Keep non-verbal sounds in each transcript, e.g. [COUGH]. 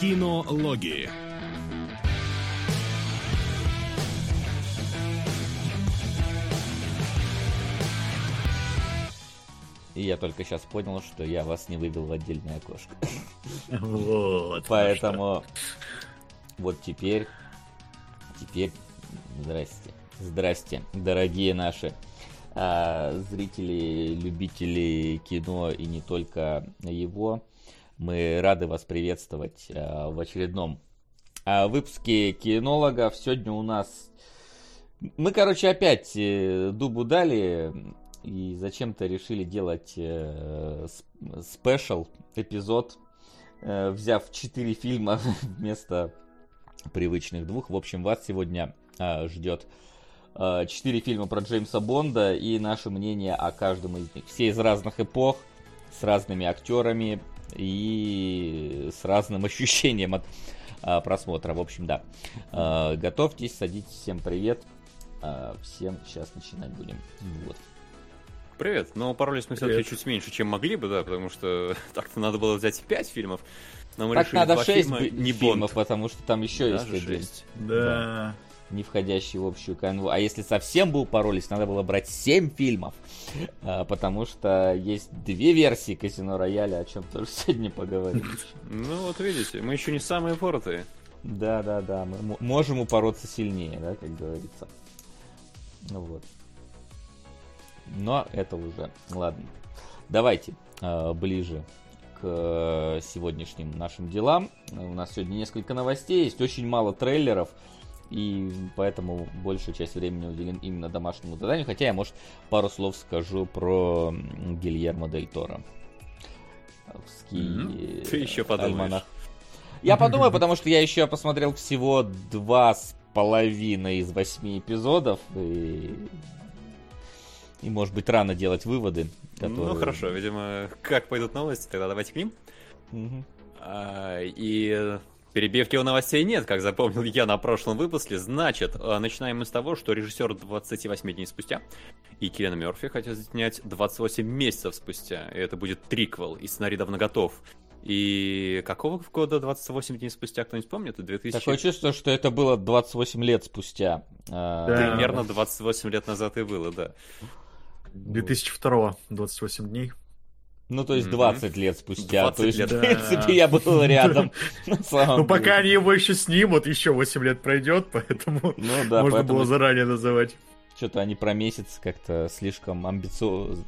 Кинологии. И я только сейчас понял, что я вас не вывел в отдельное окошко. Вот. Поэтому вот теперь, теперь, здрасте, здрасте, дорогие наши а, зрители, любители кино и не только его. Мы рады вас приветствовать а, в очередном а, выпуске кинологов. Сегодня у нас... Мы, короче, опять э, дубу дали и зачем-то решили делать э, спешл эпизод, э, взяв 4 фильма [LAUGHS] вместо привычных двух. В общем, вас сегодня э, ждет э, 4 фильма про Джеймса Бонда и наше мнение о каждом из них. Все из разных эпох, с разными актерами и с разным [LAUGHS] ощущением от э, просмотра. В общем, да. Э, готовьтесь, садитесь, всем привет. Э, всем сейчас начинать будем. Вот. Привет, но боролись мы все-таки чуть меньше, чем могли бы, да, потому что [LAUGHS] так-то надо было взять 5 фильмов. Но мы так решили надо 6 фильма, не фильмов, потому что там еще Даже есть один. Да. да. Не входящий в общую канву. А если совсем был поролись, надо было брать 7 фильмов. А, потому что есть две версии Казино Рояля, о чем тоже [LAUGHS] сегодня поговорим. Ну вот видите, мы еще не самые упоротые. Да, да, да. Мы можем упороться сильнее, да, как говорится. Ну вот. Но это уже, ладно. Давайте э, ближе к сегодняшним нашим делам. У нас сегодня несколько новостей, есть очень мало трейлеров, и поэтому большую часть времени уделен именно домашнему заданию. Хотя я, может, пару слов скажу про Гильермо Дель Торо. Mm-hmm. Ты еще подумаешь. Я подумаю, потому что я еще посмотрел всего два с половиной из восьми эпизодов, и и, может быть, рано делать выводы. Которые... Ну, хорошо, видимо, как пойдут новости, тогда давайте к ним. Угу. А, и перебивки у новостей нет, как запомнил я на прошлом выпуске. Значит, а, начинаем мы с того, что режиссер 28 дней спустя и Киллиан Мерфи хотят снять 28 месяцев спустя. И это будет триквел, и сценарий давно готов. И какого года 28 дней спустя, кто-нибудь помнит? 2000... Такое чувство, что это было 28 лет спустя. А, да. Примерно 28 лет назад и было, да. 2002 28 дней. Ну, то есть 20 лет спустя. 20 то есть, лет. в принципе, я был рядом. [LAUGHS] Ну, пока они его еще снимут, еще 8 лет пройдет, поэтому ну, [LAUGHS] можно было заранее называть. Что-то они про месяц как-то слишком амбициозно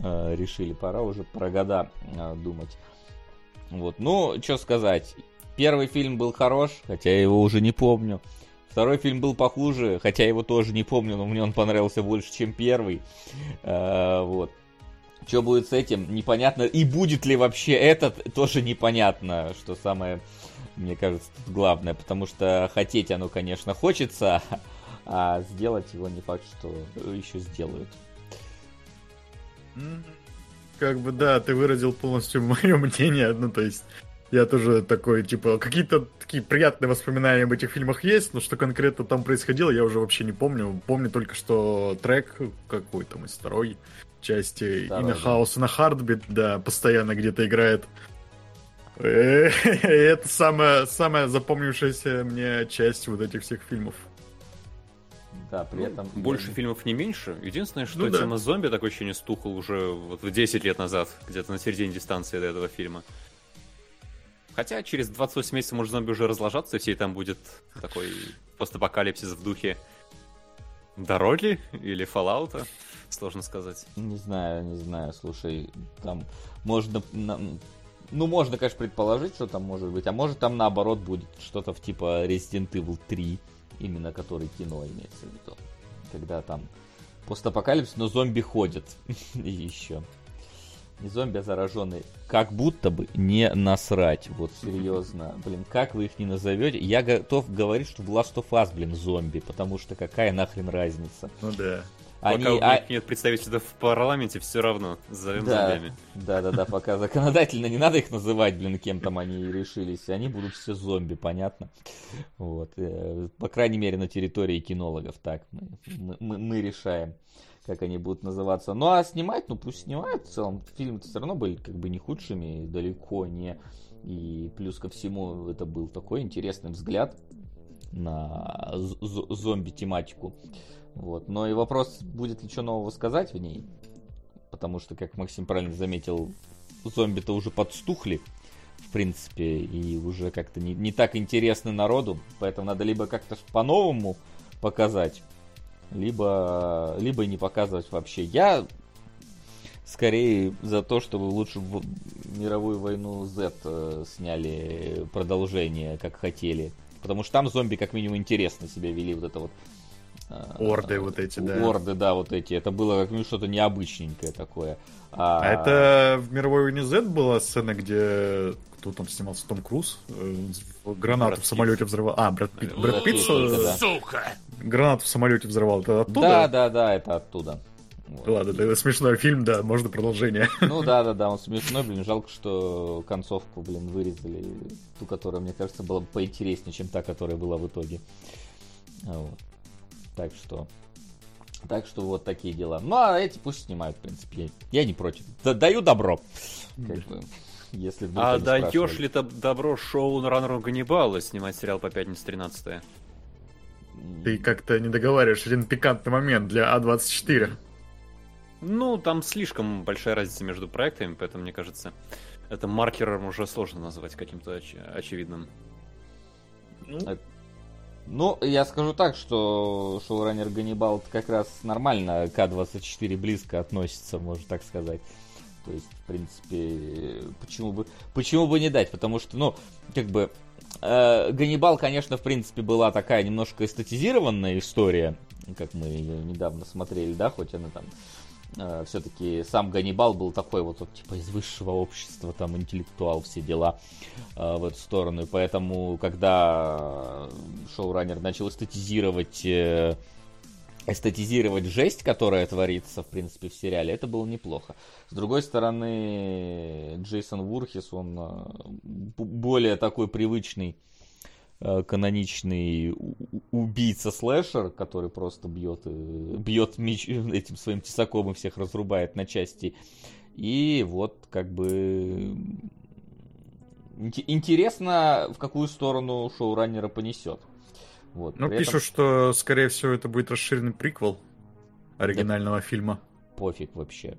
э, решили. Пора уже про года э, думать. Вот. Ну, что сказать. Первый фильм был хорош, хотя я его уже не помню. Второй фильм был похуже, хотя его тоже не помню, но мне он понравился больше, чем первый. А, вот. Что будет с этим, непонятно. И будет ли вообще этот, тоже непонятно, что самое, мне кажется, тут главное. Потому что хотеть оно, конечно, хочется, [LAUGHS] а сделать его не факт, что еще сделают. Как бы, да, ты выразил полностью [LAUGHS] мое мнение. Ну, то есть, я тоже такой, типа, какие-то такие приятные воспоминания об этих фильмах есть, но что конкретно там происходило, я уже вообще не помню. Помню только, что трек какой там из второй части Второй, и на хаос, на хардбит, да, постоянно где-то играет. [LAUGHS] Это самая, самая запомнившаяся мне часть вот этих всех фильмов. Да, при ну, этом... Больше фильмов не меньше. Единственное, что ну, тема да. зомби такое ощущение стухал уже вот в 10 лет назад, где-то на середине дистанции до этого фильма. Хотя через 28 месяцев может зомби уже разложаться, и все там будет такой постапокалипсис в духе дороги или Fallout, сложно сказать. Не знаю, не знаю, слушай, там можно... Ну, можно, конечно, предположить, что там может быть, а может там наоборот будет что-то в типа Resident Evil 3, именно который кино имеется в виду. Когда там постапокалипсис, но зомби ходят. [LAUGHS] И еще не зомби, а зараженные, как будто бы не насрать. Вот серьезно. Блин, как вы их не назовете? Я готов говорить, что в Last of Us, блин, зомби, потому что какая нахрен разница? Ну да. Они, пока у а... них нет представителей в парламенте, все равно зовем да, зомбями. Да, да, да, пока законодательно не надо их называть, блин, кем там они решились. Они будут все зомби, понятно. Вот. Э, по крайней мере, на территории кинологов. Так, мы, мы, мы решаем как они будут называться. Ну а снимать, ну пусть снимают в целом. Фильмы все равно были как бы не худшими, далеко не И плюс ко всему, это был такой интересный взгляд на зомби-тематику. Вот. Но и вопрос, будет ли что нового сказать в ней. Потому что, как Максим правильно заметил, зомби-то уже подстухли, в принципе, и уже как-то не, не так интересны народу. Поэтому надо либо как-то по-новому показать, либо, либо не показывать вообще. Я скорее за то, чтобы лучше в мировую войну Z э, сняли продолжение, как хотели. Потому что там зомби как минимум интересно себя вели, вот это вот Орды вот эти, да. Орды, да, вот эти. Это было как минимум что-то необычненькое такое. А... а это в мировой войне Z была сцена, где кто там снимался? Том Круз? Э, гранату Брэд в самолете взрывал. А, Брэд Питт. Брэд Питт, Сука! Гранату в самолете взрывал. Это оттуда? Да, да, да, это оттуда. Вот. Ладно, это смешной фильм, да, можно продолжение. Ну да, да, да, он смешной, блин, жалко, что концовку, блин, вырезали, ту, которая, мне кажется, была поинтереснее, чем та, которая была в итоге. Вот. Так что, так что вот такие дела. Ну, а эти пусть снимают, в принципе, я, я не против. Да, даю добро. Как бы, если а даешь ли добро шоу на раннеру Ганнибала снимать сериал по пятнице 13 Ты как-то не договариваешь один пикантный момент для А24. Ну, там слишком большая разница между проектами, поэтому, мне кажется, это маркером уже сложно назвать каким-то оч- очевидным. Ну, ну, я скажу так, что шоураннер Ганнибал как раз нормально к А24 близко относится, можно так сказать. То есть, в принципе, почему бы, почему бы не дать? Потому что, ну, как бы, э, Ганнибал, конечно, в принципе, была такая немножко эстетизированная история, как мы ее недавно смотрели, да, хоть она там э, все-таки сам Ганнибал был такой вот, вот типа из высшего общества, там интеллектуал, все дела э, в эту сторону. И поэтому, когда шоураннер начал эстетизировать э, эстетизировать жесть, которая творится, в принципе, в сериале, это было неплохо. С другой стороны, Джейсон Вурхис, он э, более такой привычный Э, каноничный убийца-слэшер, который просто бьет, э, бьет меч, этим своим тесаком и всех разрубает на части. И вот как бы интересно, в какую сторону шоураннера понесет. Вот, ну, пишут, этом... что, скорее всего, это будет расширенный приквел оригинального это... фильма. Пофиг вообще.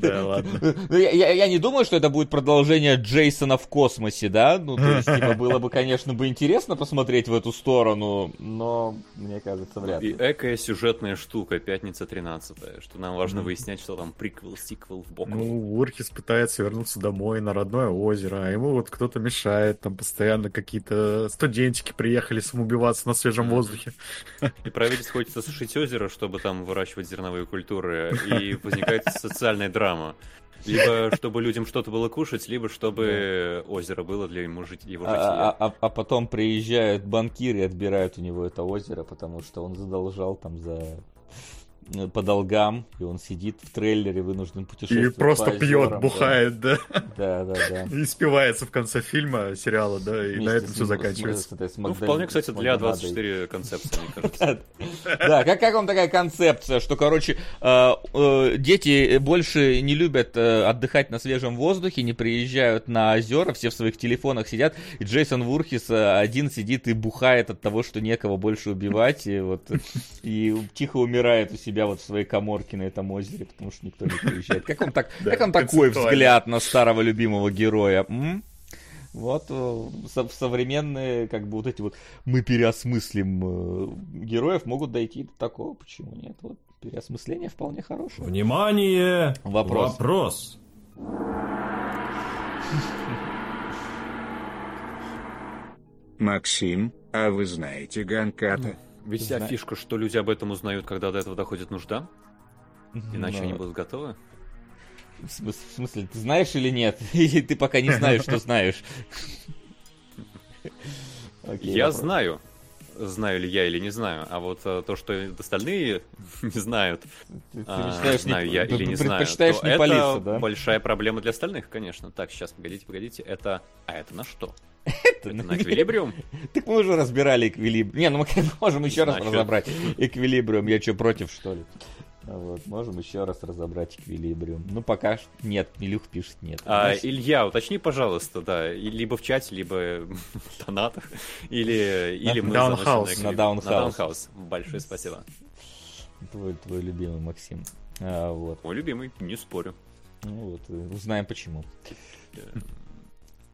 Да, ладно. Ну, я не думаю, что это будет продолжение Джейсона в космосе, да? Ну, то есть, типа, было бы, конечно, бы интересно посмотреть в эту сторону, но, мне кажется, вряд ли. И экая сюжетная штука, пятница 13 что нам важно выяснять, что там приквел, сиквел в бок. Ну, Урхис пытается вернуться домой на родное озеро, а ему вот кто-то мешает, там постоянно какие-то студентики приехали самоубиваться на свежем воздухе. И правительство хочет осушить озеро, чтобы там выращивать зерновые культуры, и возникает [LAUGHS] социальная драма. Либо чтобы людям что-то было кушать, либо чтобы да. озеро было для ему жить, его. А, а, а, а потом приезжают банкиры и отбирают у него это озеро, потому что он задолжал там за по долгам, и он сидит в трейлере, вынужден путешествовать. И просто пьет, бухает, да. Да, да, да. [LAUGHS] И спивается в конце фильма, сериала, да, и на этом все заканчивается. Ну, вполне, кстати, для 24 концепции, мне [LAUGHS] кажется. Да, как, как вам такая концепция, что, короче, э, э, дети больше не любят отдыхать на свежем воздухе, не приезжают на озера, все в своих телефонах сидят, и Джейсон Вурхис один сидит и бухает от того, что некого больше убивать, и вот и тихо умирает у себя себя вот в своей коморке на этом озере, потому что никто не приезжает. Как вам, так, [LAUGHS] как вам такой взгляд на старого любимого героя? М? Вот э, в современные, как бы вот эти вот мы переосмыслим э, героев могут дойти до такого, почему нет? Вот переосмысление вполне хорошее. Внимание! Вопрос. Вопрос. Максим, а вы знаете Ганката? Ведь вся фишка, что люди об этом узнают, когда до этого доходит нужда. Иначе Но... они будут готовы. В смысле, ты знаешь или нет? [LAUGHS] Или ты пока не знаешь, что знаешь? [LAUGHS] Я знаю. Знаю ли я или не знаю. А вот а, то, что остальные [LAUGHS] не знают, а, знаю я или не знаю, то это большая проблема для остальных, конечно. Так, сейчас, погодите, погодите. Это... А это на что? Это на эквилибриум? Так мы уже разбирали эквилибриум. Не, ну мы можем еще раз разобрать эквилибриум. Я что, против, что ли? Вот, можем еще раз разобрать эквилибриум. Ну, пока нет, Илюх пишет нет. А. Илья, уточни, пожалуйста, да, либо в чате, либо в донатах, или, или мы Даунхаус. На Даунхаус. На Даунхаус. Большое спасибо. Твой, твой любимый Максим. А, вот. Мой любимый, не спорю. Ну вот, э, узнаем почему.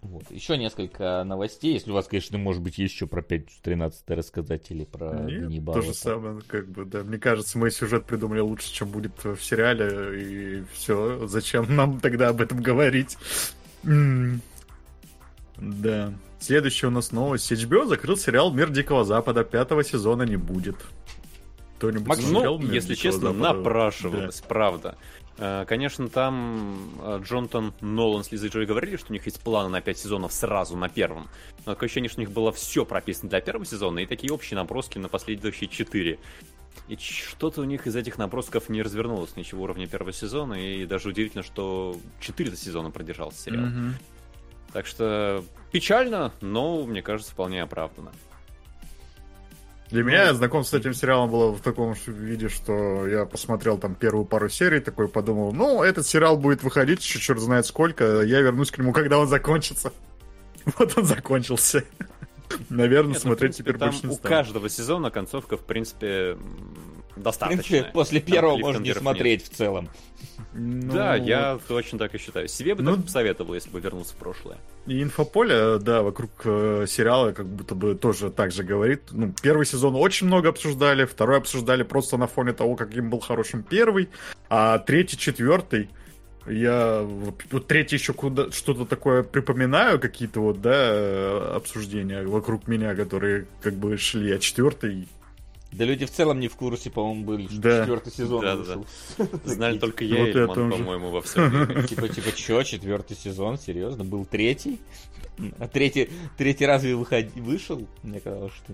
Вот. Еще несколько новостей, если у вас, конечно, может быть, есть еще про 5.13 рассказать или про Нет, Ганнибала. То же самое, как бы, да. Мне кажется, мы сюжет придумали лучше, чем будет в сериале, и все. Зачем нам тогда об этом говорить? Да. Следующая у нас новость. HBO закрыл сериал «Мир Дикого Запада». Пятого сезона не будет. Кто-нибудь ну, если честно, Запада? напрашивалось, да. правда. Э, конечно, там э, Джонтон Нолан с Лизой Джой говорили, что у них есть планы на 5 сезонов сразу на первом. Но такое ощущение, что у них было все прописано для первого сезона и такие общие наброски на последующие 4. И что-то у них из этих набросков не развернулось ничего уровня первого сезона, и даже удивительно, что 4 сезона продержался сериал. Mm-hmm. Так что печально, но, мне кажется, вполне оправданно. Для меня ну, знакомство с этим сериалом было в таком виде, что я посмотрел там первую пару серий, такой подумал, ну, этот сериал будет выходить еще черт знает сколько, я вернусь к нему, когда он закончится. [LAUGHS] Вот он закончился. [LAUGHS] Наверное, Нет, ну, смотреть принципе, теперь там больше не У каждого сезона концовка, в принципе, достаточно. В принципе, после первого можно не смотреть нет. в целом. Ну... Да, я точно так и считаю. Себе бы ну... так посоветовал, если бы вернулся в прошлое. И инфополе, да, вокруг э, сериала как будто бы тоже так же говорит. Ну, первый сезон очень много обсуждали, второй обсуждали просто на фоне того, каким был хорошим первый, а третий, четвертый я вот третий еще куда что-то такое припоминаю, какие-то вот, да, обсуждения вокруг меня, которые как бы шли, а четвертый да люди в целом не в курсе, по-моему, были, что да. четвертый сезон да, вышел. Да. Знали только я вот и Эльман, по-моему, во всем [LAUGHS] Типа, типа, чё, четвертый сезон, серьезно? Был третий? А третий, третий разве выход... вышел? Мне казалось, что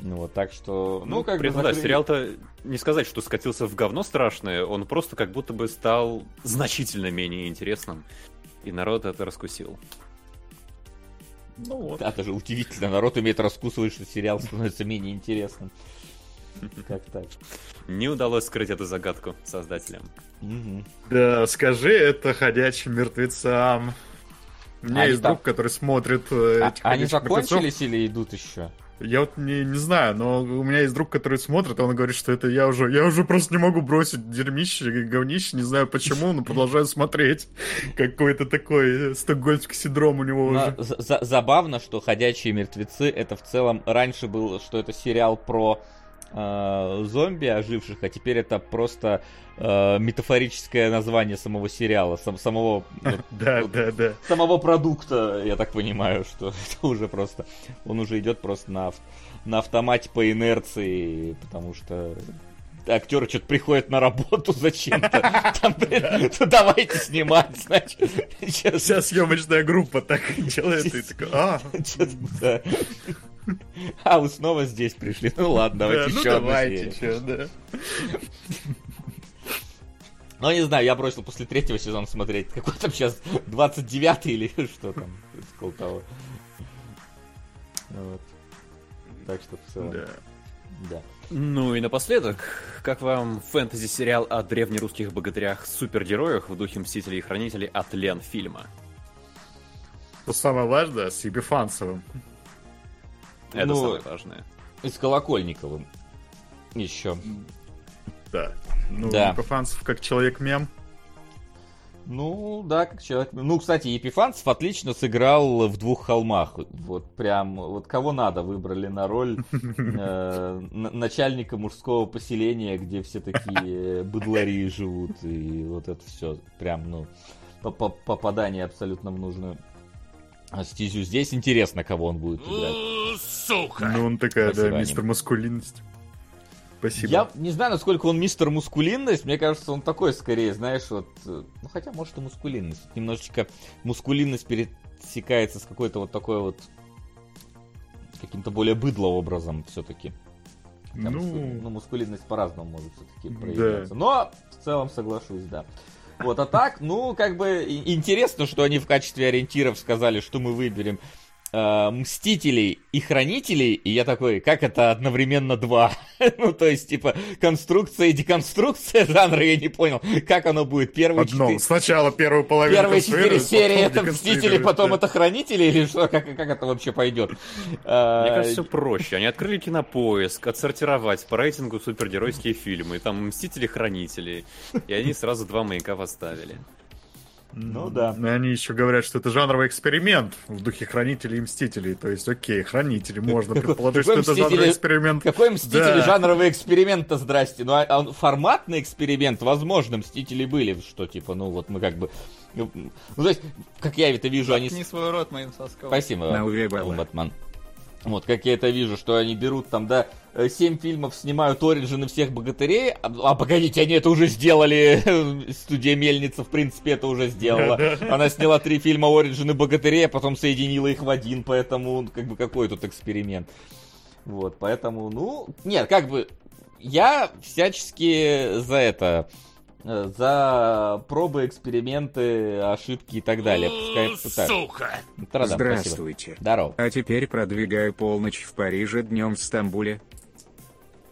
ну вот, так что, ну, ну как бы... Да, сериал-то не сказать, что скатился в говно страшное, он просто как будто бы стал значительно менее интересным, и народ это раскусил. Ну вот. Да, это же удивительно. Народ умеет раскусывать, что сериал становится менее интересным. Как так? Не удалось скрыть эту загадку создателям. Да, скажи это ходячим мертвецам. У меня есть друг, который смотрит э, а, Они закончились или идут еще? Я вот не, не знаю, но у меня есть друг, который смотрит, и он говорит, что это я уже, я уже просто не могу бросить дерьмище, говнище, не знаю почему, но продолжаю смотреть. Какой-то такой стокгольмский синдром у него уже. Забавно, что «Ходячие мертвецы» это в целом раньше был, что это сериал про э, зомби оживших, а теперь это просто э, метафорическое название самого сериала, сам, самого [LAUGHS] да, да, да. самого продукта, я так понимаю, [LAUGHS] что это уже просто он уже идет просто на на автомате по инерции, потому что актеры что-то приходят на работу [LAUGHS] зачем-то. Там, блин, ну давайте снимать, значит. Сейчас... Вся съемочная группа так делает, и такой, а. [LAUGHS] А, вы снова здесь пришли. Ну ладно, давайте да, еще ну, давайте, что, да. [LAUGHS] Ну, не знаю, я бросил после третьего сезона смотреть. Какой там сейчас 29 или [LAUGHS] что там? Сколько того. Вот. Так что в целом. Да. Да. Ну и напоследок, как вам фэнтези-сериал о древнерусских богатырях-супергероях в духе Мстителей и Хранителей от Лен фильма? Что самое важное, с Ебифанцевым. Это ну, самое важное. И с Колокольниковым. Еще. Да. Ну, да. Епифанцев как человек-мем. Ну, да, как человек. Ну, кстати, Епифанцев отлично сыграл в двух холмах. Вот прям, вот кого надо выбрали на роль [LAUGHS] э, начальника мужского поселения, где все такие быдлари живут. И вот это все прям, ну, попадание абсолютно в нужную стезю. Здесь интересно, кого он будет играть. Сука! Ну, он такая, Спасибо, да, мистер маскулинность. Спасибо. Я не знаю, насколько он мистер мускулинность. Мне кажется, он такой скорее, знаешь, вот... Э, ну, хотя, может, и мускулинность. Немножечко мускулинность пересекается с какой-то вот такой вот... Каким-то более быдло образом все-таки. Ну... ну, мускулинность по-разному может все-таки проявляться. Да. Но в целом соглашусь, да. Вот, а так, ну, как бы интересно, что они в качестве ориентиров сказали, что мы выберем э, Мстителей и Хранителей, и я такой, как это одновременно два? [LAUGHS] ну, то есть, типа, конструкция и деконструкция [LAUGHS] жанра, я не понял, как оно будет. Первые Одно. четыре... Сначала первую половину Первые четыре серии это Мстители, потом да. это Хранители, или что? Как, как это вообще пойдет? А, Мне кажется, все проще. Они открыли кинопоиск, отсортировать по рейтингу супергеройские фильмы. Там Мстители-Хранители. И они сразу два маяка поставили. Ну да. И они еще говорят, что это жанровый эксперимент в духе Хранителей и Мстителей. То есть, окей, Хранители, можно [LAUGHS] предположить, что это жанровый эксперимент. Какой Мстители жанровый эксперимент-то, здрасте. Ну, а, он форматный эксперимент, возможно, Мстители были, что, типа, ну, вот мы как бы... Ну, ну, то есть, как я это вижу, они... Не свой рот моим соском. Спасибо. Батман. Вот, как я это вижу, что они берут там, да, э, семь фильмов снимают Ориджины всех богатырей, а, а погодите, они это уже сделали, [LAUGHS] студия Мельница, в принципе, это уже сделала. [LAUGHS] Она сняла три фильма Ориджины богатырей, а потом соединила их в один, поэтому, ну, как бы, какой тут эксперимент. Вот, поэтому, ну, нет, как бы, я всячески за это, э, за пробы, эксперименты, ошибки и так далее. Пускай. Сука! Спасибо. Здравствуйте. Здорово. А теперь продвигаю полночь в Париже, днем в Стамбуле.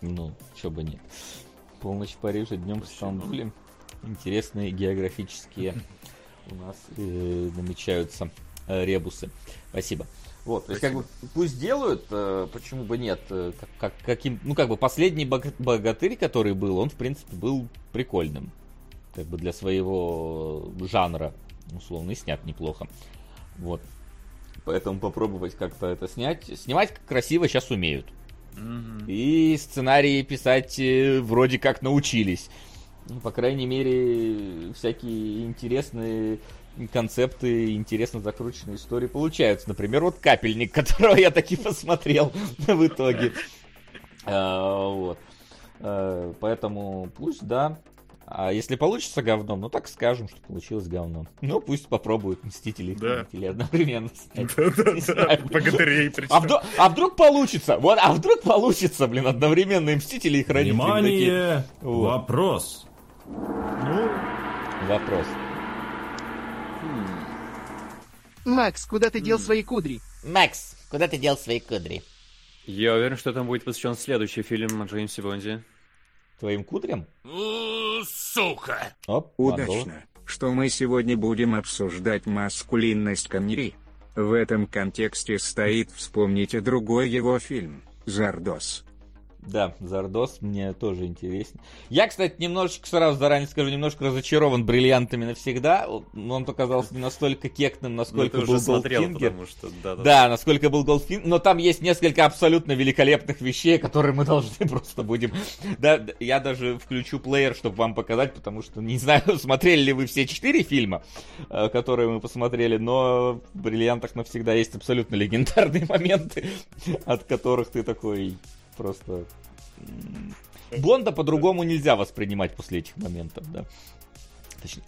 Ну, чё бы нет. Полночь в Париже, днем в Стамбуле. Интересные географические у нас э, намечаются э, ребусы. Спасибо. Вот, то есть, как бы, пусть делают, э, почему бы нет, э, как, как- каким, ну, как бы, последний бога- богатырь, который был, он, в принципе, был прикольным, как бы, для своего жанра, условно, и снят неплохо, вот, поэтому попробовать как-то это снять, снимать красиво сейчас умеют, и сценарии писать э, вроде как научились. Ну, по крайней мере, всякие интересные концепты, интересно закрученные истории получаются. Например, вот капельник, [LAUGHS] которого я таки посмотрел [LAUGHS] в итоге. А, Вот. Э, Поэтому пусть, да. А если получится говном, ну так скажем, что получилось говном. Ну пусть попробуют Мстители Да. Хранители одновременно богатырей А причем. вдруг, а вдруг получится? Вот, а вдруг получится, блин, одновременно и Мстители и Хранители. Внимание! Вопрос. Вопрос. Макс, куда ты дел свои кудри? Макс, куда ты дел свои кудри? Я уверен, что там будет посвящен следующий фильм о Джеймсе Бонде. Твоим кудрям? Сука! Оп. Удачно, что мы сегодня будем обсуждать маскулинность Коннери. В этом контексте стоит вспомните другой его фильм «Зардос». Да, Зардос мне тоже интересен. Я, кстати, немножечко, сразу заранее скажу, немножко разочарован бриллиантами навсегда. Он оказался не настолько кектным, Ну, насколько был Голдфингер. потому что... Да, да, Да, насколько был Голдфингер, но там есть несколько абсолютно великолепных вещей, которые мы должны [LAUGHS] просто будем... Да, да, я даже включу плеер, чтобы вам показать, потому что не знаю, [LAUGHS] смотрели ли вы все четыре фильма, э, которые мы посмотрели, но в «Бриллиантах навсегда» есть абсолютно легендарные [LAUGHS] моменты, от которых ты такой просто... м, Бонда по-другому нельзя воспринимать после этих моментов, да. Точнее,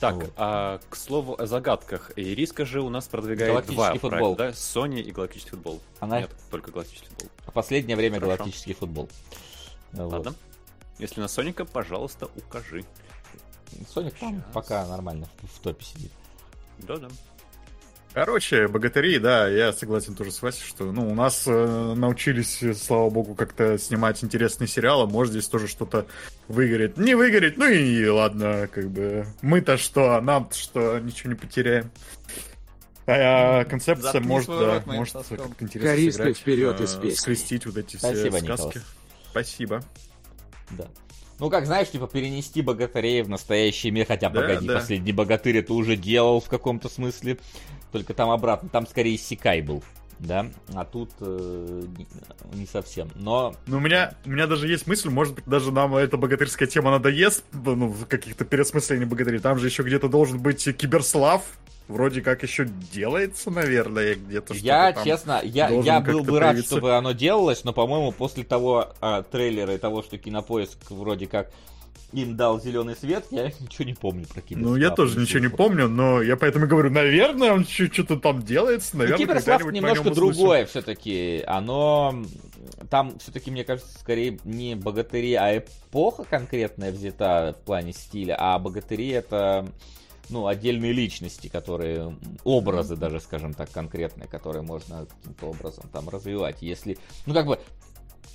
Так, Вот. а, к слову о загадках. Ириска же у нас продвигает Галактический два футбол. проекта, да? Sony и Галактический футбол. Она- Нет, только Галактический футбол. в последнее время Хорошо. галактический футбол. Вот. Ладно. Если на Соника, пожалуйста, укажи. Соник там пока нормально в, в топе сидит. Да-да. Короче, богатыри, да, я согласен тоже с Васей, что ну, у нас э, научились, э, слава богу, как-то снимать интересные сериалы, может здесь тоже что-то выгорит. Не выгорит, ну и ладно, как бы. Мы-то что, нам-то что, ничего не потеряем. А концепция Заткни может, да, рот может как-то интересно сыграть, вперед э, из песни. скрестить вот эти все Спасибо, сказки. Николас. Спасибо. Да. Ну, как знаешь, типа перенести богатырей в настоящий мир, хотя, Да, погоди, да. последний богатырь это уже делал в каком-то смысле, только там обратно, там скорее Сикай был, да, а тут э, не, совсем, но... Ну, у меня, у меня даже есть мысль, может быть, даже нам эта богатырская тема надоест, ну, в каких-то переосмыслениях богатырей. Там же еще где-то должен быть киберслав, вроде как еще делается, наверное, где-то Я, честно, я, я был бы рад, появиться. чтобы оно делалось, но, по-моему, после того а, трейлера и того, что Кинопоиск вроде как им дал зеленый свет, я [LAUGHS] ничего не помню про Киберслав. Ну, я тоже ничего не помню, но я поэтому говорю, наверное, он что-то там делается, Ну, наверное, Киберслав когда-нибудь немножко другое все-таки. Оно там все-таки, мне кажется, скорее не богатыри, а эпоха конкретная взята в плане стиля, а богатыри это ну, отдельные личности, которые, образы даже, скажем так, конкретные, которые можно каким-то образом там развивать. Если, ну, как бы,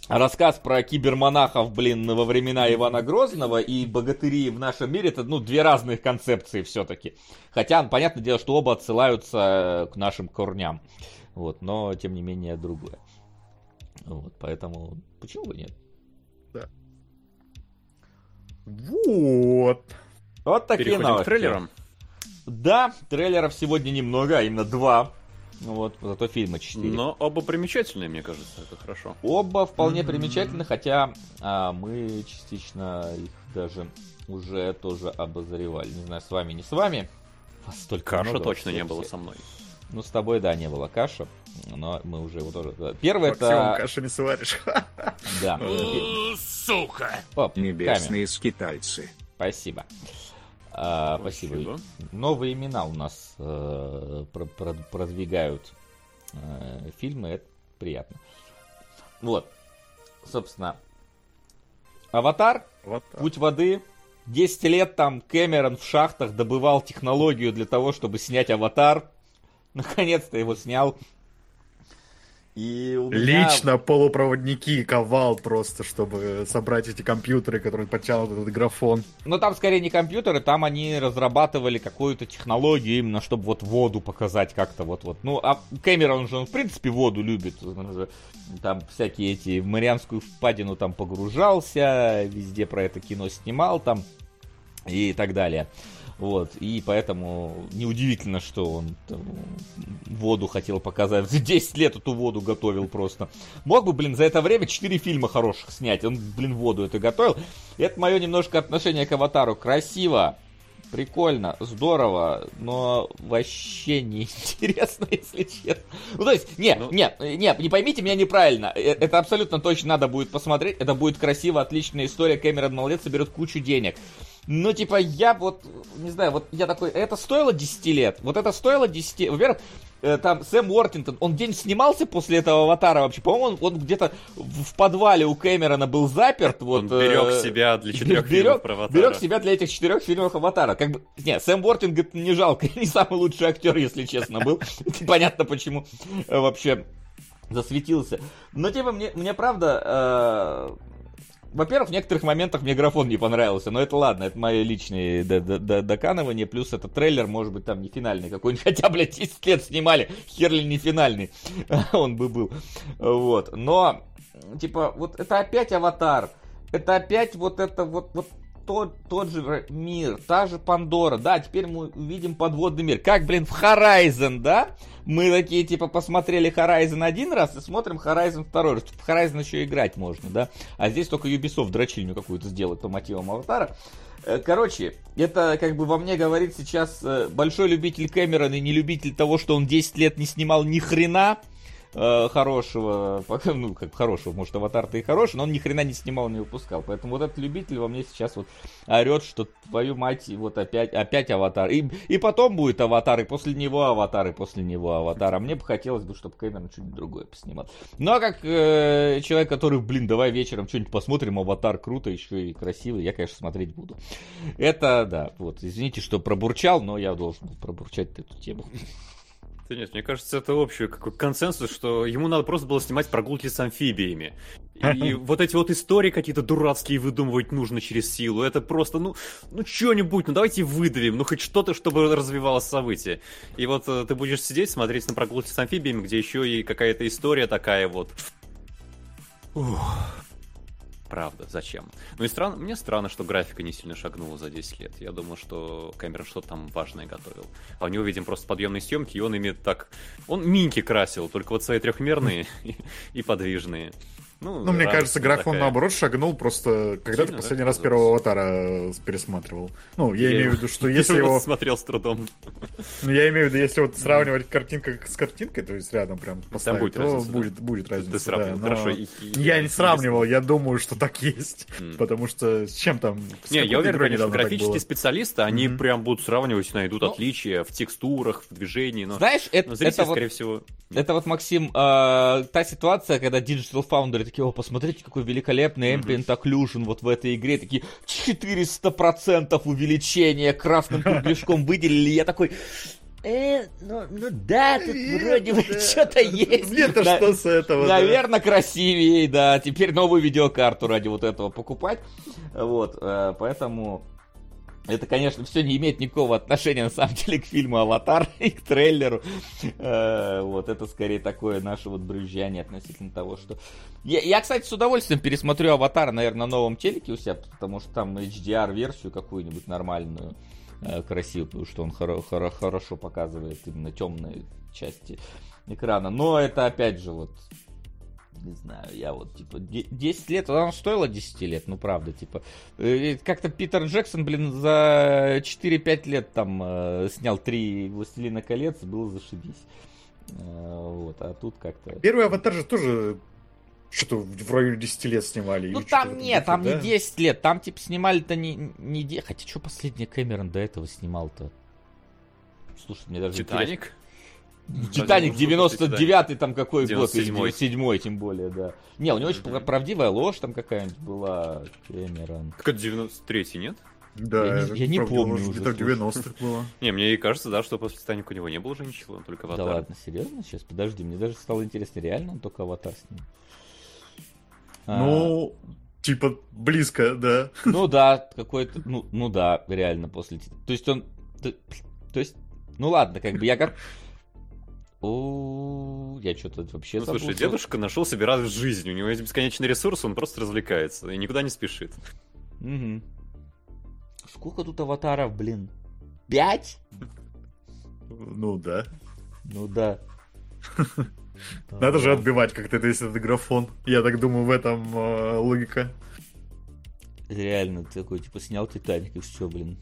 рассказ про кибермонахов, блин, во времена Ивана Грозного и богатыри в нашем мире, это, ну, две разных концепции все-таки. Хотя, понятное дело, что оба отсылаются к нашим корням. Вот, но, тем не менее, другое. Вот, поэтому, почему бы нет? Да. Вот. Вот такие Переходим новости. к трейлерам. Да, трейлеров сегодня немного, а именно два. Вот, зато фильма четыре. Но оба примечательные, мне кажется, это хорошо. Оба вполне примечательны, хотя а, мы частично их даже уже тоже обозревали. Не знаю, с вами, не с вами. Вас столько Каша много точно вообще не было со мной. Ну, с тобой, да, не было каша, но мы уже его тоже... Первый Максимум это... каши не сваришь. Да. [LAUGHS] Сука! Небесные скитальцы. Спасибо. А, спасибо. Спасибо. Новые имена у нас э, про- про- продвигают э, фильмы, это приятно. Вот, собственно, Аватар, так. Путь воды. 10 лет там Кэмерон в шахтах добывал технологию для того, чтобы снять Аватар. Наконец-то его снял. И у меня- Лично полупроводники ковал просто, чтобы собрать эти компьютеры, которые подтянут этот графон. Но там скорее не компьютеры, там они разрабатывали какую-то технологию именно, чтобы вот воду показать как-то вот-вот. Ну, а Кэмерон же, он в принципе воду любит. Он же там всякие эти, в Марианскую впадину там погружался, везде про это кино снимал там и так далее. Вот, и поэтому неудивительно, что он там, воду хотел показать. 10 лет эту воду готовил просто. Мог бы, блин, за это время 4 фильма хороших снять. Он, блин, воду это готовил. И это мое немножко отношение к аватару. Красиво, прикольно, здорово, но вообще неинтересно, [LAUGHS] если честно. Ну, то есть, не, Ну- не, не, не поймите меня неправильно. Э, Это абсолютно точно надо будет посмотреть. Это будет красиво, отличная история. Кэмерон молодец, соберет кучу денег. Ну, типа, я вот, не знаю, вот я такой, это стоило 10 лет? Вот это стоило 10... Во-первых, э, там Сэм Уортингтон, он день снимался после этого аватара вообще? По-моему, он, он где-то в подвале у Кэмерона был заперт. Вот, Он берег э, себя для [LAUGHS] четырех берег- фильмов про Аватара. Берег себя для этих четырех фильмов Аватара. Как бы, не, Сэм Уортингтон не жалко, [LAUGHS] не самый лучший актер, если честно, был. [LAUGHS] Понятно, почему э, вообще засветился. Но типа мне, мне правда, э, во-первых, в некоторых моментах мне графон не понравился, но это ладно, это мои личные д- д- д- доканывания, плюс это трейлер, может быть, там не финальный какой-нибудь, [LAUGHS] хотя, блядь, 10 лет снимали, хер ли не финальный [LAUGHS] он бы был, вот, но, типа, вот это опять аватар, это опять вот это вот, вот тот, тот же мир, та же Пандора, да, теперь мы увидим подводный мир. Как, блин, в Horizon, да? Мы такие, типа, посмотрели Horizon один раз и смотрим Horizon второй раз. В Horizon еще играть можно, да? А здесь только Ubisoft дрочильню какую-то сделает по мотивам Аватара. Э, Короче, это как бы во мне говорит сейчас э, большой любитель Кэмерона и не любитель того, что он 10 лет не снимал ни хрена э, хорошего, [LAUGHS] ну, как хорошего, может, аватар-то и хороший, но он ни хрена не снимал, не выпускал. Поэтому вот этот любитель во мне сейчас вот орет, что твою мать, вот опять, опять аватар. И, и потом будет аватар, и после него аватар, и после него аватар. А мне бы хотелось бы, чтобы Кэмерон что-нибудь другое поснимал. Ну, а как э, человек, который, блин, давай вечером что-нибудь посмотрим, аватар круто, еще и красивый, я, конечно, смотреть буду. Это, да, вот, извините, что пробурчал, но я должен был пробурчать эту тему. Да нет, мне кажется, это общий какой консенсус, что ему надо просто было снимать прогулки с амфибиями. И [LAUGHS] вот эти вот истории какие-то дурацкие выдумывать нужно через силу. Это просто, ну, ну что-нибудь, ну давайте выдавим, ну хоть что-то, чтобы развивалось событие. И вот э, ты будешь сидеть, смотреть на прогулки с амфибиями, где еще и какая-то история такая вот. Ух. Правда, зачем? Ну и странно, мне странно, что графика не сильно шагнула за 10 лет. Я думал, что Кэмерон что-то там важное готовил. А у него, видим, просто подъемные съемки, и он ими так... Он миньки красил, только вот свои трехмерные [LAUGHS] и подвижные. Ну, Ну, мне кажется, графон такая. наоборот шагнул просто, когда ты Сильно, последний да, раз первого аватара э, пересматривал. Ну, я, Я имею в виду, что [LAUGHS] если его... смотрел с трудом. Ну, я имею в виду, если вот сравнивать картинка с картинкой, то есть рядом прям поставить, будет то разница, да? будет, будет разница. Ты сравнивал, да, но хорошо. и- и- Я не сравнивал, я думаю, что так есть. Потому что с чем там... с Не, я уверен, конечно, графические специалисты, они прям будут сравнивать, найдут Ну, отличия в текстурах, в движении, но, Знаешь, это, но зритель, это вот скорее всего, это вот, Максим, э, та ситуация, когда Digital Foundry такие, о, посмотрите, какой великолепный Ambient Occlusion вот в этой игре, такие 400% увеличения красным кругляшком [LAUGHS] выделили, я такой, э, ну, ну да, тут вроде бы что-то есть. Мне-то Да, что с этого? да? Наверное, красивее, да. Теперь новую видеокарту ради вот этого покупать. Вот, э, поэтому... Это, конечно, все не имеет никакого отношения, на самом деле, к фильму «Аватар» [LAUGHS] и к трейлеру. Э, Вот, это скорее такое наше вот брюзжание относительно того, что... Я, я, кстати, с удовольствием пересмотрю «Аватар», наверное, на новом телеке у себя, потому что там HDR-версию какую-нибудь нормальную, э, красивую, потому что он хоро- хоро- хорошо показывает именно темные части экрана. Но это, опять же, вот не знаю, я вот, типа, де- 10 лет, оно стоило 10 лет, ну, правда, типа. Э, Как-то Питер Джексон, блин, за 4-5 лет там э, снял три «Властелина колец», было зашибись. Э, Вот, а тут как-то... Первый аватар же тоже что-то в районе 10 лет снимали. Ну там нет, там да? не 10 лет, там типа снимали-то не, не... де- Хотя что последний Кэмерон до этого снимал-то? Слушай, мне даже интересно. Титаник? Титаник Разве можно сказать 99-й там какой год, или 97-й. 97-й тем более, да. Не, у него очень правдивая ложь там какая-нибудь была, Кэмерон. Так это 93-й, нет? Да, Я это я не помню может, уже, Где-то в слушай. 90-х было. [LAUGHS] Не, мне и кажется, да, что после Титаника у него не было уже ничего, только Да Аватар. ладно, серьезно? Сейчас, подожди, мне даже стало интересно, реально он только аватар с ним? А, Ну, типа, близко, да. Ну да, какой-то, ну, ну да, реально после... То есть он... То, то есть, ну ладно, как бы я как... О, я что-то вообще Ну, слушай, забыл, дедушка нашел себе радость в жизни. У него есть бесконечный ресурс, он просто развлекается и никуда не спешит. Мгм. Сколько тут аватаров, блин? Пять? Ну да. Ну да. [LAUGHS] Надо же отбивать как-то весь этот графон. Я так думаю, в этом э, логика. Реально, ты такой, типа, снял Титаник и все, блин.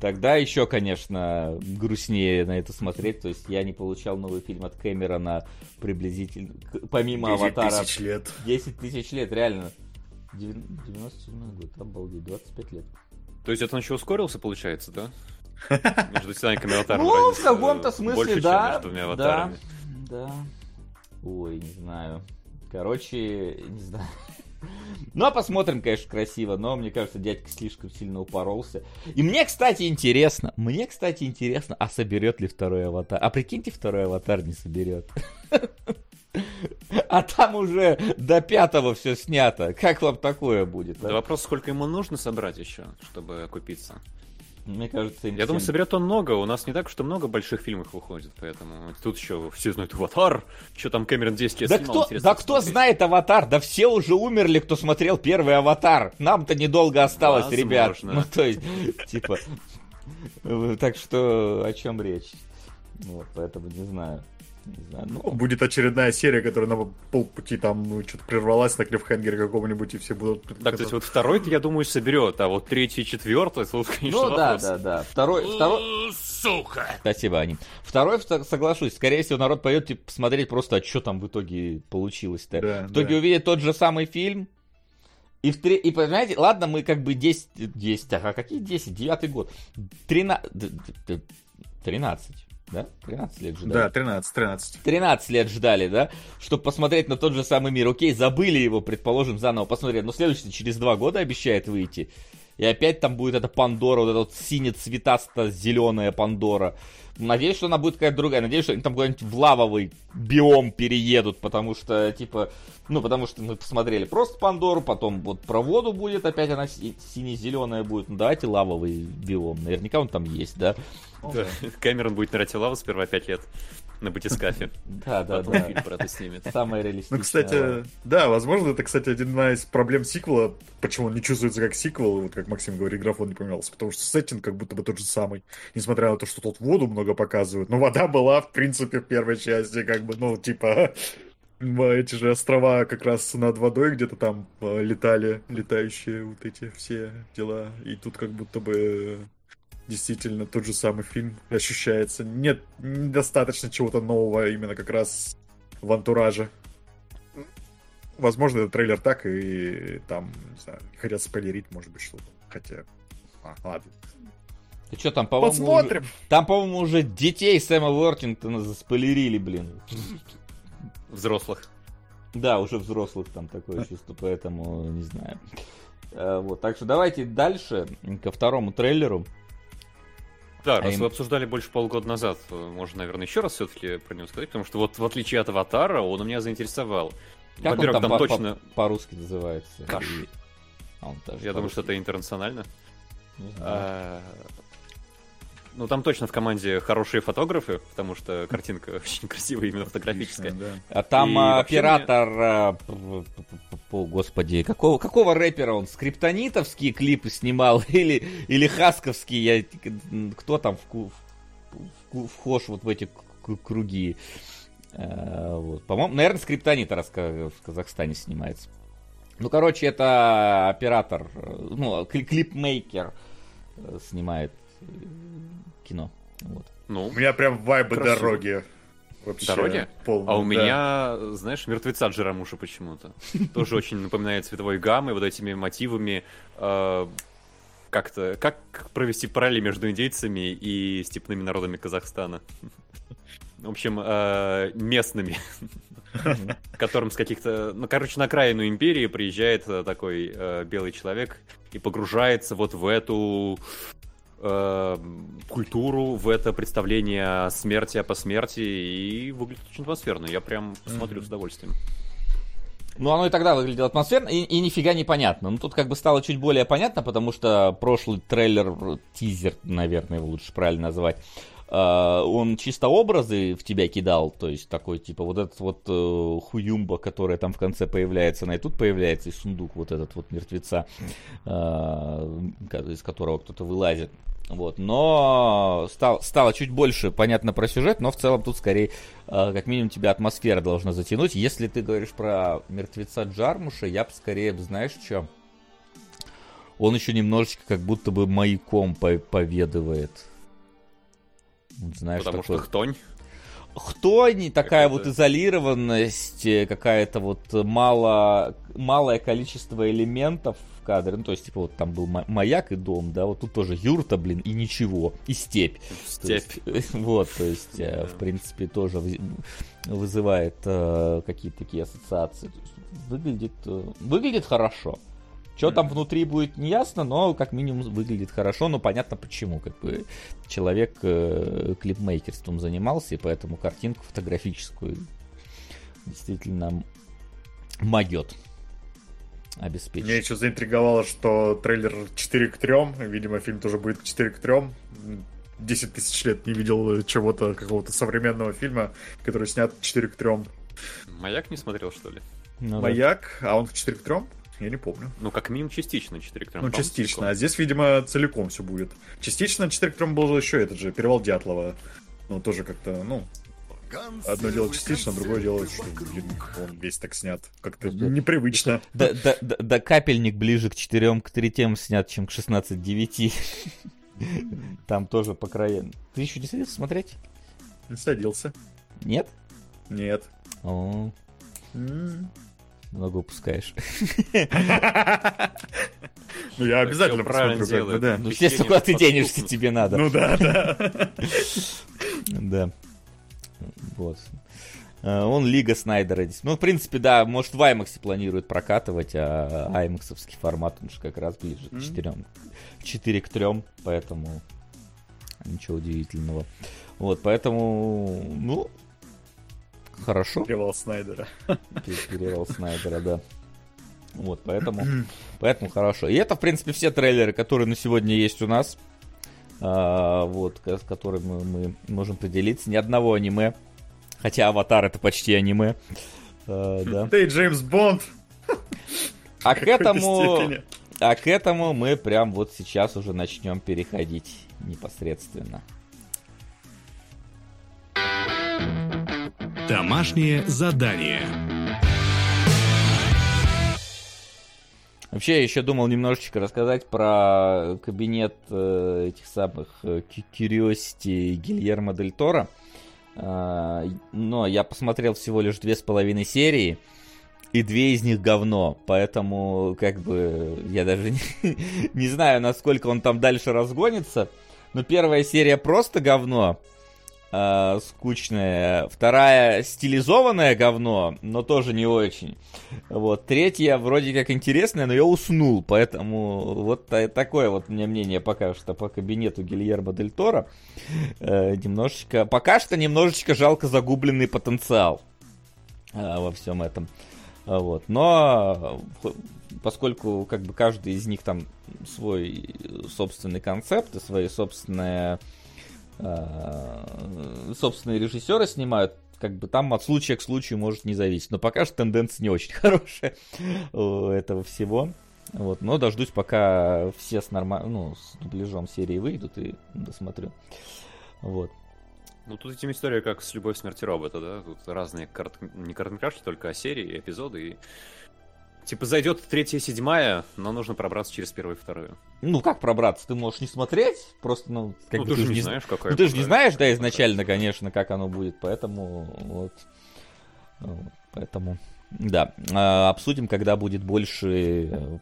Тогда еще, конечно, грустнее на это смотреть. То есть я не получал новый фильм от Кэмерона приблизительно, помимо 10 Аватара. тысяч лет. 10 тысяч лет, реально. Девян- 97 год, обалдеть, 25 лет. То есть это он еще ускорился, получается, да? [LAUGHS] Между Титаником и Аватаром Ну, в каком-то смысле, больше, чем да. между двумя да, да. Ой, не знаю. Короче, не знаю. Ну, а посмотрим, конечно, красиво, но мне кажется, дядька слишком сильно упоролся. И мне, кстати, интересно, мне, кстати, интересно, а соберет ли второй аватар? А прикиньте, второй аватар не соберет. А там уже до пятого все снято. Как вам такое будет? а? Да вопрос, сколько ему нужно собрать еще, чтобы окупиться. Мне кажется, им Я думаю, соберет он много. У нас не так, что много больших фильмов выходит, поэтому тут еще все знают Аватар. Что там Кэмерон 10 лет Да снимал, кто, да кто знает Аватар? Да все уже умерли, кто смотрел первый Аватар. Нам-то недолго осталось, Возможно. ребят. [LAUGHS] Ну, то есть, типа... [LAUGHS] Так что, о чем речь? Вот, поэтому не знаю. Не знаю. Ну, Будет очередная серия, которая на полпути там ну, что-то прервалась на клиффхенгере каком-нибудь, и все будут... Так, то есть вот второй, я думаю, соберет, а вот третий, четвертый, тут, конечно, ну да, вопрос. да, да. Второй, второй... Э, Сука! Спасибо, Аним. Второй, вто- соглашусь, скорее всего, народ пойдет типа, посмотреть просто, а что там в итоге получилось-то. Да, в итоге да. увидит тот же самый фильм. И, в тре... и понимаете, ладно, мы как бы 10, 10, а какие 10, девятый год, 13, 13, да? 13 лет ждали. Да, 13, 13. 13 лет ждали, да, чтобы посмотреть на тот же самый мир. Окей, забыли его, предположим, заново посмотреть. Но следующий через два года обещает выйти. И опять там будет эта Пандора, вот эта вот сине-цветасто-зеленая Пандора. Надеюсь, что она будет какая-то другая. Надеюсь, что они там куда-нибудь в лавовый биом переедут, потому что, типа, ну, потому что мы посмотрели просто Пандору, потом вот про воду будет, опять она си- сине-зеленая будет. Ну, давайте лавовый биом. Наверняка он там есть, да? Да. Кэмерон будет нырять в лаву сперва 5 лет на батискафе. [LAUGHS] Да, да, да. фильм про это снимет. Самое реалистичное. Ну, кстати, да, возможно, это, кстати, одна из проблем сиквела, почему он не чувствуется как сиквел, вот как Максим говорит, графон не поменялся, потому что сеттинг как будто бы тот же самый, несмотря на то, что тут воду много показывают, но вода была, в принципе, в первой части, как бы, ну, типа, [LAUGHS] эти же острова как раз над водой где-то там э, летали, летающие вот эти все дела, и тут как будто бы действительно тот же самый фильм ощущается. Нет, недостаточно чего-то нового именно как раз в антураже. Возможно, это трейлер так, и там, не знаю, хотят спойлерить, может быть, что-то. Хотя, а, ладно. Ты что там, по-моему, Посмотрим. Уже, там, по-моему, уже детей Сэма Уортингтона заспойлерили, блин. Взрослых. Да, уже взрослых там такое чувство, поэтому не знаю. Э, вот, так что давайте дальше ко второму трейлеру. Да, А раз им- вы обсуждали больше полгода назад, э, можно, наверное, еще раз все-таки про него сказать, потому что вот в отличие от Аватара, он меня заинтересовал. Как он Во-первых, там, там по- точно... по-русски называется? Каш. И- А, он Я думаю, что это интернационально. Не знаю. А, Ну, там точно в команде хорошие фотографы, потому что картинка [LAUGHS] очень красивая, именно фотографическая. Да. А там И а, оператор, а, п- п- господи, какого, какого рэпера он? Скриптонитовские клипы снимал [LAUGHS] или, или хасковские? Я, кто там в- в- вхож вот в эти круги? А, вот. По-моему, наверное, скриптонит раз в Казахстане снимается. Ну, короче, это оператор, э, ну, кли- клипмейкер э, снимает э, кино. Вот. Ну, У меня прям вайбы Красиво. дороги. Вообще Дороги? полные, а у да. меня, знаешь, мертвеца Джерамуша почему-то. Тоже очень напоминает цветовой гаммой, вот этими мотивами. э, Как-то, как провести параллели между индейцами и степными народами Казахстана? В общем, э, местными, которым с каких-то... Ну, короче, на окраину империи приезжает э, такой белый человек и погружается вот в эту э, культуру, в это представление смерти, о посмерти, и выглядит очень атмосферно. Я прям посмотрю с удовольствием. Ну, оно и тогда выглядело атмосферно, и, и нифига не понятно. Ну, тут как бы стало чуть более понятно, потому что прошлый трейлер, тизер, наверное, его лучше правильно назвать, он чисто образы в тебя кидал, то есть такой, типа, вот этот вот э, хуюмба, которая там в конце появляется, она и тут появляется, и сундук вот этот вот мертвеца, э, из которого кто-то вылазит. Вот, но стал, стало чуть больше понятно про сюжет, но в целом тут скорее, э, как минимум, тебя атмосфера должна затянуть. Если ты говоришь про мертвеца Джармуша, я бы скорее, знаешь, что? Он еще немножечко как будто бы маяком по- поведывает. Знаешь, Потому такой- что хтонь. кто не такая Какая-то- вот изолированность, э, какая-то вот мало, малое количество элементов в кадре. Ну, то есть, типа, вот там был ма- маяк и дом, да, вот тут тоже юрта, блин, и ничего, и степь. То Степь. есть, [LAUGHS] вот, то есть, э, в принципе, тоже вы- вызывает э, какие-то такие ассоциации. Выглядит, выглядит хорошо. Что там внутри будет не ясно, но как минимум выглядит хорошо, но понятно почему. Как бы человек э, клипмейкерством занимался, и поэтому картинку фотографическую действительно могет обеспечить. Меня еще заинтриговало, что трейлер 4 к 3. Видимо, фильм тоже будет 4 к 3. 10 тысяч лет не видел чего-то, какого-то современного фильма, который снят 4 к 3. Маяк не смотрел, что ли? Ну да. Маяк, а он в 4 к 3? Я не помню. Ну, как минимум частично 4 к 3. Ну, частично. А здесь, видимо, целиком все будет. Частично 4 к 3 был еще этот же, Перевал Дятлова. Ну, тоже как-то, ну, одно дело частично, другое дело, что, блин, он весь так снят. Как-то непривычно. Да, да, да, да капельник ближе к 4 к 3 снят, чем к 16 9. [LAUGHS] Там тоже по краям. Ты еще не садился смотреть? Не садился. Нет? Нет. О. много упускаешь. [LAUGHS] Ну, я обязательно правильно посмотрю, как бы, да. Ну, естественно, куда ты денешься, тебе надо. Ну да, да. [LAUGHS] Да. Вот. Э, Он Лига Снайдера. здесь. Ну, в принципе, да, может, в IMAX планирует прокатывать, а IMAX формат, он же как раз ближе к. 4, 4 к 3, поэтому ничего удивительного. Вот, поэтому, ну, хорошо. Перевал Снайдера. Перевал Снайдера, да. Вот, поэтому, поэтому хорошо. И это, в принципе, все трейлеры, которые на сегодня есть у нас. А, вот, с которыми мы, мы можем поделиться. Ни одного аниме. Хотя Аватар это почти аниме. А, да. [LAUGHS] И Джеймс Бонд. А к этому, степени. а к этому мы прям вот сейчас уже начнем переходить непосредственно. Домашнее задание. Вообще, я еще думал немножечко рассказать про кабинет э, этих самых э, Curiosity Гильермо Дель Торо. А, но я посмотрел всего лишь две с половиной серии, и две из них говно. Поэтому, как бы, я даже не, [LAUGHS] не знаю, насколько он там дальше разгонится. но первая серия просто говно, э, скучная. Вторая стилизованное говно, но тоже не очень. Вот. Третья вроде как интересная, но я уснул, поэтому вот такое вот у меня мнение пока что по кабинету Гильермо Дель Торо. Э, немножечко, пока что немножечко жалко загубленный потенциал э, во всем этом. Вот. Но поскольку как бы каждый из них там свой собственный концепт и свои собственные э, собственные режиссеры снимают, как бы там от случая к случаю может не зависеть. Но пока что тенденция не очень [LAUGHS] хорошая у этого всего. Вот, но дождусь, пока все с норма... ну, с дубляжом серии выйдут и досмотрю. Вот. Ну, тут этим история как с «Любовь, смерти робота», да? Тут разные, корот... не короткометражки, только серии, эпизоды, и Типа зайдет третья, седьмая, но нужно пробраться через первую и вторую. Ну, как пробраться? Ты можешь не смотреть, просто, ну, как ну, бы ты, ты же не знаешь, какая. Ну, ты же не знаешь, да, изначально, конечно, как оно будет, поэтому вот. Поэтому, да, а, обсудим, когда будет больше э,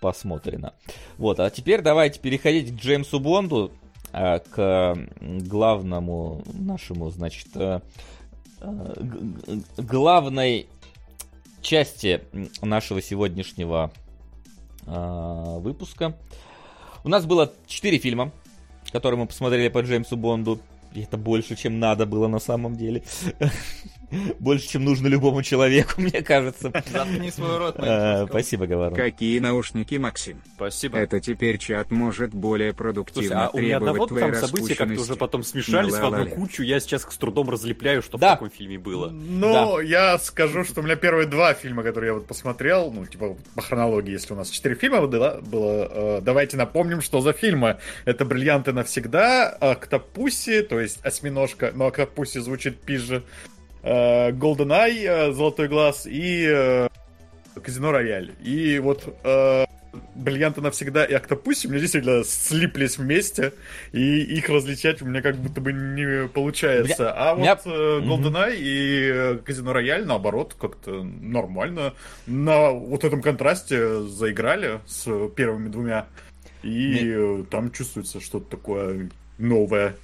посмотрено. Вот, а теперь давайте переходить к Джеймсу Бонду, а, к главному нашему, значит, э, э, главной части нашего сегодняшнего э, выпуска. У нас было 4 фильма, которые мы посмотрели по Джеймсу Бонду. И это больше, чем надо было на самом деле. [LAUGHS] [LAUGHS] Больше, чем нужно любому человеку, [LAUGHS] мне кажется. Заткни свой рот, а, Спасибо, Говорон. Какие наушники, Максим? Спасибо. Это теперь чат может более продуктивно Слушай, а у меня одного там события как-то уже потом смешались в одну кучу. Я сейчас с трудом разлепляю, что да. в каком фильме было. Ну, да. я скажу, что у меня первые два фильма, которые я вот посмотрел, ну, типа по хронологии, если у нас четыре фильма было, э, давайте напомним, что за фильмы. Это «Бриллианты навсегда», «Октопусси», то есть «Осьминожка», но «Октопусси» звучит пизже, Э, GoldenEye, э, Золотой глаз и э, Казино Рояль. И вот Бриллианты навсегда и Октопуси у меня действительно слиплись вместе, и их различать у меня как будто бы не получается. Меня... А вот меня... GoldenEye угу. и Казино Рояль, наоборот, как-то нормально. На вот этом контрасте заиграли с первыми двумя. И Мне... там чувствуется что-то такое новое.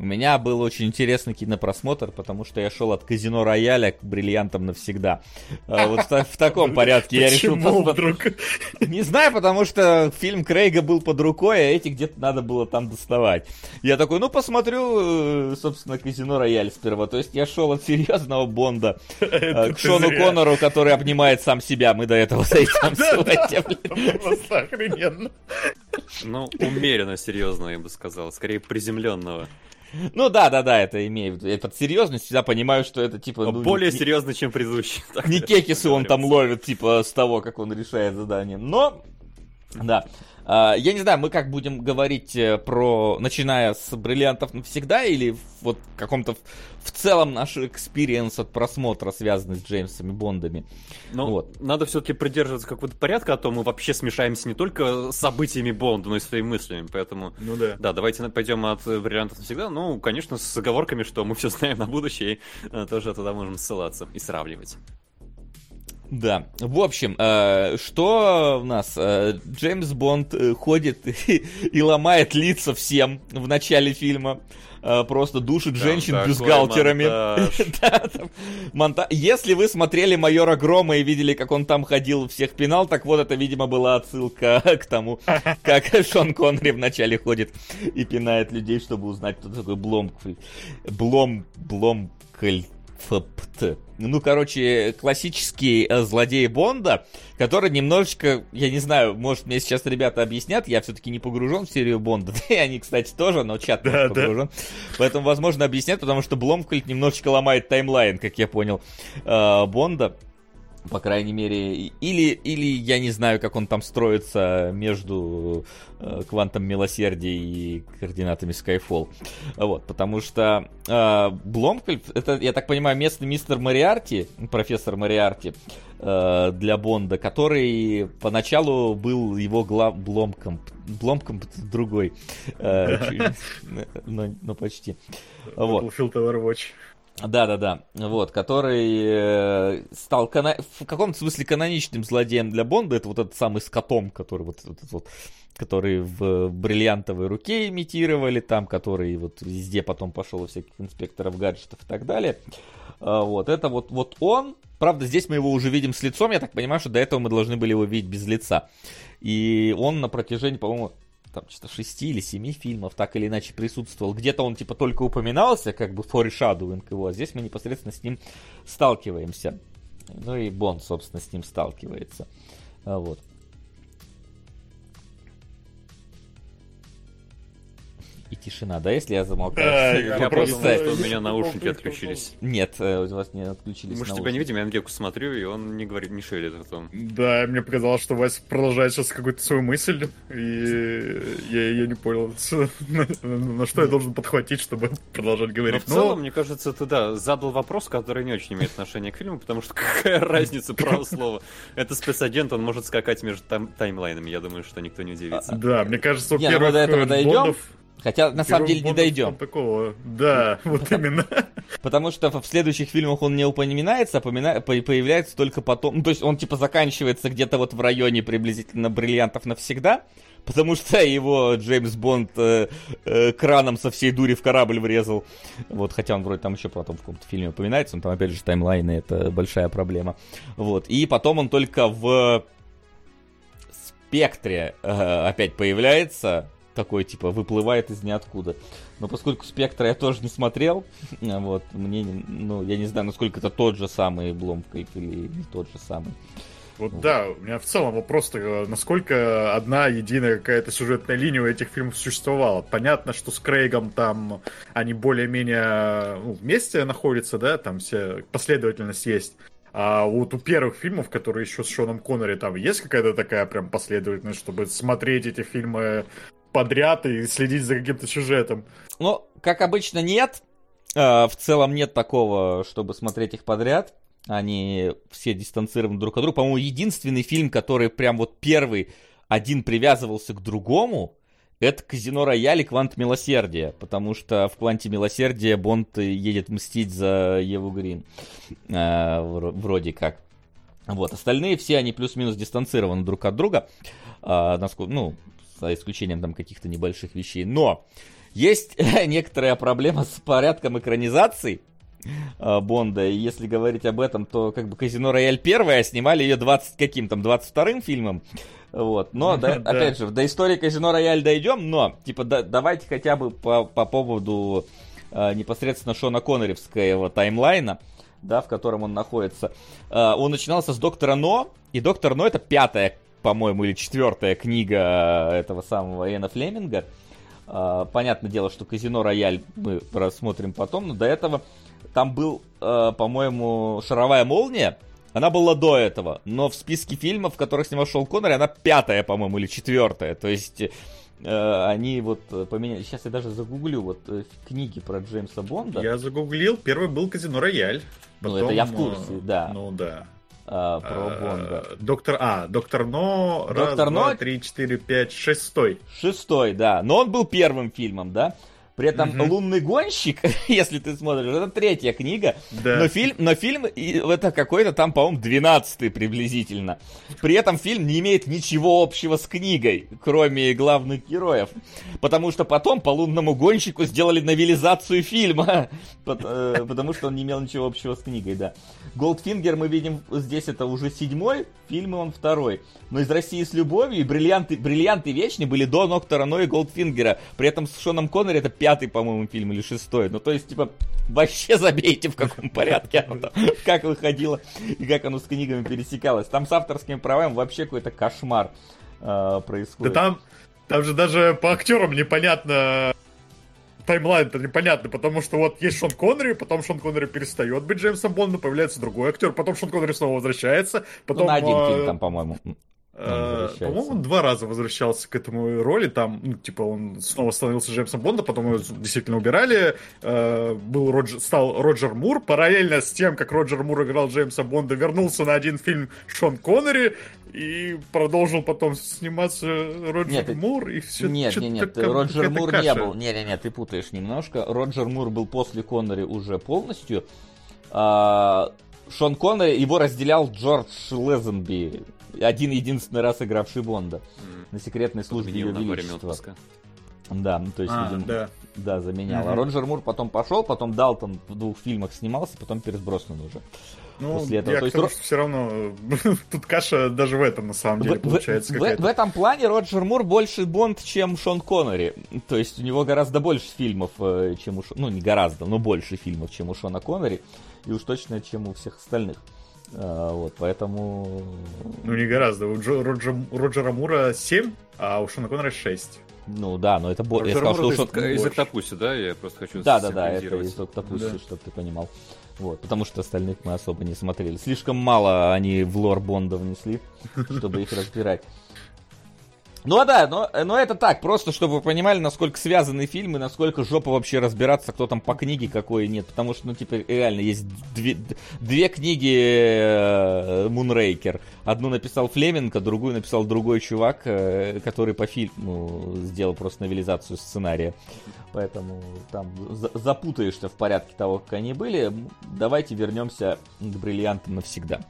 У меня был очень интересный кинопросмотр, потому что я шел от казино рояля к бриллиантам навсегда. А, вот в, таком [LAUGHS] порядке я решил посмотреть. [LAUGHS] Не знаю, потому что фильм Крейга был под рукой, а эти где-то надо было там доставать. Я такой, ну посмотрю, э, собственно, казино рояль сперва. То есть я шел от серьезного Бонда [LAUGHS] э, к Шону Коннору, который обнимает сам себя. Мы до этого зайдем сегодня. Просто охрененно. Ну, умеренно серьезно, я бы сказал. Скорее приземленного. Ну да, да, да, это имеет. Я под серьезность всегда понимаю, что это типа. Ну, Более не, серьезно, чем предыдущий. Не кекисы он там ловит, типа, с того, как он решает задание. Но, да. А, я не знаю, мы как будем говорить э, про, начиная с бриллиантов навсегда, или вот в каком-то в целом наш experience от просмотра, связанный с Джеймсами Бондами. Ну, вот. надо все-таки придерживаться какого-то порядка, а то мы вообще смешаемся не только с событиями Бонда, но и своими мыслями. Поэтому, ну да. Да, давайте пойдем от бриллиантов навсегда. Ну, конечно, с оговорками, что мы все знаем на будущее, и э, тоже туда можем ссылаться и сравнивать. Да. В общем, э, что у нас? Э, Джеймс Бонд э, ходит и, [LAUGHS] и ломает лица всем в начале фильма. Э, просто душит Там женщин бюстгальтерами. [LAUGHS] да, монта... Если вы смотрели Майора Грома и видели, как он там ходил, всех пинал, так вот это, видимо, была отсылка [LAUGHS] к тому, как Шон Коннери вначале ходит и пинает людей, чтобы узнать, кто такой Блом... Блом... Бломкель ФПТ. Ну, короче, классический э, злодей Бонда, который немножечко, я не знаю, может, мне сейчас ребята объяснят, я все-таки не погружен в серию Бонда, [LAUGHS] и они, кстати, тоже, но чат да, погружен. Да. Поэтому, возможно, объяснят, потому что Бломкольт немножечко ломает таймлайн, как я понял, э, Бонда по крайней мере, или, или я не знаю, как он там строится между э, квантом милосердия и координатами Skyfall. Вот, потому что э, Бломкольф, это, я так понимаю, местный мистер Мариарти, профессор Мариарти э, для Бонда, который поначалу был его глав... Бломком, Бломком другой, э, [LAUGHS] но, но почти. Вот. Battlefield Overwatch. Да-да-да, вот, который э, стал кана... в каком-то смысле каноничным злодеем для Бонда, это вот этот самый скотом, который вот, вот, вот который в бриллиантовой руке имитировали, там, который вот везде потом пошел у всяких инспекторов гаджетов и так далее. А, вот, это вот, вот он, правда, здесь мы его уже видим с лицом, я так понимаю, что до этого мы должны были его видеть без лица. И он на протяжении, по-моему, там что-то шести или семи фильмов так или иначе присутствовал. Где-то он типа только упоминался, как бы foreshadowing его, а здесь мы непосредственно с ним сталкиваемся. Ну и Бонд, собственно, с ним сталкивается. А, вот. И тишина. Да, если я замолкаю? Да, Я я просто- что у меня наушники отключились. Нет, э, у вас не отключились Мы же тебя не видим, я на Геку смотрю, и он не говорит, не шевелит ртом. Да, мне показалось, что Вася продолжает сейчас какую-то свою мысль, и я ее не понял, [LAUGHS] на, что я должен подхватить, чтобы продолжать Но говорить. в целом, мне кажется, ты, да, задал вопрос, который не очень имеет отношения к фильму, потому что [LAUGHS] какая разница, право слово. Это спецагент, он может скакать между тайм- таймлайнами, я думаю, что никто не удивится. да, мне кажется, у ну первых э. Бондов- Хотя на самом деле не дойдем. Такого, да, [LAUGHS] вот именно. Потому что в следующих фильмах он не упоминается, а появляется только потом. Ну, то есть он типа заканчивается где-то вот в районе приблизительно бриллиантов навсегда. Потому что его Джеймс Бонд э, э, краном со всей дури в корабль врезал. Вот, хотя он вроде там еще потом в каком-то фильме упоминается, но там опять же таймлайны, это большая проблема. Вот, и потом он только в спектре э, опять появляется, такой типа выплывает из ниоткуда. Но поскольку спектра я тоже не смотрел, вот, мне, не- ну, я не знаю, насколько это тот же самый Бломкайп или не тот же самый. Вот да, у меня в целом вопрос, насколько одна единая какая-то сюжетная линия у этих фильмов существовала. Понятно, что с Крейгом там они более-менее ну, вместе находятся, да, там все последовательность есть. А вот у первых фильмов, которые еще с Шоном Коннери, там есть какая-то такая прям последовательность, чтобы смотреть эти фильмы подряд и следить за каким-то сюжетом. Ну, как обычно, нет. Э, В целом нет такого, чтобы смотреть их подряд. Они все дистанцированы друг от друга. По-моему, единственный фильм, который прям вот первый один привязывался к другому, это «Казино Рояль» и «Квант Милосердия», потому что в «Кванте Милосердия» Бонд едет мстить за Еву Грин, э, вро- вроде как. Вот, остальные все, они плюс-минус дистанцированы друг от друга, а, насколько, ну, за исключением там каких-то небольших вещей. Но есть [LAUGHS] некоторая проблема с порядком экранизаций а, Бонда. И если говорить об этом, то как бы Казино Рояль первая, снимали ее 20 каким там, 22-м фильмом. Вот. Но, [LAUGHS] да, опять же, до истории Казино Рояль дойдем, но, типа, да- давайте хотя бы по, по поводу а, непосредственно Шона Конноревского таймлайна, да, в котором он находится. А, он начинался с Доктора Но, и Доктор Но это пятая, по-моему, или четвертая книга этого самого Иэна Флеминга. А, Понятное дело, что Казино Рояль мы рассмотрим потом, но до этого там был, э, по-моему, Шаровая молния. Она была до этого, но в списке фильмов, в которых снимал Шон Коннери, она пятая, по-моему, или четвертая. То есть э, они вот э, поменяли. Сейчас я даже загуглю вот э, книги про Джеймса Бонда. Я загуглил, первый был Казино Рояль. Ну, это я в курсе, э, да. Ну да. А, про А, Бонда. Доктор А, Доктор Но, раз, Доктор два, Но- три, четыре, пять, шестой. Шестой, да. Но он был первым фильмом, да. При этом Мгм. «Лунный гонщик», [LAUGHS] если ты смотришь, это третья книга. Да. Но фильм, но фильм это какой-то там, по-моему, 12 приблизительно. При этом фильм не имеет ничего общего с книгой, кроме главных героев. Потому что потом по лунному гонщику сделали новелизацию фильма. [LAUGHS] Э, Потому что он не имел ничего общего с книгой, да. Голдфингер мы видим здесь это уже седьмой, фильм и он второй. Но из России с любовью и бриллианты, бриллианты вечные были до Доктора Но и Голдфингера. При этом с Шоном Коннери это пятый, по-моему, фильм или шестой. Ну, то есть, типа, вообще забейте, в каком порядке оно там, как выходило и как оно с книгами пересекалось. Там с авторскими правами вообще какой-то кошмар э, Да происходит. там, там же даже по актерам непонятно. Таймлайн-то непонятно, потому что вот есть Шон Коннери, потом Шон Коннери перестает быть Джеймсом Бондом, появляется другой актер, потом Шон Коннери снова возвращается, Ну, потом... на один э, фильм там, по-моему. Э, по-моему, два раза возвращался к этому роли. Там, ну, типа, он снова становился Джеймсом Бонда, потом его действительно убирали. Э, был Роджер, стал Роджер Мур. Параллельно с тем, как Роджер Мур играл Джеймса Бонда, вернулся на один фильм Шон Коннери и продолжил потом сниматься Роджер нет, Мур и все. Нет, нет, нет, как, Роджер Мур каша. не был. Не, не, не, ты путаешь немножко. Роджер Мур был после Коннери уже полностью. А, Шон Коннери его разделял Джордж Лезенби один единственный раз игравший Бонда mm. на секретной службе Ее Величества. Да, ну то есть, а, видимо, да. да, заменял. Mm-hmm. А Роджер Мур потом пошел, потом Далтон в двух фильмах снимался, потом Пирс Броснан уже. Ну, после этого. Я то есть, тому, что все равно [LAUGHS] тут каша даже в этом на самом деле в, получается в, в, в этом плане Роджер Мур больше Бонд, чем Шон Коннери. То есть у него гораздо больше фильмов, э, чем у Шона... Ну, не гораздо, но больше фильмов, чем у Шона Коннери. И уж точно, чем у всех остальных. А, вот, поэтому... Ну, не гораздо. У Джо, Роджер, Роджера Мура 7, а у Шона Коннора 6. Ну да, но это больше. Я сказал, что у Шона... Из Октопуси, да? Я просто хочу Да, да, да, это из Октопуси, да. чтобы ты понимал. Вот, потому что остальных мы особо не смотрели. Слишком мало они в лор Бонда внесли, [LAUGHS] чтобы их разбирать. Ну а да, но, но это так, просто чтобы вы понимали, насколько связаны фильмы, насколько жопа вообще разбираться, кто там по книге какой нет. Потому что, ну, типа, реально есть две, две книги Мунрейкер. Э, Одну написал Флеменко, другую написал другой чувак, э, который по фильму сделал просто новелизацию сценария. Поэтому там запутаешься в порядке того, как они были. Давайте вернемся к бриллиантам навсегда.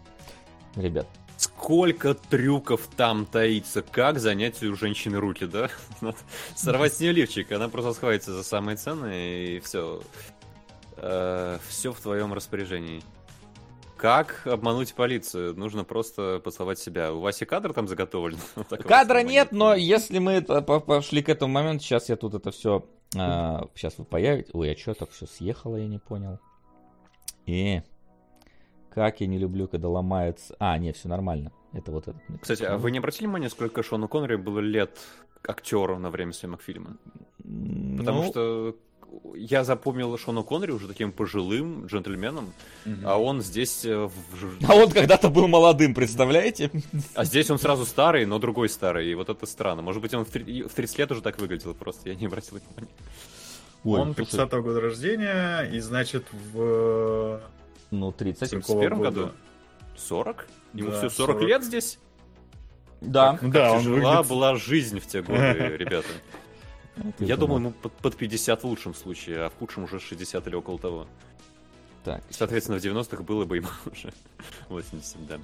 Ребят, сколько трюков там таится, как занять у женщины руки, да? [LAUGHS] Сорвать с нее лифчик, она просто схватится за самые ценные, и все. Э, все в твоем распоряжении. Как обмануть полицию? Нужно просто поцеловать себя. У Васи кадр там заготовлен? [LAUGHS] Кадра нет, но если мы пошли к этому моменту, сейчас я тут это все... А, сейчас вы появитесь. Ой, а что так все съехало, я не понял. И как я не люблю, когда ломаются... А, нет, все нормально. Это вот этот. Кстати, а вы не обратили внимание, сколько Шону Коннери было лет актеру на время съемок фильма? Потому ну... что я запомнил Шону Коннери уже таким пожилым джентльменом, угу. а он здесь... Э, в... [LAUGHS] А он когда-то был молодым, представляете? [LAUGHS] А здесь он сразу старый, но другой старый, и вот это странно. Может быть, он в 30 лет уже так выглядел просто, я не обратил внимания. Ой, он 30-го года рождения, и значит в ну, 30. В 31 году? 40? Ему да, все 40, 40 лет здесь? Да. Как, да, как тяжела выглядит... была жизнь в те годы, [LAUGHS] ребята. Я думал, ему под 50 в лучшем случае, а в худшем уже 60 или около того. Так. Соответственно, в 90-х было бы ему [LAUGHS] уже 80, да.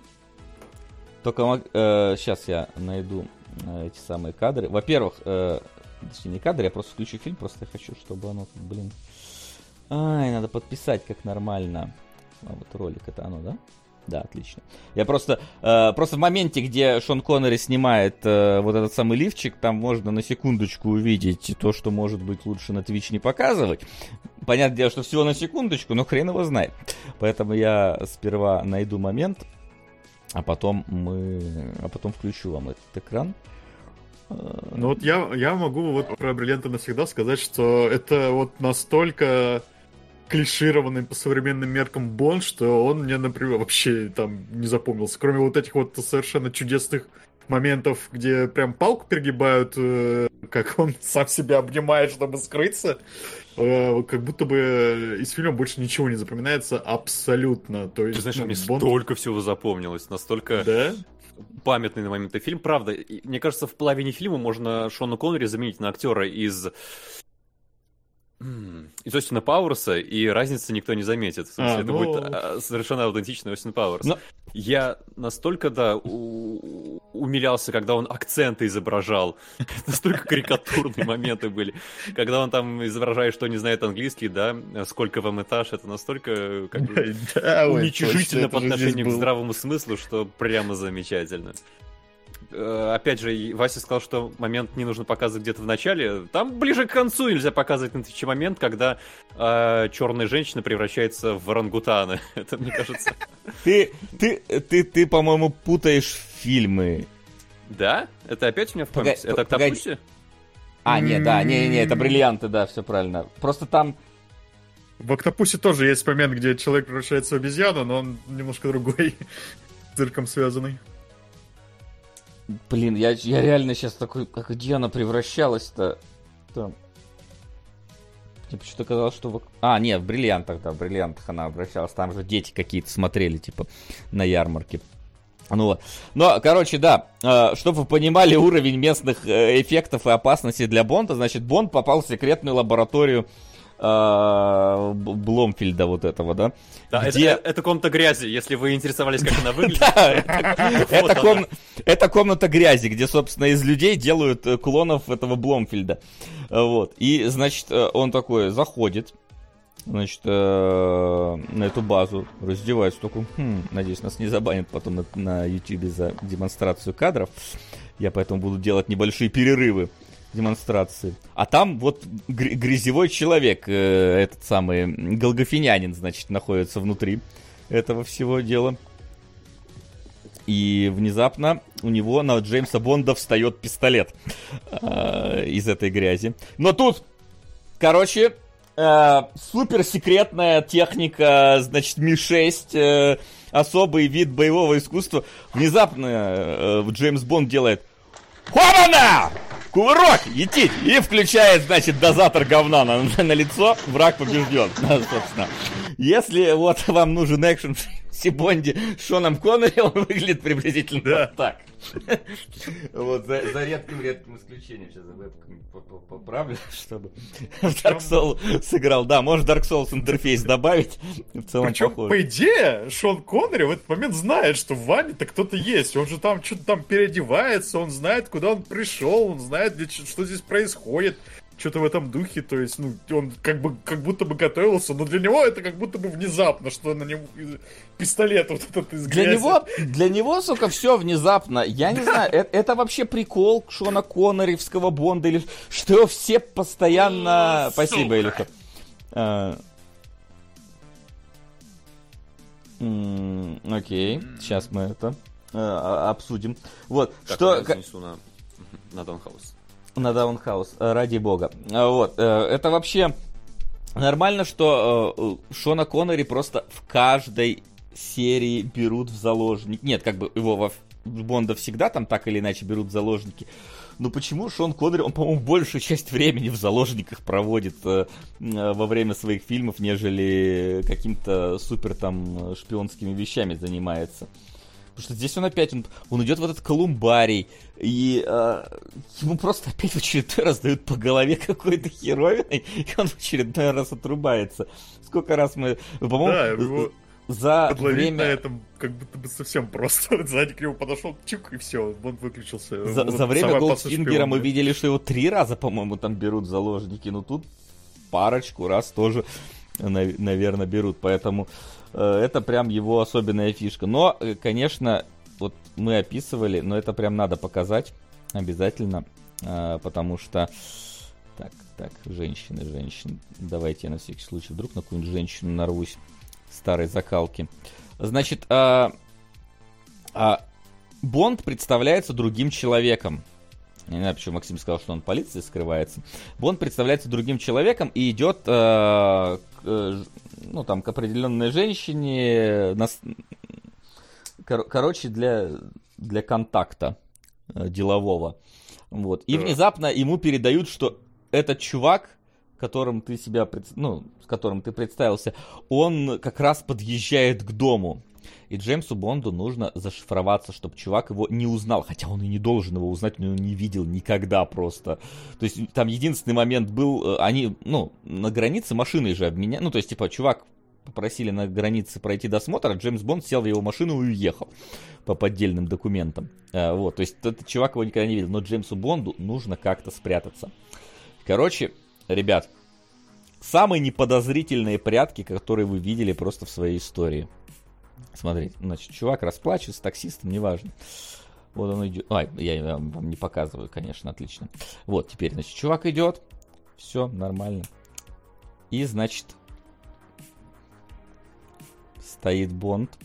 Только э, сейчас я найду э, эти самые кадры. Во-первых, э, точнее, не кадры, я просто включу фильм, просто я хочу, чтобы оно, блин... Ай, надо подписать как нормально. А вот ролик это оно, да? Да, отлично. Я просто, э, просто в моменте, где Шон Коннери снимает э, вот этот самый лифчик, там можно на секундочку увидеть то, что, может быть, лучше на Twitch не показывать. Понятное дело, что всего на секундочку, но хрен его знает. Поэтому я сперва найду момент, а потом мы, а потом включу вам этот экран. Ну вот я, я могу вот про бриллианты навсегда сказать, что это вот настолько клишированный по современным меркам Бонд, что он мне, например, вообще там не запомнился. Кроме вот этих вот совершенно чудесных моментов, где прям палку перегибают, э, как он сам себя обнимает, чтобы скрыться. Э, как будто бы из фильма больше ничего не запоминается абсолютно. То есть, Ты знаешь, ну, мне Бонд... столько всего запомнилось, настолько... Да? памятный на моменты фильм. Правда, мне кажется, в половине фильма можно Шона Коннери заменить на актера из из Остина Пауэрса, и разницы никто не заметит. В смысле, а, это ну... будет а, совершенно аутентичный Остин Пауэрс. Но... Я настолько, да, у... умилялся, когда он акценты изображал. [LAUGHS] Настолько карикатурные моменты были. Когда он там изображает, что не знает английский, да, сколько вам этаж, это настолько как бы, [LAUGHS] уничижительно по отношению к здравому смыслу, что прямо замечательно. Э, опять же, Вася сказал, что момент не нужно показывать где-то в начале. Там ближе к концу нельзя показывать на Твиче момент, когда э, черная женщина превращается в орангутана. [LAUGHS] Это, мне кажется... Ты, ты, ты, ты, по-моему, путаешь фильмы. Да? Это опять у меня в памяти? Это Октопуси? А, нет, да, не-не-не, это бриллианты, да, все правильно. Просто там... В Октопусе тоже есть момент, где человек превращается в обезьяну, но он немножко другой, [LAUGHS] цирком связанный. Блин, я, я реально сейчас такой, как где она превращалась-то? Там. Мне почему-то казалось, что... В... А, нет, в бриллиантах, да, в бриллиантах она обращалась. Там же дети какие-то смотрели, типа, на ярмарке. Ну вот. Но, короче, да, э, чтобы вы понимали уровень местных э, эффектов и опасности для Бонда, значит, Бонд попал в секретную лабораторию Бломфильда вот этого, да? Да, Где- это, это комната грязи, если вы интересовались, как она [LAUGHS] выглядит. Это- это ком- это комната грязи, где, собственно, из людей делают э, клонов этого Бломфильда. Э, Вот. И, значит, э, он такой заходит, значит, на эту базу, раздевается, такой, «Хм, надеюсь, нас не забанят потом на, на YouTube за демонстрацию кадров. Я поэтому буду делать небольшие перерывы демонстрации. А там вот гр- грязевой человек, э, этот самый Голгофинянин, значит, находится внутри этого всего дела. И внезапно у него на Джеймса Бонда встает пистолет э, из этой грязи. Но тут, короче, э, суперсекретная техника, значит, Ми-6, э, особый вид боевого искусства. Внезапно э, Джеймс Бонд делает Хобана! Кувырок! Етить! И включает, значит, дозатор говна на, на лицо. Враг побежден, [LAUGHS] Да, собственно. Если вот вам нужен экшен в Сибонде с Шоном Коннери, он выглядит приблизительно Да. вот так. [LAUGHS] Вот, за, за редким-редким исключением. Сейчас поправлю, [LAUGHS] чтобы в Dark Souls сыграл. Да, может Dark Souls интерфейс добавить. В целом Причем, похоже. по идее, Шон Коннери в этот момент знает, что в ванне-то кто-то есть. Он же там что-то там переодевается, он знает, куда он пришел, он знает, что здесь происходит. Что-то в этом духе, то есть, ну, он как бы, как будто бы готовился, но для него это как будто бы внезапно, что на него из- пистолет вот этот из Для грязи. него, для него, сука, все внезапно. Я не знаю, это, это вообще прикол Шона Конноревского Бонда или что все постоянно... Спасибо, или что? А, м, Окей, сейчас мы это а, обсудим. Вот, Так, что... на, Даунхаус. на Даунхаус, э, ради бога. А, Вот, э, это вообще нормально, что э, Шона Коннери просто в каждой серии берут в заложник. Нет, как бы его во Бонда всегда там так или иначе берут в заложники. Но почему Шон Коннери, он, по-моему, большую часть времени в заложниках проводит э, э, во время своих фильмов, нежели каким-то супер там э, шпионскими вещами занимается. Потому что здесь он опять, он, он идет в этот колумбарий, и э, ему просто опять в очередной раз дают по голове какой-то херовиной, и он в очередной раз отрубается. Сколько раз мы, по-моему, Да, его за подловить время... на этом как будто бы совсем просто. [LAUGHS] Сзади к нему подошел, чук, и все, он выключился. За, Вот за время Голдфингера мы видели, что его три раза, по-моему, там берут заложники. Ну тут парочку раз тоже, наверное, берут. Поэтому это прям его особенная фишка. Но, э, конечно, вот мы описывали, но это прям надо показать обязательно. э, потому что... Так, так, женщины, женщины. Давайте я на всякий случай вдруг на какую-нибудь женщину нарвусь старой закалки. Значит, а, а, Бонд представляется другим человеком. Не знаю, почему Максим сказал, что он полиции скрывается. Бонд представляется другим человеком и идет э, к, э, ну, там, к определенной женщине. на кор- короче, для, для контакта э, делового. Вот. И Так. внезапно ему передают, что этот чувак, которым ты себя, ну, с которым ты представился, он как раз подъезжает к дому. И Джеймсу Бонду нужно зашифроваться, чтобы чувак его не узнал. Хотя он и не должен его узнать, но он не видел никогда просто. То есть там единственный момент был, э, они, ну, на границе машиной же обменяли. Ну, то есть, типа, чувак попросили на границе пройти досмотр, а Джеймс Бонд сел в его машину и уехал по поддельным документам. Э, Вот, то есть этот чувак его никогда не видел. Но Джеймсу Бонду нужно как-то спрятаться. Короче, ребят, самые неподозрительные прятки, которые вы видели просто в своей истории. Смотрите, значит, чувак расплачивается с таксистом, неважно. Вот он идет. Ай, я вам не показываю, конечно, отлично. Вот, теперь, значит, чувак идет. Все нормально. И, значит, стоит Бонд.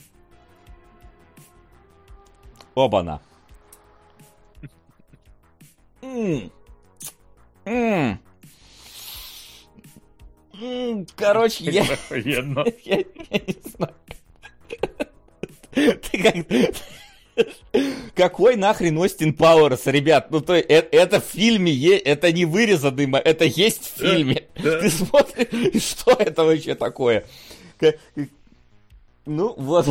Оба-на. Короче, я, [LAUGHS] я не знаю. Ты как... какой нахрен Остин Пауэрс, ребят? Ну, то есть, это, это в фильме, это не вырезанный, это есть в фильме. Ты смотришь, [LAUGHS] что это вообще такое? Ну, вот.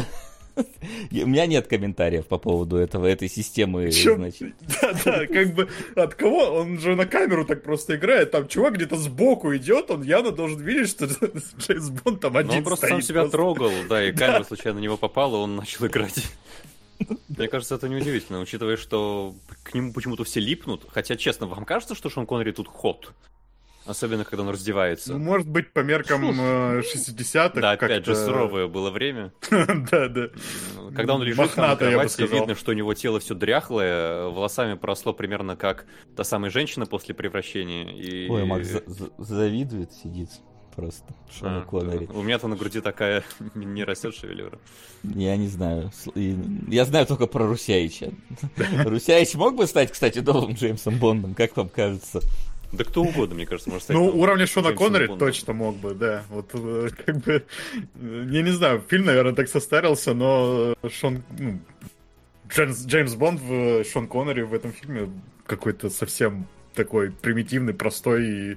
[LAUGHS] У меня нет комментариев по поводу этого, этой системы, [LAUGHS] Чё? значит. Да, да, как бы от кого? Он же на камеру так просто играет. Там чувак где-то сбоку идет, он явно должен видеть, что [LAUGHS] Джеймс Бонд там один он просто сам себя трогал, да, и камера случайно на него попала, он начал играть. Мне кажется, это неудивительно, учитывая, что к нему почему-то все липнут. Хотя, честно, вам кажется, что Шон Коннери тут ход? Особенно, когда он раздевается. Ну, может быть, по меркам 60-х. Э, да, опять же, суровое было время. [LAUGHS] Да, да. Когда он лежит на кровати, видно, что у него тело все дряхлое, волосами просло примерно как та самая женщина после превращения. Ой, Макс завидует, сидит просто. А. У меня-то на груди такая [LAUGHS] не растет шевелюра. Я не знаю. Я знаю только про Русяича. [LAUGHS] Русяич мог бы стать, кстати, новым Джеймсом Бондом, как вам кажется? Да кто угодно, мне кажется, может стать. Ну, уровня Шона Коннери точно мог бы, да. Вот э, как бы. Я не знаю, фильм, наверное, так состарился, но Шон. Ну, Джеймс, Джеймс Бонд в Шон Коннери в этом фильме какой-то совсем такой примитивный, простой и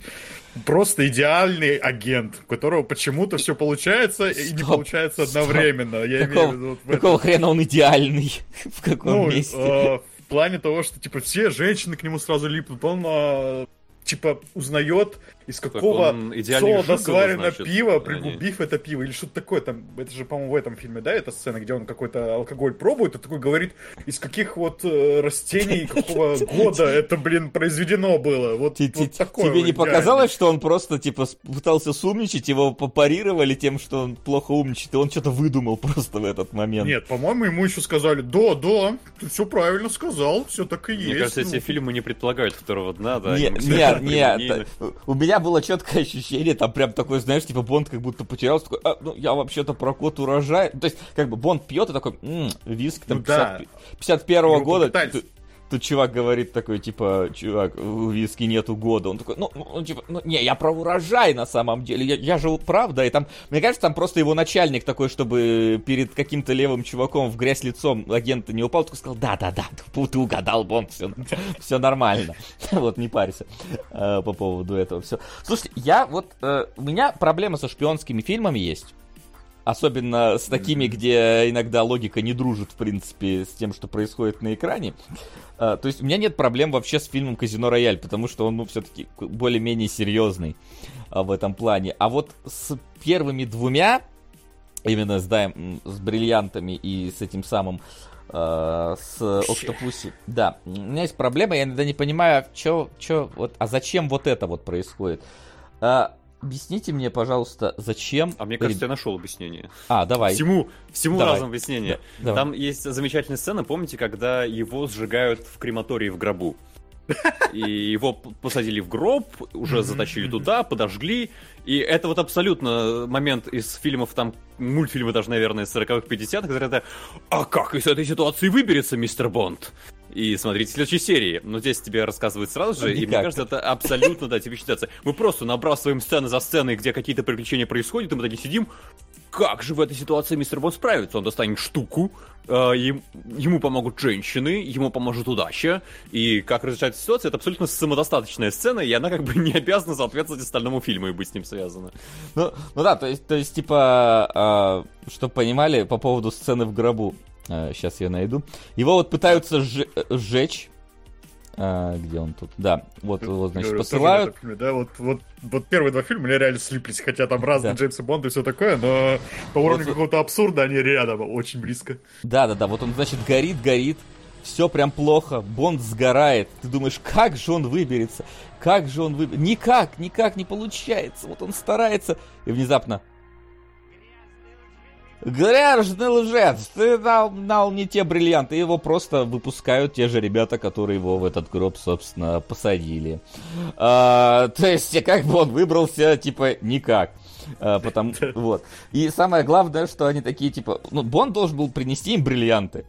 просто идеальный агент, у которого почему-то все получается Стоп, и не получается одновременно. Стоп. Я какого, имею в виду, какого хрена он идеальный? [LAUGHS] в каком ну, месте? Э, в плане того, что типа все женщины к нему сразу липнут. Он э, типа узнает, из какого солода сварено пиво, пригубив это пиво, или что-то такое. Там, это же, по-моему, в этом фильме, да, эта сцена, где он какой-то алкоголь пробует, и такой говорит, из каких вот э, растений, [LAUGHS] какого года это, блин, произведено было. Вот, вот такое. Тебе не показалось, что он просто, типа, пытался сумничать, его попарировали тем, что он плохо умничает, и он что-то выдумал [LAUGHS] просто в этот момент. Нет, по-моему, ему еще сказали, да, да, ты все правильно сказал, все так и есть. Мне кажется, эти ну». фильмы не предполагают второго дна, да? Нет, нет, нет. У меня было четкое ощущение, там прям такое, знаешь, типа Бонд как будто потерялся, такой, а, ну я вообще-то про кот урожай. То есть, как бы Бонд пьет и такой, м-м, виск там ну, 50, да. 51 года. Тут чувак говорит такой, типа, чувак, у виски нету года. Он такой, ну, ну типа, ну, не, я про урожай на самом деле. Я, я же правда. И там, мне кажется, там просто его начальник такой, чтобы перед каким-то левым чуваком в грязь лицом агента не упал, такой сказал, да-да-да, ты угадал, Бонд, все, все нормально. [LAUGHS] Вот, не парься э, по поводу этого. Все. Слушайте, я вот, э, у меня проблема со шпионскими фильмами есть. Особенно с такими, где иногда логика не дружит, в принципе, с тем, что происходит на экране. А, то есть у меня нет проблем вообще с фильмом «Казино Рояль», потому что он, ну, все-таки более-менее серьезный а, в этом плане. А вот с первыми двумя, именно с, да, с бриллиантами и с этим самым э, с Октопуси. Да, у меня есть проблема, я иногда не понимаю, чё, чё, вот, а зачем вот это вот происходит. А, Объясните мне, пожалуйста, зачем... А мне кажется, я нашел объяснение. А, давай. Всему, всему давай. разом объяснение. Да, Там есть замечательная сцена, помните, когда его сжигают в крематории в гробу? [LAUGHS] И его посадили в гроб, уже затащили туда, подожгли. И это вот абсолютно момент из фильмов, там, мультфильмы даже, наверное, 40-х, 50-х, когда это «А как из этой ситуации выберется мистер Бонд?» И смотрите следующей серии. Но здесь тебе рассказывают сразу же, Никак. и мне кажется, это абсолютно, да, типичная ситуация. Мы просто набрасываем сцены за сценой, где какие-то приключения происходят, и мы такие сидим, как же в этой ситуации мистер Бонд справится? Он достанет штуку, э, ему помогут женщины, ему поможет удача, и как разрешается ситуация, это абсолютно самодостаточная сцена, и она как бы не обязана соответствовать остальному фильму и быть с ним связана. Ну, ну да, то есть, то есть типа, э, чтобы понимали по поводу сцены в гробу, Сейчас а, я найду. Его вот пытаются сжечь. А, где он тут? Да, вот, вот значит, Говорю, посылают. Фильме, да, вот, вот, вот первые два фильма мне реально слиплись, хотя там разные да. Джеймса Бонда и все такое, но по уровню вот, какого-то абсурда они рядом, очень близко. Да, да, да, вот он, значит, горит, горит, все прям плохо, Бонд сгорает. Ты думаешь, как же он выберется? Как же он выберется? Никак, никак не получается. Вот он старается, и внезапно Грязный лжец, ты дал, дал не те бриллианты, его просто выпускают те же ребята, которые его в этот гроб, собственно, посадили. А, то есть, как бы он выбрался, типа, никак. А, потому, [LAUGHS] вот. И самое главное, что они такие, типа, ну, Бон должен был принести им бриллианты.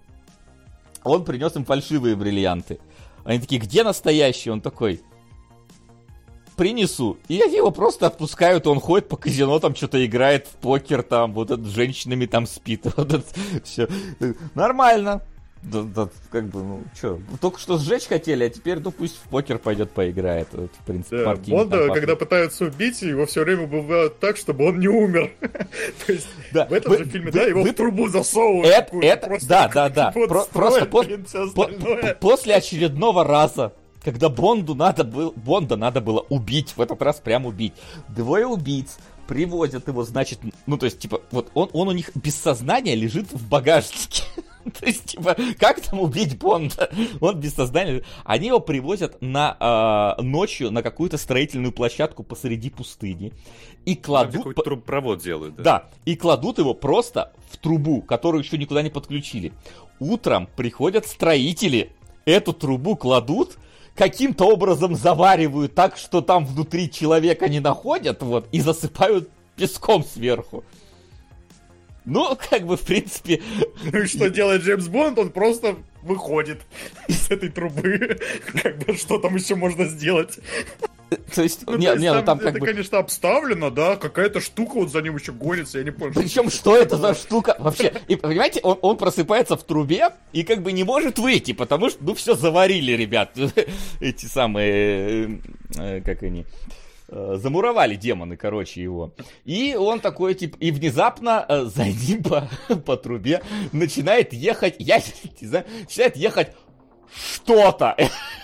Он принес им фальшивые бриллианты. Они такие, где настоящие? Он такой, принесу. И они его просто отпускают, он ходит по казино, там что-то играет в покер, там, вот это с женщинами там спит, [LAUGHS] вот это все. Нормально. да, да, как бы, ну, что, только что сжечь хотели, а теперь, ну, пусть в покер пойдет поиграет. Вот, в принципе, Да, партийный Бонда, там когда пытаются убить, его все время бывает так, чтобы он не умер. [LAUGHS] То есть Да, в этом вы- же фильме, вы- да, его вы- в трубу засовывают. Это, это, да, да, да. Про- просто по- по- после очередного раза, когда Бонду надо было, Бонда надо было убить, в этот раз прям убить. Двое убийц привозят его, значит, ну, то есть, типа, вот он, он у них без сознания лежит в багажнике. [LAUGHS] То есть, типа, как там убить Бонда? Он без сознания. Они его привозят на а, ночью на какую-то строительную площадку посреди пустыни и кладут... какой-то трубопровод делают. да, и кладут его просто в трубу, которую еще никуда не подключили. Утром приходят строители, эту трубу кладут, каким-то образом заваривают так, что там внутри человека не находят, вот, и засыпают песком сверху. Ну, как бы, в принципе, Ну и что делает Джеймс Бонд? Он просто выходит из этой трубы. [LAUGHS] Как бы, что там еще можно сделать? То есть, Ну, не, то есть не, ну там как это, бы... конечно, обставлено, да, какая-то штука вот за ним еще гонится, я не понял. Причем, что это за штука вообще? И, понимаете, он, он просыпается в трубе и как бы не может выйти, потому что, ну, все заварили, ребят. [LAUGHS] Эти самые, э, э, как они, э, замуровали демоны, короче, его. И он такой, типа, и внезапно э, за ним [LAUGHS] по, по трубе начинает ехать, я [LAUGHS] не знаю, начинает ехать что-то.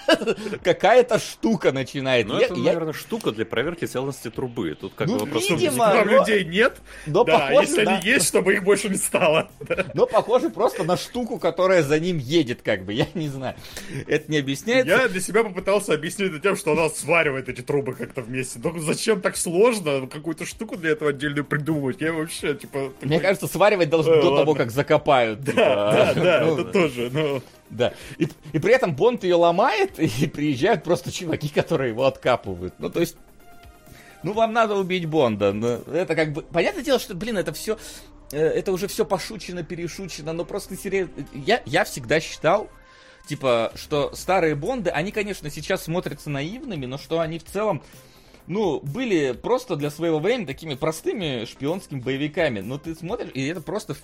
[LAUGHS] Какая-то штука начинает. Ну, это, я- наверное, штука для проверки целостности трубы. Тут как Ну, бы вопрос... видимо, Там но- людей нет, но да, похоже если на- они есть, чтобы их больше не стало. [LAUGHS] Но похоже просто на штуку, которая за ним едет, как бы. Я не знаю. Это не объясняется. Я для себя попытался объяснить это тем, что она сваривает эти трубы как-то вместе. Но зачем так сложно какую-то штуку для этого отдельную придумывать? Я вообще, типа... Мне кажется, сваривать должны Э, до ладно. того, как закопают. Да, типа, да, да, ну, это тоже, но... да. И, и при этом Бонд ее ломает, и приезжают просто чуваки, которые его откапывают. Ну, то есть, ну, вам надо убить Бонда. но это как бы... Понятное дело, что, блин, это все... Это уже все пошучено, перешучено, но просто серьезно... Я, я всегда считал, типа, что старые Бонды, они, конечно, сейчас смотрятся наивными, но что они в целом ну, были просто для своего времени такими простыми шпионскими боевиками. Но ты смотришь, и это просто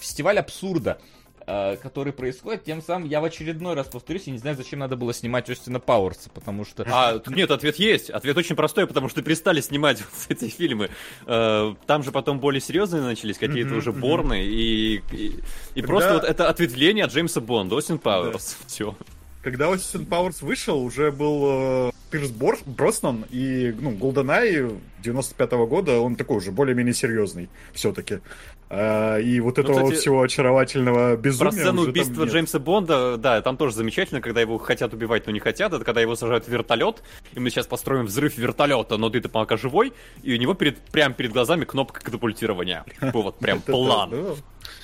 фестиваль абсурда, э, который происходит. Тем самым я в очередной раз повторюсь, я не знаю, зачем надо было снимать Остина Пауэрса, потому что... А, нет, ответ есть. Ответ очень простой, потому что перестали снимать [LAUGHS] вот эти фильмы. Э, Там же потом более серьезные начались, какие-то Мгм, уже. Борны, и, и, и Когда- просто вот это ответвление от Джеймса Бонда, Остин Пауэрс. Все. Когда Austin Powers вышел, уже был э, Пирс Бор- Броснан и, ну, GoldenEye 95-го года, он такой уже более-менее серьезный все-таки. И вот этого Ну, кстати, всего очаровательного Про безумия сцену уже там убийства. Джеймса Бонда, да, там тоже замечательно, когда его хотят убивать, но не хотят. Это когда его сажают в вертолет, и мы сейчас построим взрыв вертолета, но ты-то пока живой, и у него перед, прямо перед глазами кнопка катапультирования. Вот прям [LAUGHS] план.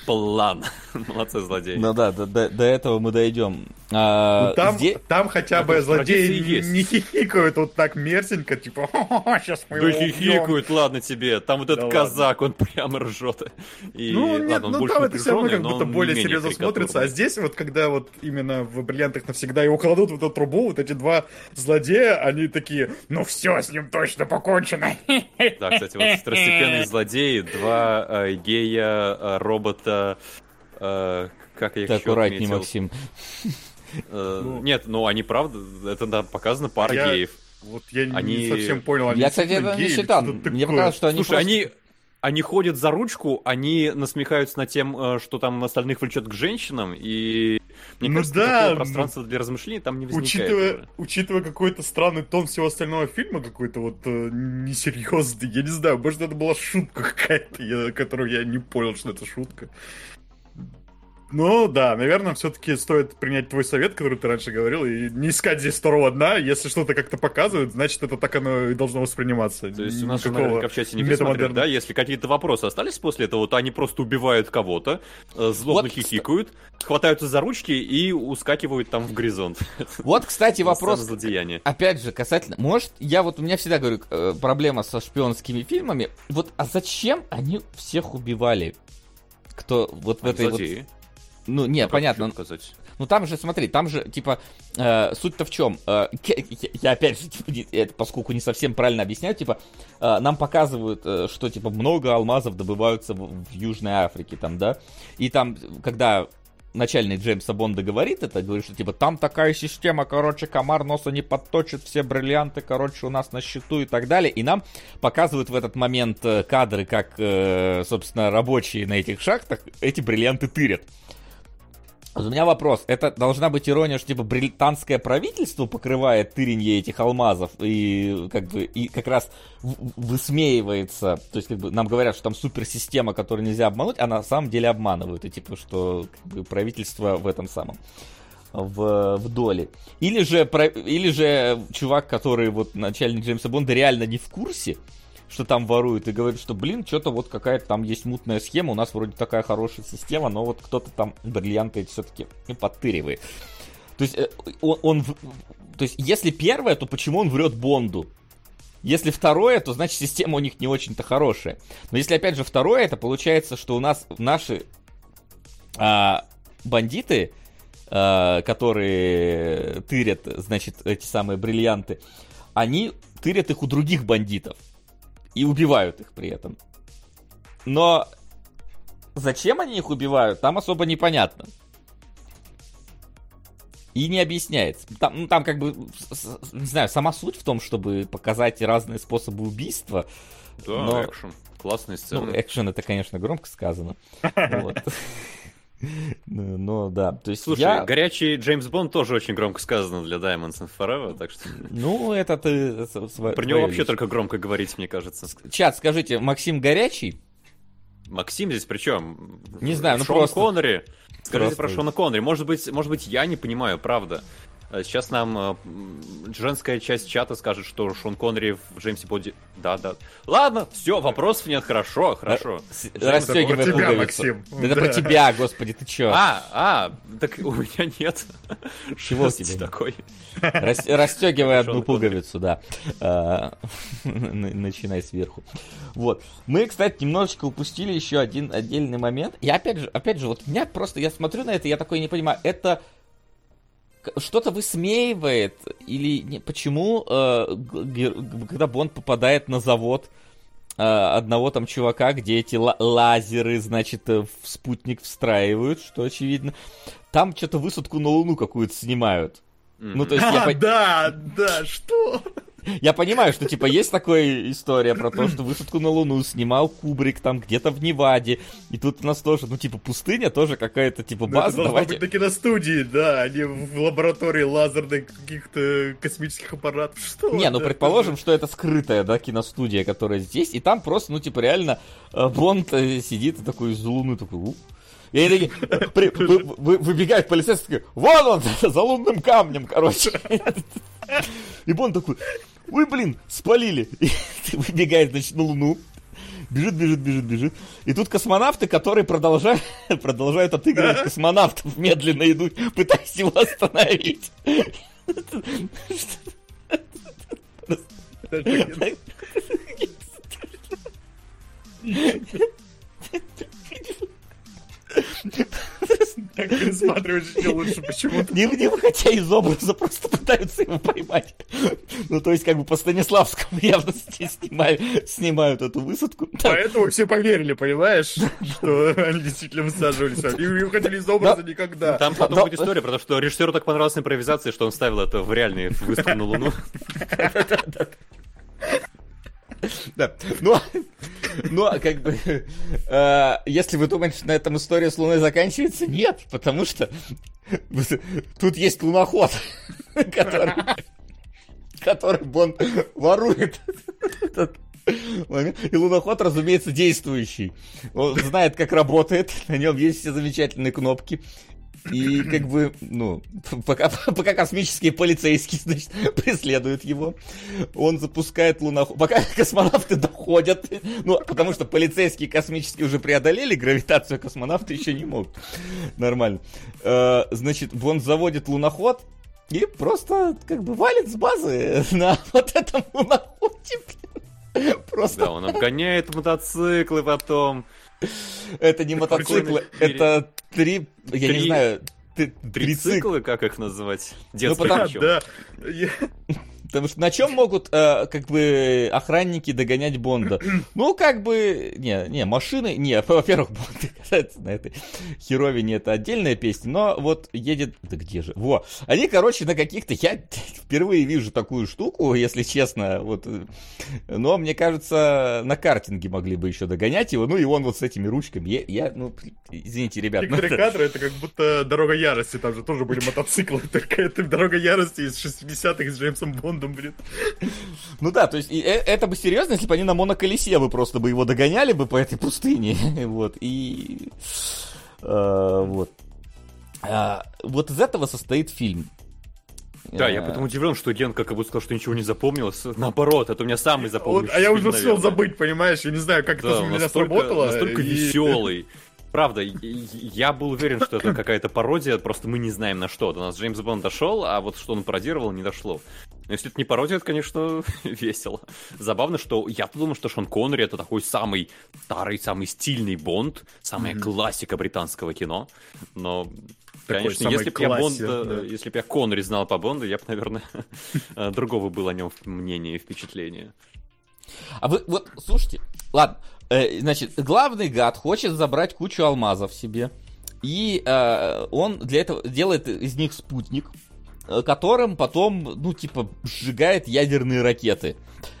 План. [LAUGHS] Молодцы, злодеи. Ну да, до, до- до этого мы дойдем. А, Ну, Там, здесь- там хотя бы злодеи традиции есть. не хихикают вот так мерзенько, типа, [LAUGHS] сейчас мы Да его убьем». хихикают, ладно тебе. Там вот этот Да казак, он прямо ржет. И, Ну, нет, ладно, он ну больше там это все равно как будто более серьезно смотрится. А здесь вот, когда вот именно в «Бриллиантах навсегда» его кладут в эту трубу, вот эти два злодея, они такие, ну все, с ним точно покончено. Да, кстати, вот второстепенные злодеи, два э, гея, э, робота, э, как я их Ты еще аккуратней, отметил? Максим. Э, Нет, ну они правда, это да, показано пара Я- геев. Вот я Они- не совсем понял, они Я, кстати, это не считал. Мне показалось, что они Слушай, просто- они, они ходят за ручку, они насмехаются над тем, э, что там остальных влечет к женщинам, и мне Ну кажется, да, ну, пространства для размышлений там не возникает. Учитывая, уже. учитывая какой-то странный тон всего остального фильма, какой-то вот э, несерьезный, я не знаю, может это была шутка какая-то, я- которую я не понял, что это шутка. Ну да, наверное, все-таки стоит принять твой совет, который ты раньше говорил, и не искать здесь второго дна. Если что-то как-то показывают, значит это так оно и должно восприниматься. То есть у нас наверняка в чате не метамодерна. да? Если какие-то вопросы остались после этого, то они просто убивают кого-то, э, злобно Вот, хихикают, хватаются за ручки и ускакивают там в горизонт. Вот, кстати, [LAUGHS] вопрос. Опять же, касательно... Может, я вот... У меня всегда, говорю, э, проблема со шпионскими фильмами. Вот, а зачем они всех убивали? Кто вот в этой вот... Ну, не, Как понятно. сказать? Ну там же, смотри, там же, типа, э, суть-то в чем? Э, я, я опять же, типа, не- это, поскольку не совсем правильно объясняю, типа, э, нам показывают, э, что, типа, много алмазов добываются в, в Южной Африке, там, да, и там, когда начальник Джеймса Бонда говорит это, говорит, что типа там такая система, короче, комар носа не подточит, все бриллианты, короче, у нас на счету и так далее. И нам показывают в этот момент э, кадры, как, э, собственно, рабочие на этих шахтах эти бриллианты тырят. У меня вопрос. Это должна быть ирония, что типа британское правительство покрывает тыренье этих алмазов и как бы и как раз высмеивается. То есть как бы нам говорят, что там суперсистема, которую нельзя обмануть, а на самом деле обманывают. И типа что как бы, правительство в этом самом в, в доле. Или же, или же чувак, который вот начальник Джеймса Бонда реально не в курсе, что там воруют, и говорит, что, блин, что-то вот какая-то там есть мутная схема, у нас вроде такая хорошая система, но вот кто-то там бриллианты все-таки подтыривает. То есть, э, он, он, то есть, если первое, то почему он врет Бонду? Если второе, то значит система у них не очень-то хорошая. Но если опять же второе, это получается, что у нас наши а, бандиты, а, которые тырят, значит, эти самые бриллианты, они тырят их у других бандитов и убивают их при этом. Но зачем они их убивают, там особо непонятно. И не объясняется. Там, ну, там как бы, не знаю, сама суть в том, чтобы показать разные способы убийства. Да, но... экшен. Классные сцены. Ну, экшен это, конечно, громко сказано. [LAUGHS] Но да, то есть Слушай, я... горячий Джеймс Бонд тоже очень громко сказано для Diamonds and Forever, так что... Ну, это ты... Про него вообще только громко говорить, мне кажется. Чат, скажите, Максим горячий? Максим здесь при чем? Не знаю, ну Шон просто... Коннери. Скажите просто... про Шона Коннери. Может быть, может быть, я не понимаю, правда. А сейчас нам э, женская часть чата скажет, что Шон Коннери в Джеймсе Боди... Да, да. Ладно, все, вопросов нет, хорошо, хорошо. Расстегивай пуговицу. Максим. Да, это про тебя, господи, ты чё? А, а, так у меня нет. Чего тебе? такой? Расстегивай одну пуговицу, да. А, начинай сверху. Вот. Мы, кстати, немножечко упустили еще один отдельный момент. Я опять же, опять же, вот меня просто, я смотрю на это, я такой не понимаю, это что-то высмеивает или не, почему, э, когда Бонд попадает на завод э, одного там чувака, где эти лазеры, значит, э, в спутник встраивают, что очевидно, там что-то высадку на Луну какую-то снимают. Mm-hmm. Ну, то есть я... Да, да, что? Я понимаю, что, типа, есть такая история про то, что высадку на Луну снимал Кубрик там где-то в Неваде, и тут у нас тоже, ну, типа, пустыня тоже какая-то, типа, база. Ну, давайте... быть на киностудии, да, а не в лаборатории лазерных каких-то космических аппаратов. Что? Не, ну, предположим, что это скрытая, да, киностудия, которая здесь, и там просто, ну, типа, реально э, Бонд э, сидит и такой из Луны такой, и они при, вы, вы, выбегают полицейские, вон он, [LAUGHS] за лунным камнем, короче. И Бонд такой, ой, блин, спалили. И [LAUGHS] выбегает, значит, на Луну. Бежит, бежит, бежит, бежит. И тут космонавты, которые продолжают, [LAUGHS] продолжают отыгрывать космонавтов, медленно идут, пытаясь его остановить. Так пересматриваешь еще лучше почему-то. Не, не хотя из образа просто пытаются его поймать. Ну, то есть, как бы по Станиславскому явно снимают, снимают эту высадку. Поэтому все поверили, понимаешь, что они действительно высаживались. И не выходили из образа никогда. Там потом будет история, потому что режиссеру так понравилась импровизация, что он ставил это в реальный высадку на Луну. [LAUGHS] Да. Ну, ну, как бы, э, если вы думаете, что на этом история с Луной заканчивается, нет, потому что тут есть луноход, который, который Бон ворует И луноход, разумеется, действующий. Он знает, как работает, на нем есть все замечательные кнопки. И как бы, ну, [LAUGHS] пока, пока космические полицейские, [LAUGHS] значит, преследуют его, он запускает луноход. Пока [LAUGHS] космонавты доходят, ну, потому что полицейские космические уже преодолели гравитацию, космонавты еще не могут. Нормально. Э, значит, он заводит луноход, и просто как бы валит с базы на вот этом луноходе. Просто... Да, он обгоняет мотоциклы потом. Это не мотоциклы, это три, я не знаю, Трициклы, как их называть? Детские ну, потому... Да. [LAUGHS] Потому что на чем могут, э, как бы, охранники догонять Бонда? [CLEARS THROAT] Ну, как бы, не, не, машины, не, [LAUGHS] во-первых, Бонд катается на этой херовине, это отдельная песня, но вот едет, да где же, во, они, короче, на каких-то, я впервые вижу такую штуку, если честно, вот, но мне кажется, на картинге могли бы еще догонять его, ну, и он вот с этими ручками, я, я ну, извините, ребят. Некоторые ну, кадры, это как будто Дорога Ярости, там же тоже были мотоциклы, [LAUGHS] только это Дорога Ярости из 60-х с Джеймсом Бондом, блин. Ну да, то есть и, э, это бы серьезно, если бы они на моноколесе бы просто бы его догоняли бы по этой пустыне, [LAUGHS] вот, и... Э, вот. А, вот из этого состоит фильм. Да, я потом удивлен, что Ген как будто сказал, что ничего не запомнилось. Наоборот, это у меня самый запомнился. Вот, а я уже успел забыть, понимаешь? Я не знаю, как да, это у меня сработало. Настолько и... веселый. [LAUGHS] Правда, я был уверен, что это какая-то пародия, просто мы не знаем на что. До нас Джеймс Бонд дошел, а вот что он пародировал, не дошло. Но если это не пародия, это, конечно, [LAUGHS] весело. Забавно, что я подумал, что Шон Коннери это такой самый старый, самый стильный Бонд, самая mm-hmm. классика британского кино. Но такой Конечно, если бы я Бонд, да. если бы я Коннери знал по Бонду, я бы, наверное, [LAUGHS] другого было о нем мнение и впечатление. А вы, вот, слушайте, ладно, э, значит, главный гад хочет забрать кучу алмазов себе, и э, он для этого делает из них спутник, э, которым потом, ну, типа, сжигает ядерные ракеты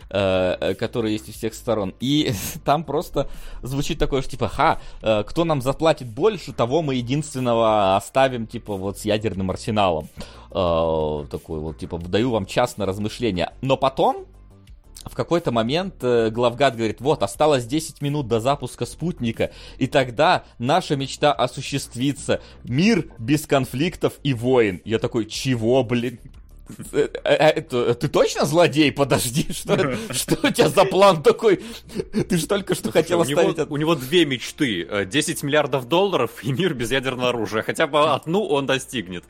э, которые есть у всех сторон. И [LAUGHS] там просто звучит такое, что типа, ха, э, кто нам заплатит больше, того мы единственного оставим, типа, вот с ядерным арсеналом. Такой вот, типа, даю вам час на размышления. Но потом в какой-то момент э, главгад говорит, вот, осталось 10 минут до запуска спутника, и тогда наша мечта осуществится. Мир без конфликтов и войн. Я такой, чего, блин? Э, э, это, ты точно злодей? Подожди, [LAUGHS] что, [LAUGHS] что у тебя за план такой? Ты же только что хотел оставить... У него две мечты. 10 миллиардов долларов и мир без ядерного оружия. Хотя бы одну он достигнет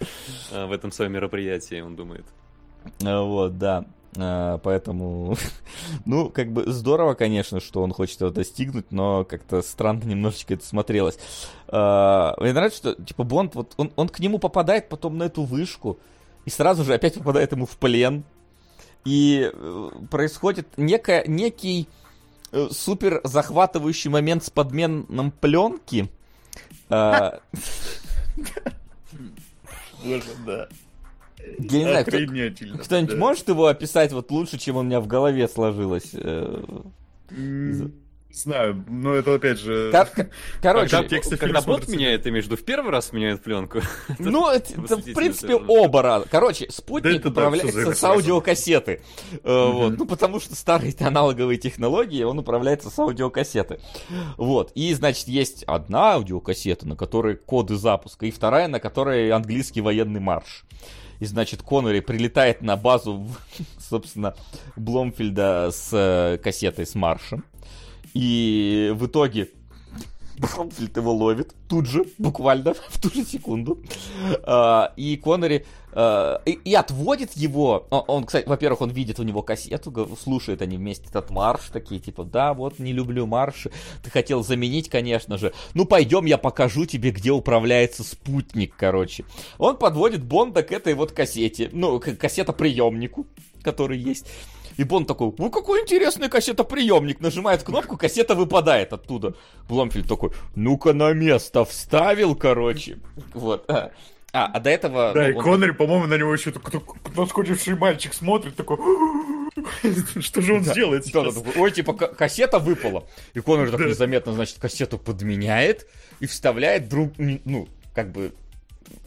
в этом своем мероприятии, он думает. Вот, да. А, поэтому, [LAUGHS] ну, как бы здорово, конечно, что он хочет этого достигнуть, но как-то странно немножечко это смотрелось. А, мне нравится, что, типа, Бонд, вот он, он к нему попадает потом на эту вышку, и сразу же опять попадает ему в плен. И э, происходит некая, некий э, супер захватывающий момент с подменом пленки. А, [LAUGHS] Боже, да. Я не знаю, кто, кто-нибудь да. может его описать вот лучше, чем у меня в голове сложилось? Э, знаю, но это опять же... Кор- [LAUGHS] короче, когда, тексты когда бот меняет, ты между в первый раз меняет пленку? [LAUGHS] Ну, это, это в принципе оба раза. Короче, спутник да управляется да, с аудиокассеты. Mm-hmm. Вот. Ну, потому что старые аналоговые технологии, он управляется с аудиокассеты. Вот. И, значит, есть одна аудиокассета, на которой коды запуска, и вторая, на которой английский военный марш. И, значит, Коннери прилетает на базу, [LAUGHS] собственно, Бломфильда с э, кассетой с маршем. И в итоге [LAUGHS] Бромфильд его ловит тут же, буквально [LAUGHS] в ту же секунду. А, и Коннери а, и, отводит его. Он, кстати, во-первых, он видит у него кассету, слушает они вместе этот марш, такие типа, да, вот не люблю марши. Ты хотел заменить, конечно же. Ну пойдем, я покажу тебе, где управляется спутник, короче. Он подводит Бонда к этой вот кассете, ну, к кассета-приемнику, который есть. И Бонд такой, ну какой интересный кассетоприемник. Нажимает кнопку, кассета выпадает оттуда. Бломфильд такой, ну-ка на место вставил, короче. Вот. А, а до этого... Да, ну, и он... Коннери, по-моему, на него еще наскучивший мальчик смотрит, такой... Что же он сделает да, да, Ой, типа, кассета выпала. И Коннор так незаметно, значит, кассету подменяет и вставляет друг, ну, как бы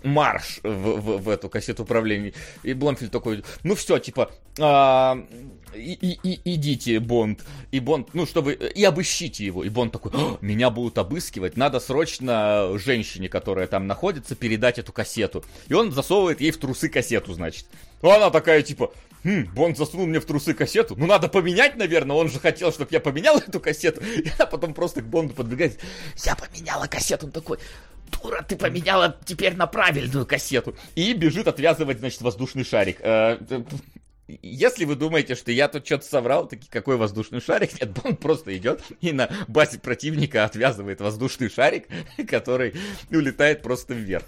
марш в, в, в эту кассету управления. И Бломфильд такой, ну все, типа, а, и, и, идите, Бонд. И Бонд, ну, чтобы... И обыщите его. И Бонд такой, меня будут обыскивать, надо срочно женщине, которая там находится, передать эту кассету. И он засовывает ей в трусы кассету, значит. Она такая, типа, хм, Бонд засунул мне в трусы кассету. Ну, надо поменять, наверное. Он же хотел, чтобы я поменял эту кассету. [LAUGHS] И она потом просто к Бонду подбегает. Я поменяла кассету. Он такой, дура, ты поменяла теперь на правильную кассету. И бежит отвязывать, значит, воздушный шарик. Э, если вы думаете, что я тут что-то соврал, таки какой воздушный шарик? Нет, он просто идет и на базе противника отвязывает воздушный шарик, который улетает просто вверх.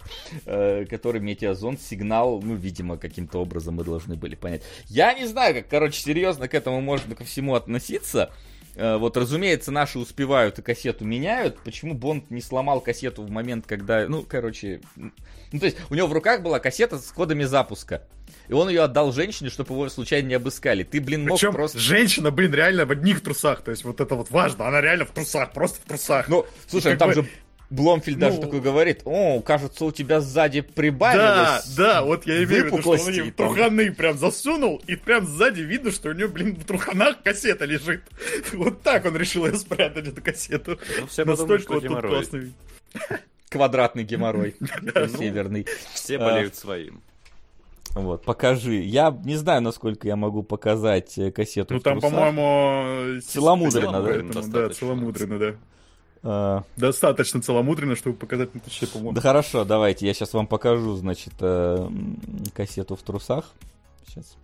Э, который метеозон сигнал, ну, видимо, каким-то образом мы должны были понять. Я не знаю, как, короче, серьезно к этому можно ко всему относиться. Э, вот, разумеется, наши успевают и кассету меняют. Почему Бонд не сломал кассету в момент, когда... Ну, короче... Ну, то есть, у него в руках была кассета с кодами запуска. И он ее отдал женщине, чтобы его случайно не обыскали. Ты, блин, мог Причем просто... женщина, блин, реально в одних трусах. То есть вот это вот важно. Она реально в трусах, просто в трусах. Ну, слушай, Как там бы- же Бломфильд даже Ну- такой говорит, о, кажется, у тебя сзади Да, прибавилось. да, вот я имею в виду, что он ей труханы прям засунул, и прям сзади видно, что у него, блин, в труханах кассета лежит. [LAUGHS] Вот так он решил ее спрятать, эту кассету. Ну, все подумают, Настолько что вот тут классный. [LAUGHS] Квадратный геморрой. [LAUGHS] Северный. Все А. болеют своим. Вот, покажи. Я не знаю, насколько я могу показать э, кассету Ну там, по-моему... Целомудренно, да? Поэтому, Да, целомудренно, да. А, Достаточно целомудренно, чтобы показать, ну, точнее, по-моему. Да хорошо, давайте, я сейчас вам покажу, значит, э, кассету в трусах. Сейчас.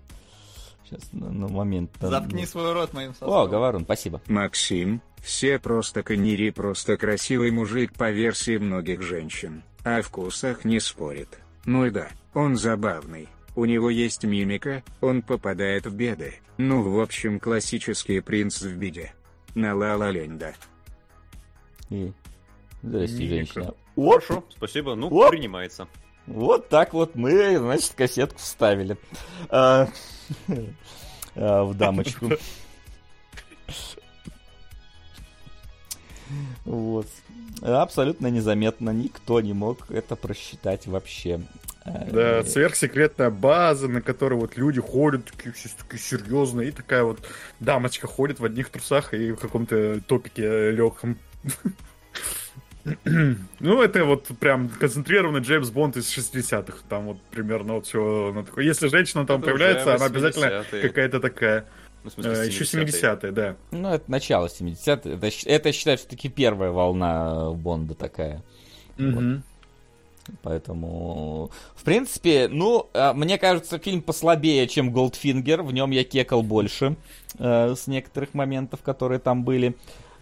Сейчас, на, на момент. Заткни ну. свой рот моим О, составом. Говорун, спасибо. Максим, все просто канири, просто красивый мужик по версии многих женщин. О вкусах не спорит. Ну и да, он забавный. У него есть мимика, он попадает в беды. Ну в общем классический принц в беде. На ла ла ленда. И... Здрасте, Мимика. женщина. Оп, Хорошо, спасибо. Ну, Оп. принимается. Вот так вот мы, значит, кассетку вставили. А, [LAUGHS] а, В дамочку. Вот. Абсолютно незаметно, никто не мог это просчитать вообще. Э, Да, сверхсекретная база, на которой вот люди ходят, такие все такие серьезные, и такая вот дамочка ходит в одних трусах и в каком-то топике легком. Ну, это вот прям концентрированный Джеймс Бонд из 60-х. Там вот примерно вот все такое. Если женщина там Это появляется, она обязательно 80-е. какая-то такая. Ну, в смысле, Э, Еще 70-е. 70-е, да. Ну, это начало 70-х. Это, это считаю, все-таки первая волна Бонда такая. Мгм. Поэтому, в принципе, ну, э, мне кажется, фильм послабее, чем Голдфингер. В нем я кекал больше э, с некоторых моментов, которые там были.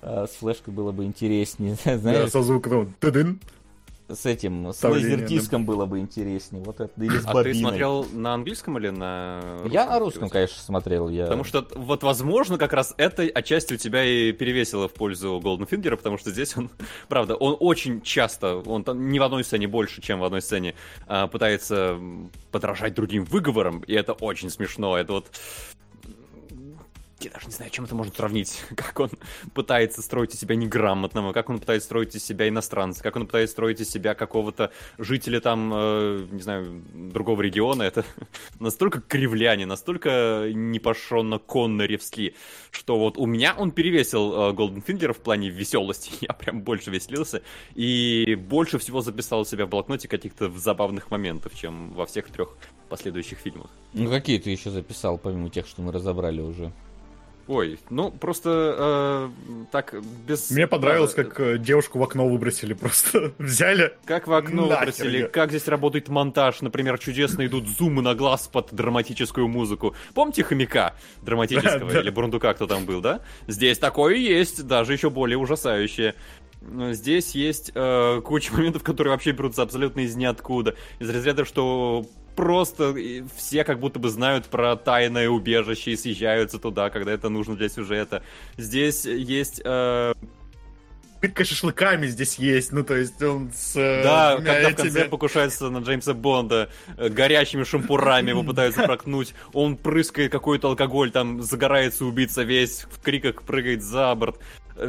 Э, с флешкой было бы интереснее. Да, [LAUGHS] Знаешь, со звуком тыдын. с этим, с лазердиском было бы интереснее. Вот это, или с А ты бобиной. смотрел на английском или на Я на русском, конечно, смотрел. Я... Потому что, вот, возможно, как раз это отчасти у тебя и перевесило в пользу Голден Фингера, потому что здесь он, [LAUGHS] правда, он очень часто, он там не в одной сцене больше, чем в одной сцене, а, пытается подражать другим выговорам, и это очень смешно. Это вот... Я даже не знаю, чем это можно сравнить. [LAUGHS] Как он пытается строить из себя неграмотного, как он пытается строить из себя иностранца, как он пытается строить из себя какого-то жителя там, э, не знаю, другого региона. Это [LAUGHS] настолько кривляне, настолько непошенно конноревски, что вот у меня он перевесил Голден Фингера в плане веселости. [LAUGHS] Я прям больше веселился и больше всего записал у себя в блокноте каких-то забавных моментов, чем во всех трех последующих фильмах. Ну, какие ты еще записал, помимо тех, что мы разобрали уже? Ой, ну просто э, так без... Мне понравилось, как э, девушку в окно выбросили просто. [LAUGHS] Взяли. Как в окно Нахер выбросили, её. как здесь работает монтаж, например, чудесно идут зумы на глаз под драматическую музыку. Помните хомяка драматического [LAUGHS] Да, да. или бурундука, кто там был, да? Здесь такое есть, даже еще более ужасающее. Но Здесь есть э, куча моментов, которые вообще берутся абсолютно из ниоткуда. Из разряда, что просто все как будто бы знают про тайное убежище и съезжаются туда, когда это нужно для сюжета. Здесь есть э, Пытка шашлыками здесь есть. Ну, то есть он с... э, Да, когда в этими- конце покушаются на Джеймса Бонда, э, горящими шампурами его пытаются [LAUGHS] проткнуть, он прыскает какой-то алкоголь, там загорается убийца весь, в криках прыгает за борт.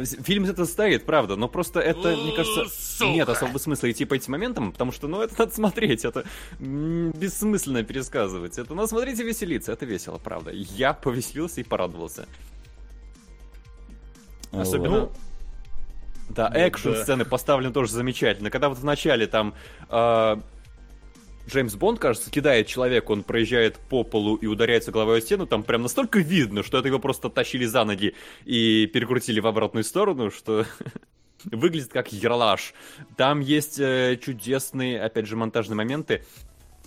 Фильм это стоит, правда, но просто это, мне кажется, нет особого смысла идти по этим моментам, потому что, ну, это [LAUGHS] надо смотреть, это бессмысленно пересказывать. Это надо смотреть и веселиться, это весело, правда. Я повеселился и порадовался. Особенно... Да, Ну, экшн-сцены поставлены тоже замечательно. Когда вот в начале там э, Джеймс Бонд, кажется, кидает человека, он проезжает по полу и ударяется головой о стену, там прям настолько видно, что это его просто тащили за ноги и перекрутили в обратную сторону, что [LAUGHS] выглядит как ярлаш. Там есть э, чудесные, опять же, монтажные моменты.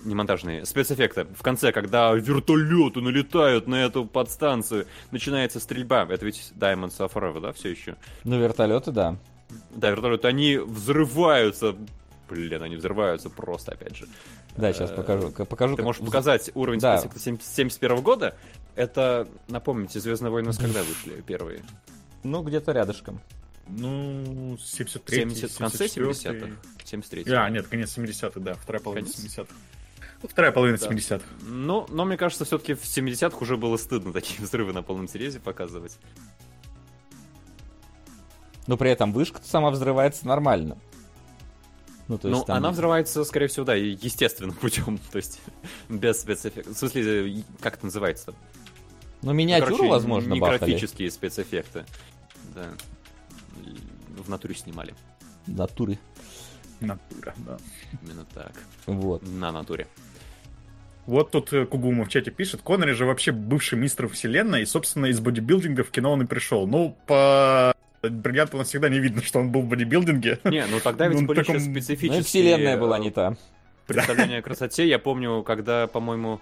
не монтажные, спецэффекты. В конце, когда вертолеты налетают на эту подстанцию, начинается стрельба. Это ведь Diamonds of Forever, да, все еще? Ну, вертолеты, да. Да, вертолеты, они взрываются. Блин, они взрываются просто, опять же. Да, сейчас покажу. покажу Ты как можешь показать уровень Да. спецэффектов 71 года. Это, напомните, Звездные войны с когда вышли первые? Ну, где-то рядышком. Ну, 73 70, в конце 70-х? 73 А, нет, конец 70-х, да, вторая половина Конец? 70-х. Ну, Вторая половина Да. 70-х. Ну, но мне кажется, все-таки в 70-х уже было стыдно такие [LAUGHS] взрывы на полном серьезе показывать. Но при этом вышка сама взрывается нормально. Ну, то есть Ну, там- она взрывается, скорее всего, да, естественным [LAUGHS] путем, то есть без спецэффектов. В смысле, как это называется-то? Ну, миниатюру, Короче, возможно, не бахали. графические спецэффекты. Да. В натуре снимали. Натуры. Натура, да. Именно так. Вот. На натуре. Вот тут э, Кугума в чате пишет, Коннери же вообще бывший мистер вселенной, и, собственно, из бодибилдинга в кино он и пришел. Ну, по бриллианту навсегда не видно, что он был в бодибилдинге. Не, ну тогда ведь Ну, были таком- еще Ну, специфические... вселенная была э, не та. представление о красоте. Я помню, когда, по-моему,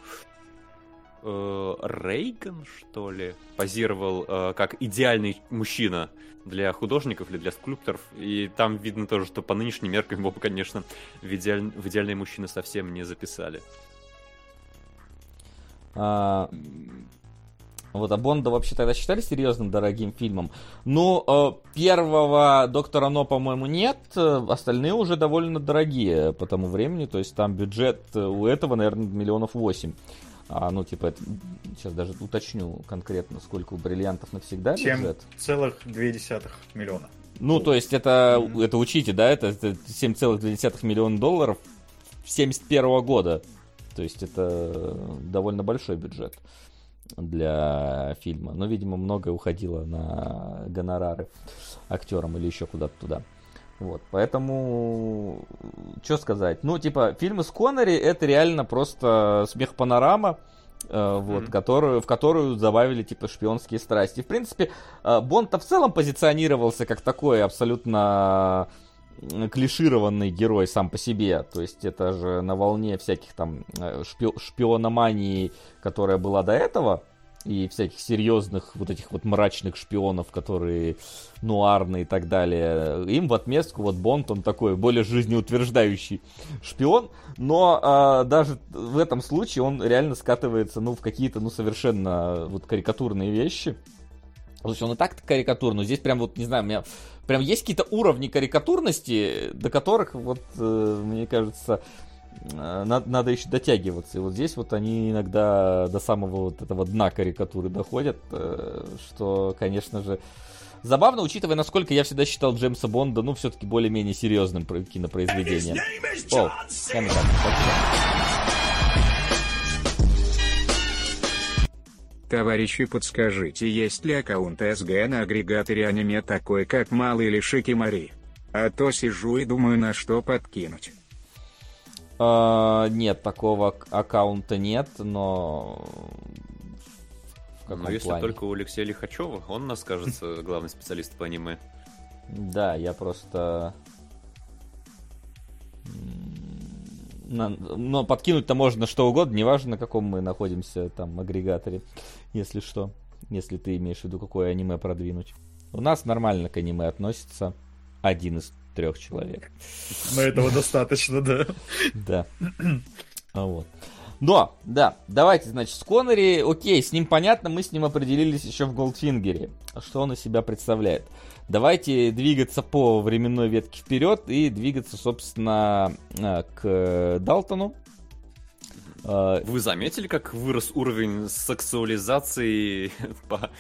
э, Рейган, что ли, позировал э, как идеальный мужчина для художников или для скульпторов. И там видно тоже, что по нынешним меркам его, конечно, в, идеаль... в идеальные мужчины совсем не записали. А, Вот, а Бонда вообще тогда считали серьезным, дорогим фильмом. Ну, э, первого Доктора Но, по-моему, нет. э, Остальные уже довольно дорогие по тому времени. То есть там бюджет э, у этого, наверное, миллионов восемь. А, ну, типа, это- сейчас даже уточню конкретно, сколько у бриллиантов навсегда бюджет. 7,2 миллиона. Ну, то есть это, это учите, да, это, это 7,2 миллиона долларов 71 года. То есть это довольно большой бюджет для фильма. Но, видимо, многое уходило на гонорары актерам или еще куда-то туда. Вот, поэтому, что сказать? Ну, типа, фильмы с Коннери это реально просто смех-панорама, э, вот, Мгм. которую, в которую добавили, типа, шпионские страсти. В принципе, э, Бонд-то в целом позиционировался как такой абсолютно клишированный герой сам по себе. То есть это же на волне всяких там э, шпи- шпиономании, которая была до этого, и всяких серьезных вот этих вот мрачных шпионов, которые нуарные и так далее. Им в отместку вот Бонд, он такой более жизнеутверждающий шпион, но а, даже в этом случае он реально скатывается, ну, в какие-то, ну, совершенно вот карикатурные вещи. Есть он и так карикатур, но здесь прям вот, не знаю, у меня прям есть какие-то уровни карикатурности, до которых, вот, э, мне кажется, э, надо, надо еще дотягиваться. И вот здесь вот они иногда до самого вот этого дна карикатуры доходят, э, что, конечно же, забавно, учитывая, насколько я всегда считал Джеймса Бонда, ну, все-таки более-менее серьезным про- кинопроизведением. О, камера, Товарищи, подскажите, есть ли аккаунт СГ на агрегаторе аниме такой, как Малый или Шикимари? А то сижу и думаю, на что подкинуть. А, нет, такого ак- аккаунта нет, но... В каком Но если плане? только у Алексея Лихачева, он нас, кажется, [LAUGHS] главный специалист по аниме. Да, я просто... Но подкинуть-то можно что угодно, неважно, на каком мы находимся там агрегаторе, если что. Если ты имеешь в виду, какое аниме продвинуть. У нас нормально к аниме относится один из трех человек. Но этого достаточно, да. Да. А Вот. Но, да, давайте, значит, с Коннери, окей, с ним понятно, мы с ним определились еще в Голдфингере. Что он из себя представляет? Давайте двигаться по временной ветке вперед и двигаться, собственно, а, к Далтону. А, Вы заметили, как вырос уровень сексуализации [LAUGHS] по-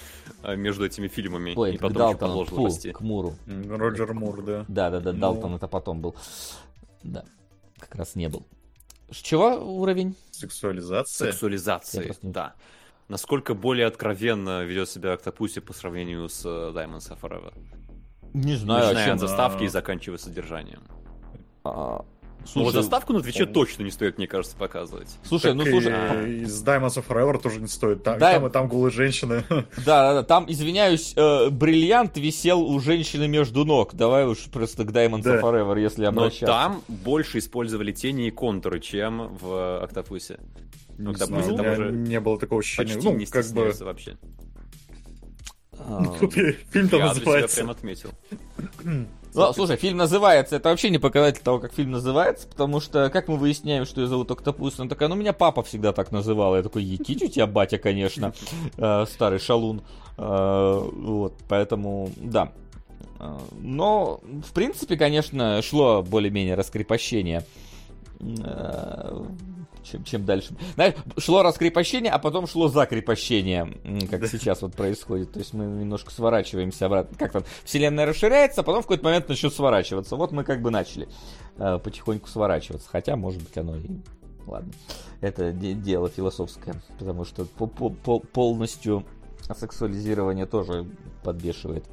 а, между этими фильмами Ой, и к потом Далтону, продолжило фу, расти? к Муру. Роджер Мур, да. Да-да-да, Ну. Далтон это потом был. Да, как раз не был. С чего уровень? Сексуализация. Сексуализации, не- да. Насколько более откровенно ведет себя Октопуси по сравнению с э, Diamonds of Forever. Не знаю, Начиная от заставки и заканчивая содержанием. А, Ну, вот заставку на Твиче точно не стоит, мне кажется, показывать. Слушай, так ну слушай... И, из Diamonds of Forever тоже не стоит. Там, Дай... там и там голые женщины. [LAUGHS] Да, да, да. Там, извиняюсь, э, бриллиант висел у женщины между ног. Давай уж просто к Diamonds да. of Forever, если обращаться. Но там больше использовали тени и контуры, чем в Октопусе. Не, знаю, там уже не было такого ощущения. Почти ну, не как бы... вообще. [LAUGHS] Фильм-то называется. прям отметил. Ну, слушай, фильм называется, это вообще не показатель того, как фильм называется, потому что, как мы выясняем, что ее зовут Октопус, она такая, ну, меня папа всегда так называл. Я такой, етить у тебя батя, конечно, э, старый шалун. Э, вот, поэтому, да. Э, но, в принципе, конечно, шло более-менее раскрепощение чем, чем дальше. Знаешь, шло раскрепощение, а потом шло закрепощение, как сейчас вот происходит. То есть мы немножко сворачиваемся обратно. Как там, вселенная расширяется, а потом в какой-то момент начнет сворачиваться. Вот мы как бы начали э, потихоньку сворачиваться. Хотя, может быть, оно и... Ладно, это дело философское, потому что по -по полностью сексуализирование тоже подбешивает,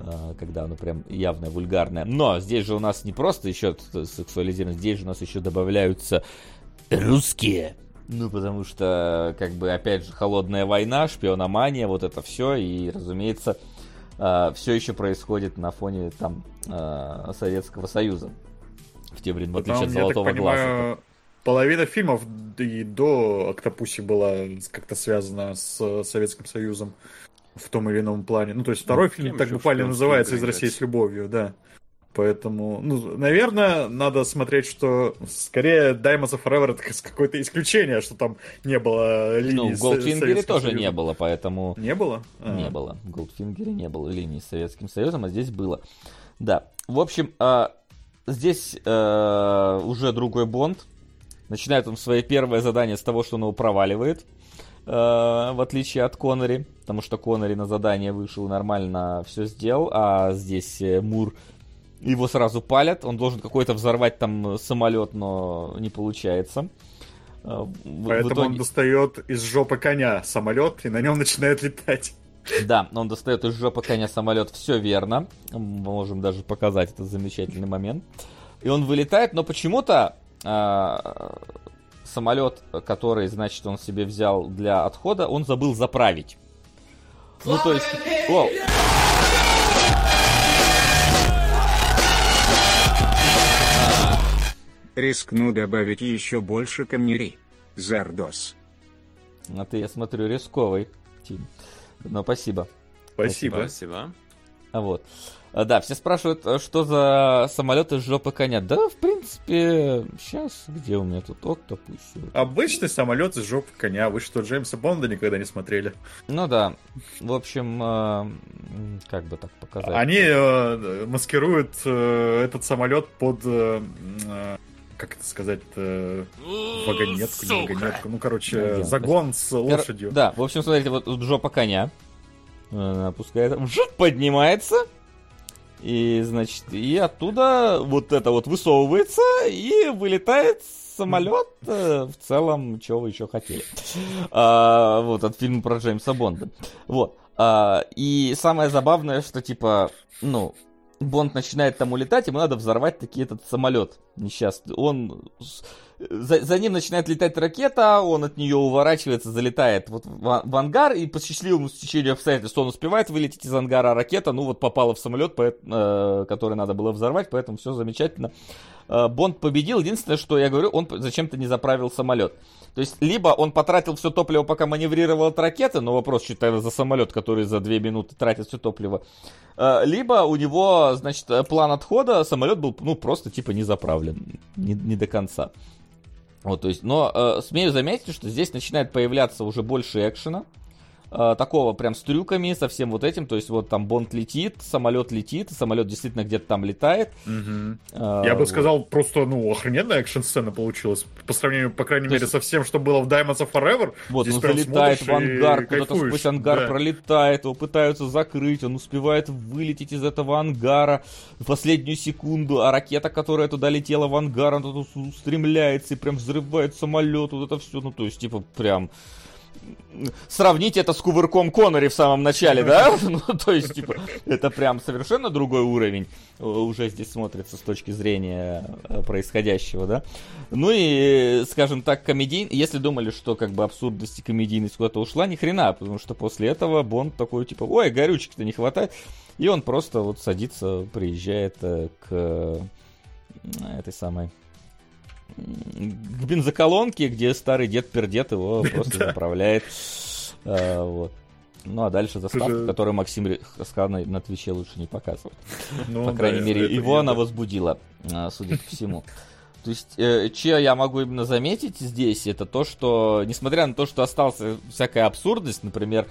э, когда оно прям явное, вульгарное. Но здесь же у нас не просто еще сексуализирование, здесь же у нас еще добавляются русские. Ну, потому что, как бы, опять же, холодная война, шпиономания, вот это все, и, разумеется, э, все еще происходит на фоне там э, Советского Союза. В те времена, в отличие от Золотого я так понимаю, глаза. Половина фильмов и до Октопуси была как-то связана с Советским Союзом в том или ином плане. Ну, то есть второй ну, фильм так буквально называется «Из России с любовью», да. Поэтому, ну, наверное, надо смотреть, что скорее Diamonds of Forever это какое-то исключение, что там не было линии Ну, в Goldfingerе тоже Союзом. не было, поэтому... Не было? А. Не было. В Goldfingerе не было линии с Советским Союзом, а здесь было. Да. В общем, э, здесь э, уже другой Бонд. Начинает он свое первое задание с того, что он его проваливает. Э, в отличие от Коннери, потому что Коннери на задание вышел нормально все сделал, а здесь э, Мур его сразу палят, он должен какой-то взорвать там самолет, но не получается. В, Поэтому в итоге... он достает из жопы коня самолет и на нем начинает летать. Да, он достает из жопы коня самолет, все верно. Мы можем даже показать этот замечательный момент. И он вылетает, но почему-то э, самолет, который, значит, он себе взял для отхода, он забыл заправить. Ну, то есть... О! Рискну добавить еще больше камнери. Зардос. А ты, я смотрю, рисковый, Тим. Но спасибо. Спасибо. Спасибо. А вот. А, да, все спрашивают, а что за самолет из жопы коня. Да, в принципе, сейчас, где у меня тут октопус? Обычный самолет из жопы коня. Вы что, Джеймса Бонда никогда не смотрели? Ну да. В общем, э, как бы так показать. Они э, маскируют э, этот самолет под э, как это сказать, э, вагонетку, не вагонетку, ну, короче, Вагон. загон с лошадью. Да, в общем, смотрите, вот жопа коня э, опускает, вжух, поднимается, и, значит, и оттуда вот это вот высовывается и вылетает самолет. Э, в целом, чего вы еще хотели. А, вот, от фильма про Джеймса Бонда. Вот. А, и самое забавное, что, типа, ну, Бонд начинает там улетать, ему надо взорвать таки этот самолет несчастный. Он за, за ним начинает летать ракета, он от нее уворачивается, залетает вот в, в ангар, и по счастливому стечению обстоятельств он успевает вылететь из ангара, а ракета, ну вот попала в самолет, по, э, который надо было взорвать, поэтому все замечательно. Э, Бонд победил, единственное, что я говорю, он зачем-то не заправил самолет. То есть, либо он потратил все топливо, пока маневрировал от ракеты, но вопрос, считаю, за самолет, который за 2 минуты тратит все топливо, э, либо у него, значит, план отхода, самолет был, ну, просто, типа, не заправлен, не, не до конца. Вот, то есть, но э, смею заметить, что здесь начинает появляться уже больше экшена. Э, такого прям с трюками, со всем вот этим. То есть, вот там Бонд летит, самолет летит, самолет действительно где-то там летает. Угу. Э, Я бы вот. сказал, просто, ну, охрененная экшн-сцена получилась. По сравнению, по крайней то мере, со всем, что было в Diamonds of Forever. Вот, он залетает в ангар, куда-то сквозь ангар да. пролетает, его пытаются закрыть, он успевает вылететь из этого ангара в последнюю секунду, а ракета, которая туда летела в ангар, она тут устремляется и прям взрывает самолет, вот это все. Ну, то есть, типа, прям сравнить это с кувырком Коннори в самом начале, да? [LAUGHS] Ну, то есть, типа, это прям совершенно другой уровень э, уже здесь смотрится с точки зрения э, происходящего, да? Ну и, скажем так, комедий... Если думали, что как бы абсурдность и комедийность куда-то ушла, ни хрена, потому что после этого Бонд такой, типа, ой, горючек-то не хватает. И он просто вот садится, приезжает э, к этой самой к бензоколонке, где старый дед-пердед его [LAUGHS] просто заправляет. А, вот. Ну а дальше заставка, которую Максим сказал на Твиче лучше не показывать. [LAUGHS] Ну, по крайней мере, его она возбудила, а, судя по всему. То есть, э, что я могу именно заметить здесь, это то, что, несмотря на то, что осталась всякая абсурдность, например,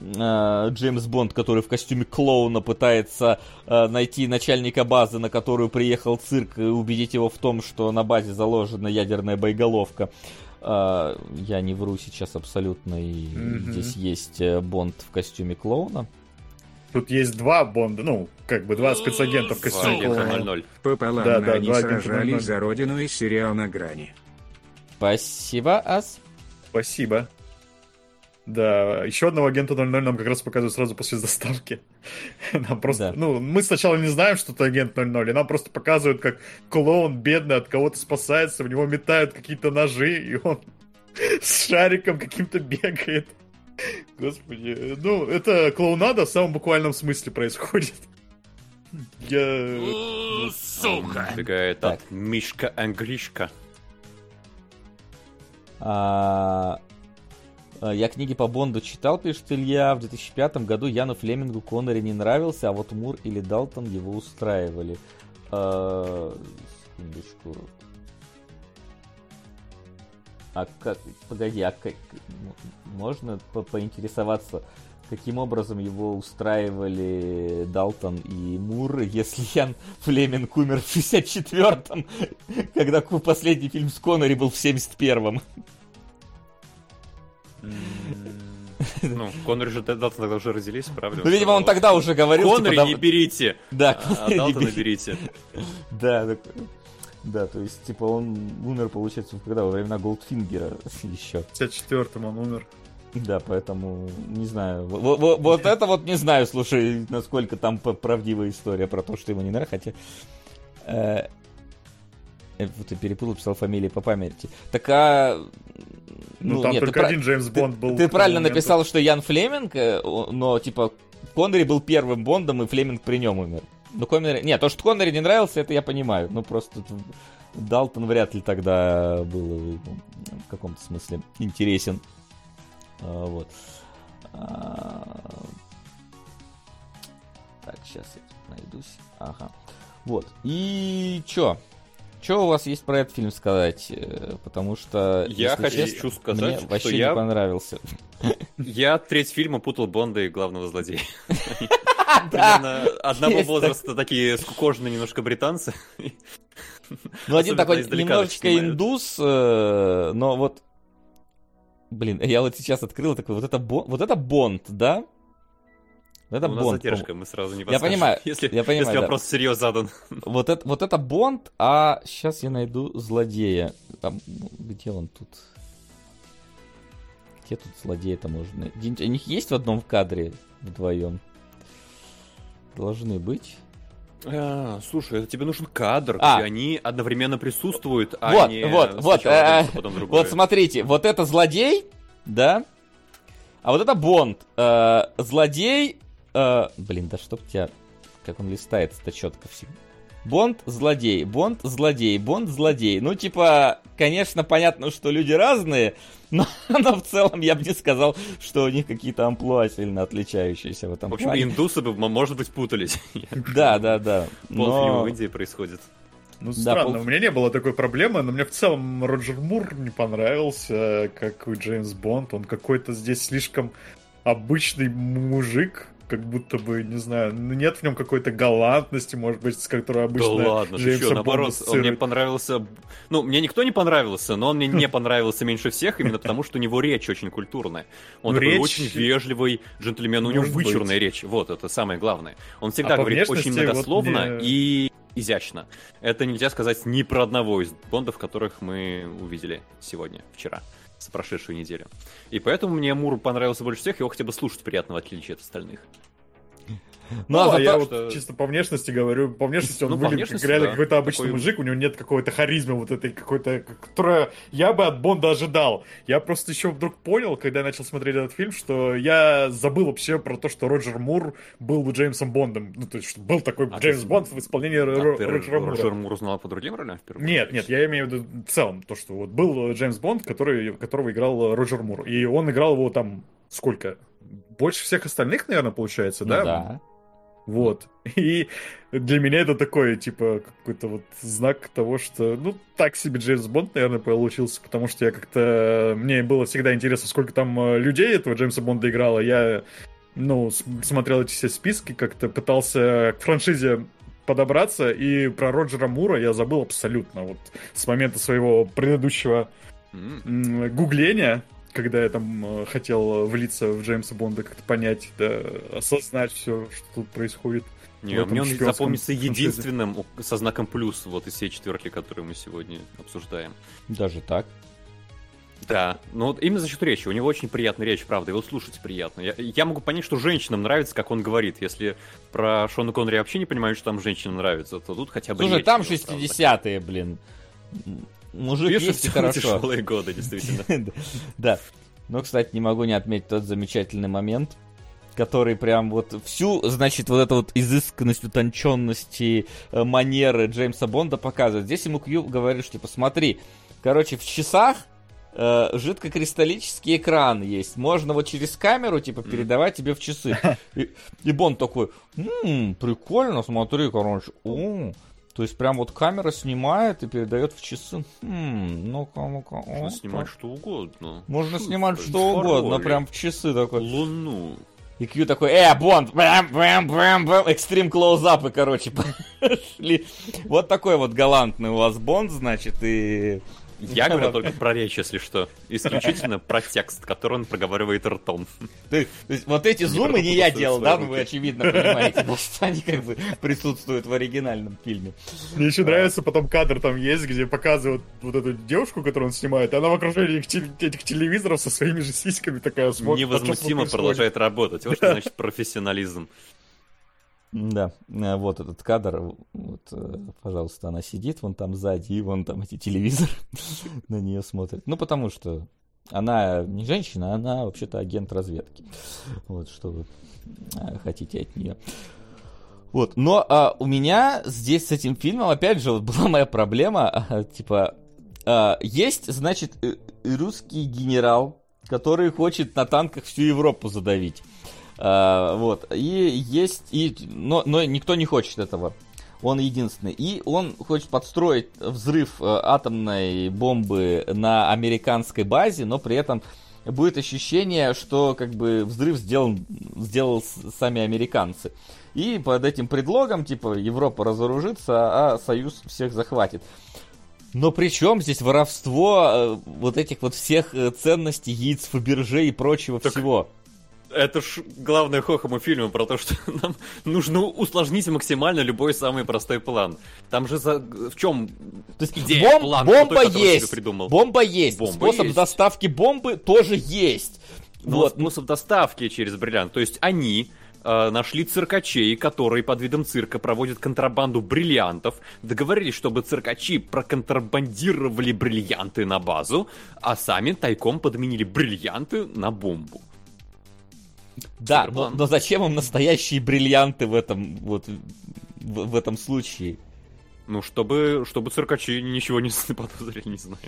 э, Джеймс Бонд, который в костюме клоуна пытается э, найти начальника базы, на которую приехал цирк, и убедить его в том, что на базе заложена ядерная боеголовка. Э, я не вру сейчас абсолютно, и mm-hmm. здесь есть э, Бонд в костюме клоуна. Тут есть два Бонда, ну, как бы два спецагента в костюме клоуна. Пополам да, да, они сражались за родину и сериал на грани. Спасибо, Ас. Спасибо. Да, еще одного агента 00 нам как раз показывают сразу после заставки. [LAUGHS] Нам просто, да. ну, мы сначала не знаем, что это агент 00, и нам просто показывают, как клоун бедный от кого-то спасается, в него метают какие-то ножи, и он [LAUGHS] с шариком каким-то бегает. Господи, ну, это клоунада в самом буквальном смысле происходит. Я... Сука! Бегает от Мишка Ангришка. А, Э, я книги по Бонду читал, пишет Илья. В 2005 году Яну Флемингу Коннери не нравился, а вот Мур или Далтон его устраивали. А, секундочку. А как... Погоди, а как... Можно по поинтересоваться, каким образом его устраивали Далтон и Мур, если Ян Флеминг умер в 64-м, [LAUGHS] когда последний фильм с Коннери был в 71-м? Ну, Коннор же тогда тогда уже родились, правда? Ну, видимо, он тогда уже говорил. Коннори типа, не берите. Да, а Далтона берите. Да, да, то есть, типа, он умер, получается, когда? Во времена Голдфингера [LAUGHS] еще. В 54-м он умер. Да, поэтому не знаю. Вот, вот, вот это вот не знаю, слушай, насколько там правдивая история про то, что ему не нравится. Хотя э, вот и перепутал, писал фамилии по памяти. Так а... Ну, ну там нет, только один Джеймс Бонд был. Ты правильно момента. написал, что Ян Флеминг, э, но типа Коннери был первым Бондом, и Флеминг при нем умер. Ну, Коннери... Нет, то, что Коннери не нравился, это я понимаю. Ну, просто Далтон вряд ли тогда был э, в каком-то смысле интересен. А, вот. А... Так, сейчас я найдусь. Ага. Вот. И чё? Что у вас есть про этот фильм сказать? Э, потому что, я хочу честно, сказать, мне вообще я... не понравился. Я треть фильма путал Бонда и главного злодея. [LAUGHS] Примерно одного возраста такие скукоженные немножко британцы. Ну, один такой немножечко индус, э, но вот... Блин, я вот сейчас открыл такой, вот это, вот это Бонд, да? Это У нас Бонд. задержка, мы сразу не Я понимаю, [LAUGHS] если, я понимаю, если да. вопрос серьезно задан. [LAUGHS] Вот это, вот это Бонд, а сейчас я найду злодея. А, где он тут? Где тут злодея-то можно? У них есть в одном кадре вдвоем? Должны быть. А, слушай, это тебе нужен кадр, а. где они одновременно присутствуют, а вот, не вот, вот, э, вот смотрите, вот это злодей, да, а вот это Бонд. Э, злодей Э, блин, да чтоб тебя... Как он листается-то четко всегда. Бонд злодей, Бонд злодей, Бонд злодей. Ну, типа, конечно, понятно, что люди разные, но, [LAUGHS] но в целом я бы не сказал, что у них какие-то амплуа сильно отличающиеся в этом В общем, плане. индусы бы, может быть, путались. [LAUGHS] Да, да, да. Полфильма в Индии происходит. Ну, странно, да, пол... у меня не было такой проблемы, но мне в целом Роджер Мур не понравился, как у Джеймс Бонд. Он какой-то здесь слишком обычный мужик, как будто бы, не знаю, ну, нет в нем какой-то галантности, может быть, с которой обычно Да ладно, Джеймса что, наоборот, он мне понравился... Ну, мне никто не понравился, но он мне не [LAUGHS] понравился меньше всех, именно потому, что у него речь очень культурная. Он ну, такой речь... очень вежливый джентльмен, у него вычурная быть. речь, вот, это самое главное. Он всегда а говорит очень многословно вот мне... и изящно. Это нельзя сказать ни про одного из бондов, которых мы увидели сегодня, вчера. За прошедшую неделю. И поэтому мне Мур понравился больше всех, его хотя бы слушать приятно, в отличие от остальных. Ну, а, а я вот что... чисто по внешности говорю, по внешности он ну, выглядит как реально да. какой-то обычный Такой... мужик, у него нет какой-то харизмы вот этой какой-то, которая я бы от Бонда ожидал. Я просто еще вдруг понял, когда я начал смотреть этот фильм, что я забыл вообще про то, что Роджер Мур был бы Джеймсом Бондом. Ну, то есть, что был такой а Джеймс ты... Бонд в исполнении а Ро- ты Роджера Мура. Роджер Мур узнал по другим ролям впервые? Нет, нет, я имею в виду в целом, то, что вот был Джеймс Бонд, который, которого играл Роджер Мур. И он играл его там сколько? Больше всех остальных, наверное, получается, ну, да? Да. Вот. [LAUGHS] И для меня это такой, типа, какой-то вот знак того, что, ну, так себе Джеймс Бонд, наверное, получился, потому что я как-то... Мне было всегда интересно, сколько там э, людей этого Джеймса Бонда играло. Я, ну, смотрел эти все списки, как-то пытался к франшизе подобраться, и про Роджера Мура я забыл абсолютно. Вот с момента своего предыдущего гугления, когда я там э, хотел влиться в Джеймса Бонда, как-то понять, да, осознать все, что тут происходит. Не, мне он запомнится единственным со знаком плюс вот из всей четверки, которые мы сегодня обсуждаем. Даже так? Да, но вот именно за счет речи. У него очень приятная речь, правда, его слушать приятно. Я, я могу понять, что женщинам нравится, как он говорит. Если про Шона Коннери вообще не понимаю, что там женщинам нравится, то тут хотя бы Слушай, там 60-е, блин мужик Пишет есть хорошо. тяжелые годы, действительно. [LAUGHS] Да. Но, кстати, не могу не отметить тот замечательный момент, который прям вот всю, значит, вот эту вот изысканность, утонченность и э, манеры Джеймса Бонда показывает. Здесь ему Кью говорит, что, типа, смотри, короче, в часах э, жидкокристаллический экран есть. Можно вот через камеру, типа, передавать тебе в часы. [LAUGHS] И, и Бонд такой, м-м, прикольно, смотри, короче, о, то есть прям вот камера снимает и передает в часы. Хм, ну-ка, ну-ка. Можно снимать что угодно. Можно снимать что угодно, прям в часы такой. Луну. И Кью такой, э, Бонд, бэм, бэм, бэм, бэм, экстрим клоузапы, короче, [LAUGHS] пошли. Вот такой вот галантный у вас Бонд, значит, и я говорю только про речь, если что. Исключительно про текст, который он проговаривает ртом. То есть, вот эти зумы не я делал, да? Ну вы очевидно понимаете, что они как бы присутствуют в оригинальном фильме. Мне еще нравится потом кадр там есть, где показывают вот эту девушку, которую он снимает, и она в окружении этих телевизоров со своими же сиськами такая смотрит. Невозмутимо продолжает работать. Вот что значит профессионализм. Да, э, вот этот кадр, вот, э, пожалуйста, она сидит вон там сзади, и вон там эти телевизоры [LAUGHS] на нее смотрят. Ну, потому что она не женщина, она вообще-то агент разведки. Вот, что вы э, хотите от нее. Вот, но а, у меня здесь с этим фильмом, опять же, вот была моя проблема, [LAUGHS] а, типа, а, есть, значит, русский генерал, который хочет на танках всю Европу задавить. А, вот. И есть... И, но, но никто не хочет этого. Он единственный. И он хочет подстроить взрыв э, атомной бомбы на американской базе, но при этом будет ощущение, что как бы взрыв сделан, сделал сами американцы. И под этим предлогом, типа, Европа разоружится, а Союз всех захватит. Но при чем здесь воровство э, вот этих вот всех э, ценностей, яиц Фаберже и прочего так всего? Это ж главное хохому фильма про то, что [LAUGHS] нам нужно усложнить максимально любой самый простой план. Там же за... в чем то есть идея, бом... план, бомба крутой, есть, придумал? Бомба есть, бомба способ есть. доставки бомбы тоже есть. Но вот. способ доставки через бриллиант. То есть они э, нашли циркачей, которые под видом цирка проводят контрабанду бриллиантов, договорились, чтобы циркачи проконтрабандировали бриллианты на базу, а сами тайком подменили бриллианты на бомбу. Да, но, но зачем им настоящие бриллианты в этом вот в, в этом случае? Ну, чтобы, чтобы циркачи ничего не [LAUGHS] заподозрили, не знаю.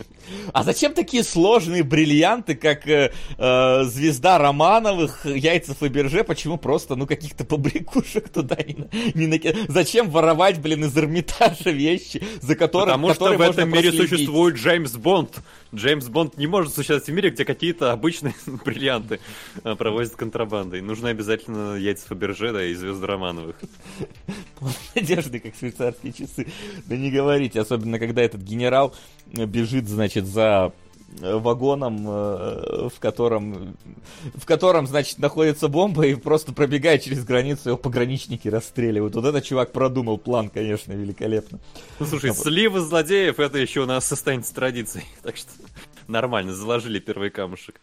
А зачем такие сложные бриллианты, как э, э, звезда Романовых, яйца Фаберже? Почему просто, ну, каких-то побрякушек туда не, не накидать? Зачем воровать, блин, из Эрмитажа вещи, за которые Потому что в этом мире существует Джеймс Бонд. Джеймс Бонд не может существовать в мире, где какие-то обычные [LAUGHS] бриллианты э, провозят контрабандой. Нужно обязательно яйца Фаберже, да, и звезды Романовых. Надежды, как швейцарские часы. Да не говорите, особенно когда этот генерал бежит, значит, за вагоном, в котором, в котором, значит, находится бомба и просто пробегает через границу, его пограничники расстреливают. Вот этот чувак продумал план, конечно, великолепно. Ну, слушай, сливы злодеев, это еще у нас останется традицией, [LAUGHS] так что нормально, заложили первый камушек.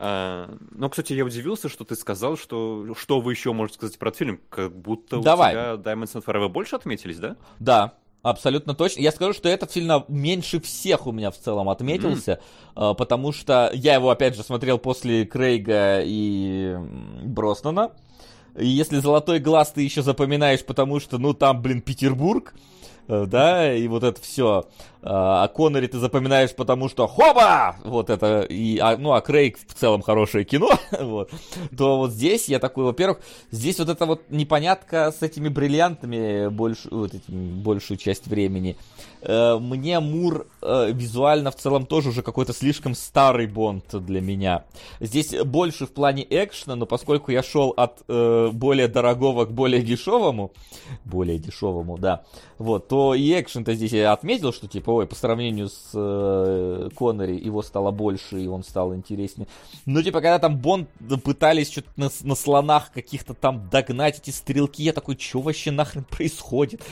А, но, кстати, я удивился, что ты сказал, что что вы еще можете сказать про фильм, как будто Давай. у тебя Diamonds and Forever больше отметились, да? Да, Абсолютно точно. Я скажу, что этот фильм меньше всех у меня в целом отметился, mm. потому что я его, опять же, смотрел после Крейга и Броснана. И если «Золотой глаз» ты еще запоминаешь, потому что, ну, там, блин, Петербург, да, и вот это все. А Коннери ты запоминаешь, потому что хоба! Вот это, и, а, ну, а Крейг в целом хорошее кино, [LAUGHS] вот. То вот здесь я такой, во-первых, здесь вот эта вот непонятка с этими бриллиантами больш, вот этим, большую часть времени. Э, мне Мур э, визуально в целом тоже уже какой-то слишком старый Бонд для меня. Здесь больше в плане экшена, но поскольку я шел от э, более дорогого к более дешевому, более дешевому, да, вот, то и экшен-то здесь я отметил, что типа, ой, по сравнению с э, Коннери его стало больше, и он стал интереснее. Но типа, когда там Бонд пытались что-то на, на слонах каких-то там догнать эти стрелки, я такой, что вообще нахрен происходит?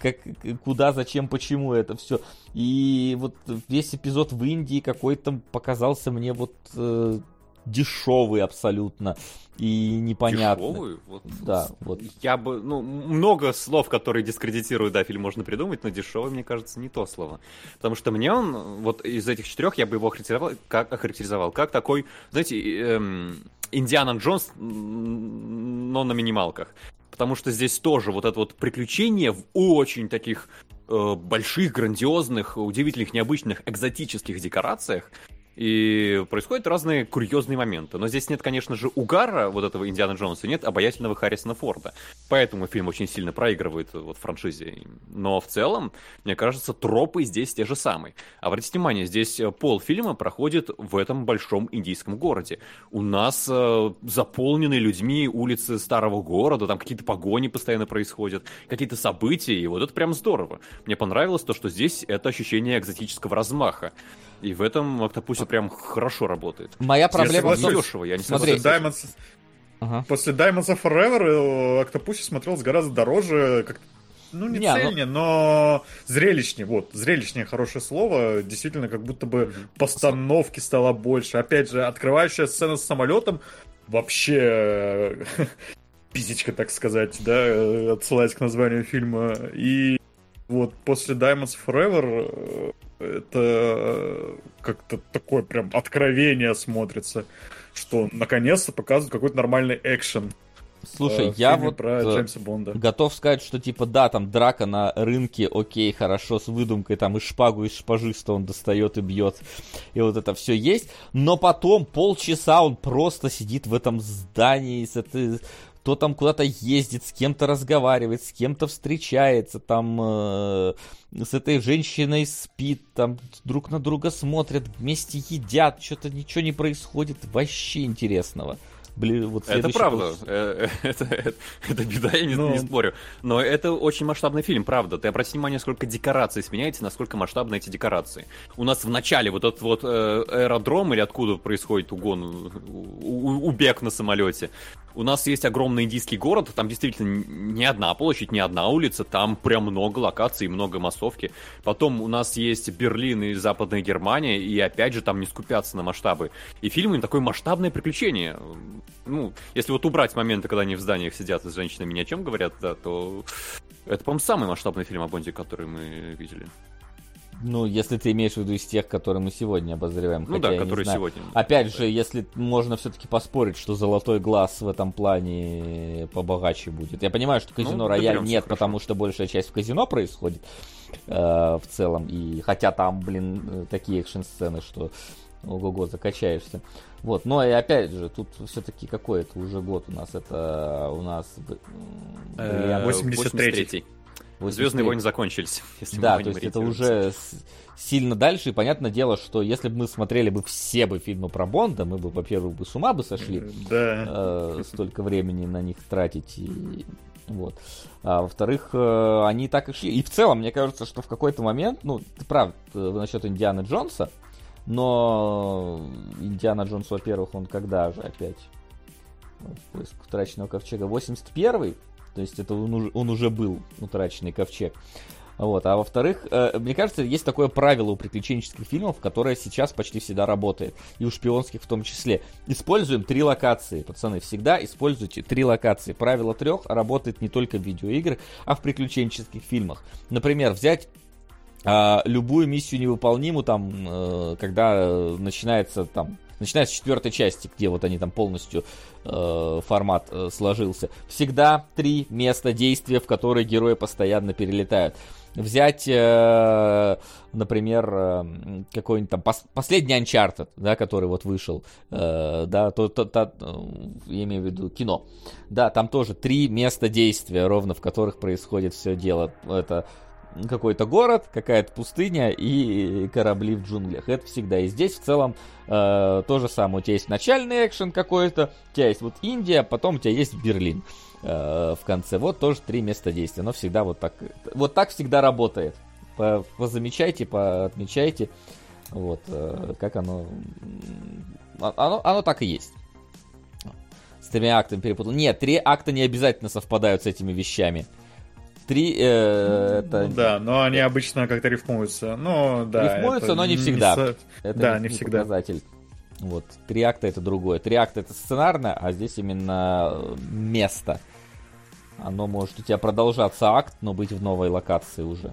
Как, куда, зачем, почему? Почему это все. И вот весь эпизод в Индии какой-то показался мне вот э, дешевый абсолютно и непонятный. Дешевый? Вот, да, вот. Я бы, ну, много слов, которые дискредитируют, да, фильм можно придумать, но дешевый, мне кажется, не то слово. Потому что мне он, вот из этих четырех, я бы его охарактеризовал как, охарактеризовал, как такой, знаете, эм, Индиана Джонс, но на минималках. Потому что здесь тоже вот это вот приключение в очень таких больших, грандиозных, удивительных, необычных, экзотических декорациях, и происходят разные курьезные моменты. Но здесь нет, конечно же, угара вот этого Индиана Джонса, нет обаятельного Харрисона Форда. Поэтому фильм очень сильно проигрывает вот франшизе. Но в целом, мне кажется, тропы здесь те же самые. Обратите внимание, здесь э, пол фильма проходит в этом большом индийском городе. У нас э, заполнены людьми улицы старого города, там какие-то погони постоянно происходят, какие-то события, и вот это прям здорово. Мне понравилось то, что здесь это ощущение экзотического размаха. И в этом Octopus прям хорошо работает. Моя проблема... Я дешево, я не Смотри, после Diamonds... Ага. После Diamonds of Forever Octopus смотрелся гораздо дороже, как ну, не, не цельнее, ну... но зрелищнее. Вот, зрелищнее хорошее слово. Действительно, как будто бы постановки стало больше. Опять же, открывающая сцена с самолетом вообще [LAUGHS] писечка, так сказать, да, отсылаясь к названию фильма. И вот после Diamonds Forever это э, как-то такое прям откровение смотрится, что наконец-то показывают какой-то нормальный экшен. Слушай, э, я вот про э, Джеймса Бонда. готов сказать, что типа да, там драка на рынке, окей, хорошо, с выдумкой, там и шпагу из шпажиста он достает и бьет, и вот это все есть, но потом полчаса он просто сидит в этом здании с этой кто там куда-то ездит, с кем-то разговаривает, с кем-то встречается, там э, с этой женщиной спит, там друг на друга смотрят, вместе едят, что-то ничего не происходит, вообще интересного. Блин, вот это правда. Э, э, [LAUGHS] это, это, это беда, я не, Но... не спорю. Но это очень масштабный фильм, правда. Ты обрати внимание, сколько декораций сменяется, насколько масштабны эти декорации. У нас в начале вот этот вот э, аэродром, или откуда происходит угон, у, убег на самолете, у нас есть огромный индийский город, там действительно не одна площадь, не одна улица, там прям много локаций, много массовки. Потом у нас есть Берлин и Западная Германия, и опять же там не скупятся на масштабы. И фильм такое масштабное приключение. Ну, если вот убрать моменты, когда они в зданиях сидят с женщинами ни о чем говорят, да, то это, по-моему, самый масштабный фильм о Бонде, который мы видели. Ну, если ты имеешь в виду из тех, которые мы сегодня обозреваем. Ну да, которые сегодня. Опять же, если можно все-таки поспорить, что золотой глаз в этом плане побогаче будет. Я понимаю, что казино ну, рояль нет, хорошо. потому что большая часть в казино происходит э, в целом. И хотя там, блин, э, такие экшн-сцены, что ого-го, закачаешься. Вот, но и опять же, тут все-таки какой это уже год у нас? Это у нас... 83-й. Звездные войны закончились. [LAUGHS] Если да, то есть это уже сильно дальше. И понятное дело, что если бы мы смотрели бы все бы фильмы про Бонда, мы бы, во-первых, бы с ума бы сошли. Да. Э, столько времени на них тратить. И, вот. А во-вторых, э, они так и шли. И в целом, мне кажется, что в какой-то момент, ну, ты прав э, насчет Индианы Джонса, Но Индиана Джонс, во-первых, он когда же опять? Поиск утраченного ковчега. 81-й? То есть это он уже, он уже был утраченный ковчег. Вот. А во-вторых, э, мне кажется, есть такое правило у приключенческих фильмов, которое сейчас почти всегда работает. И у шпионских в том числе. Используем три локации. Пацаны, всегда используйте три локации. Правило трех работает не только в видеоиграх, а в приключенческих фильмах. Например, взять а, любую миссию невыполнимую, там, э, когда начинается там начиная с четвертой части, где вот они там полностью э, формат э, сложился. Всегда три места действия, в которые герои постоянно перелетают взять, э, например, э, какой-нибудь там пос- последний Uncharted, да, который вот вышел, э, да, то, то, то, я имею в виду кино, да, там тоже три места действия, ровно в которых происходит все дело. Это какой-то город, какая-то пустыня и корабли в джунглях. Это всегда. И здесь в целом э, то же самое. У тебя есть начальный экшен какой-то, у тебя есть вот Индия, потом у тебя есть Берлин э, в конце. Вот тоже три места действия. Но всегда вот так. Вот так всегда работает. По, позамечайте, поотмечайте. Вот, э, как оно, оно... Оно так и есть. С тремя актами перепутал. Нет, три акта не обязательно совпадают с этими вещами. Три э, это... Ну, да, но они обычно как-то рифмуются. Ну, да. Рифмуются, но не всегда. Не... Это да, не, не, всегда. показатель. Вот. Три акта это другое. Три акта это сценарное, а здесь именно место. Оно может у тебя продолжаться акт, но быть в новой локации уже.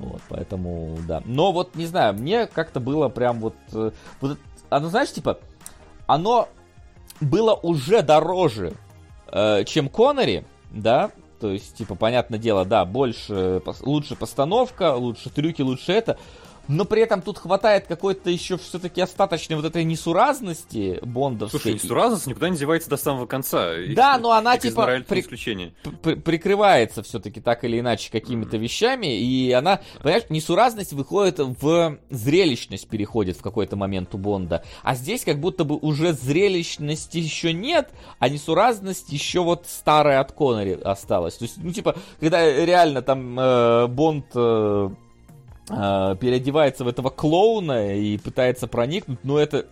Вот, поэтому, да. Но вот, не знаю, мне как-то было прям вот... э, вот оно, знаешь, типа, оно было уже дороже, э, чем Коннери, да, то есть, типа, понятное дело, да, больше, лучше постановка, лучше трюки, лучше это. Но при этом тут хватает какой-то еще все-таки остаточной вот этой несуразности бондовской. Слушай, несуразность никуда не девается до самого конца. Да, но она типа при... исключение. При... прикрывается все-таки так или иначе какими-то вещами, и она, понимаешь, несуразность выходит в зрелищность, переходит в какой-то момент у Бонда. А здесь как будто бы уже зрелищности еще нет, а несуразность еще вот старая от Коннери осталась. То есть, ну типа, когда реально там э, Бонд... Э, переодевается в этого клоуна и пытается проникнуть, но это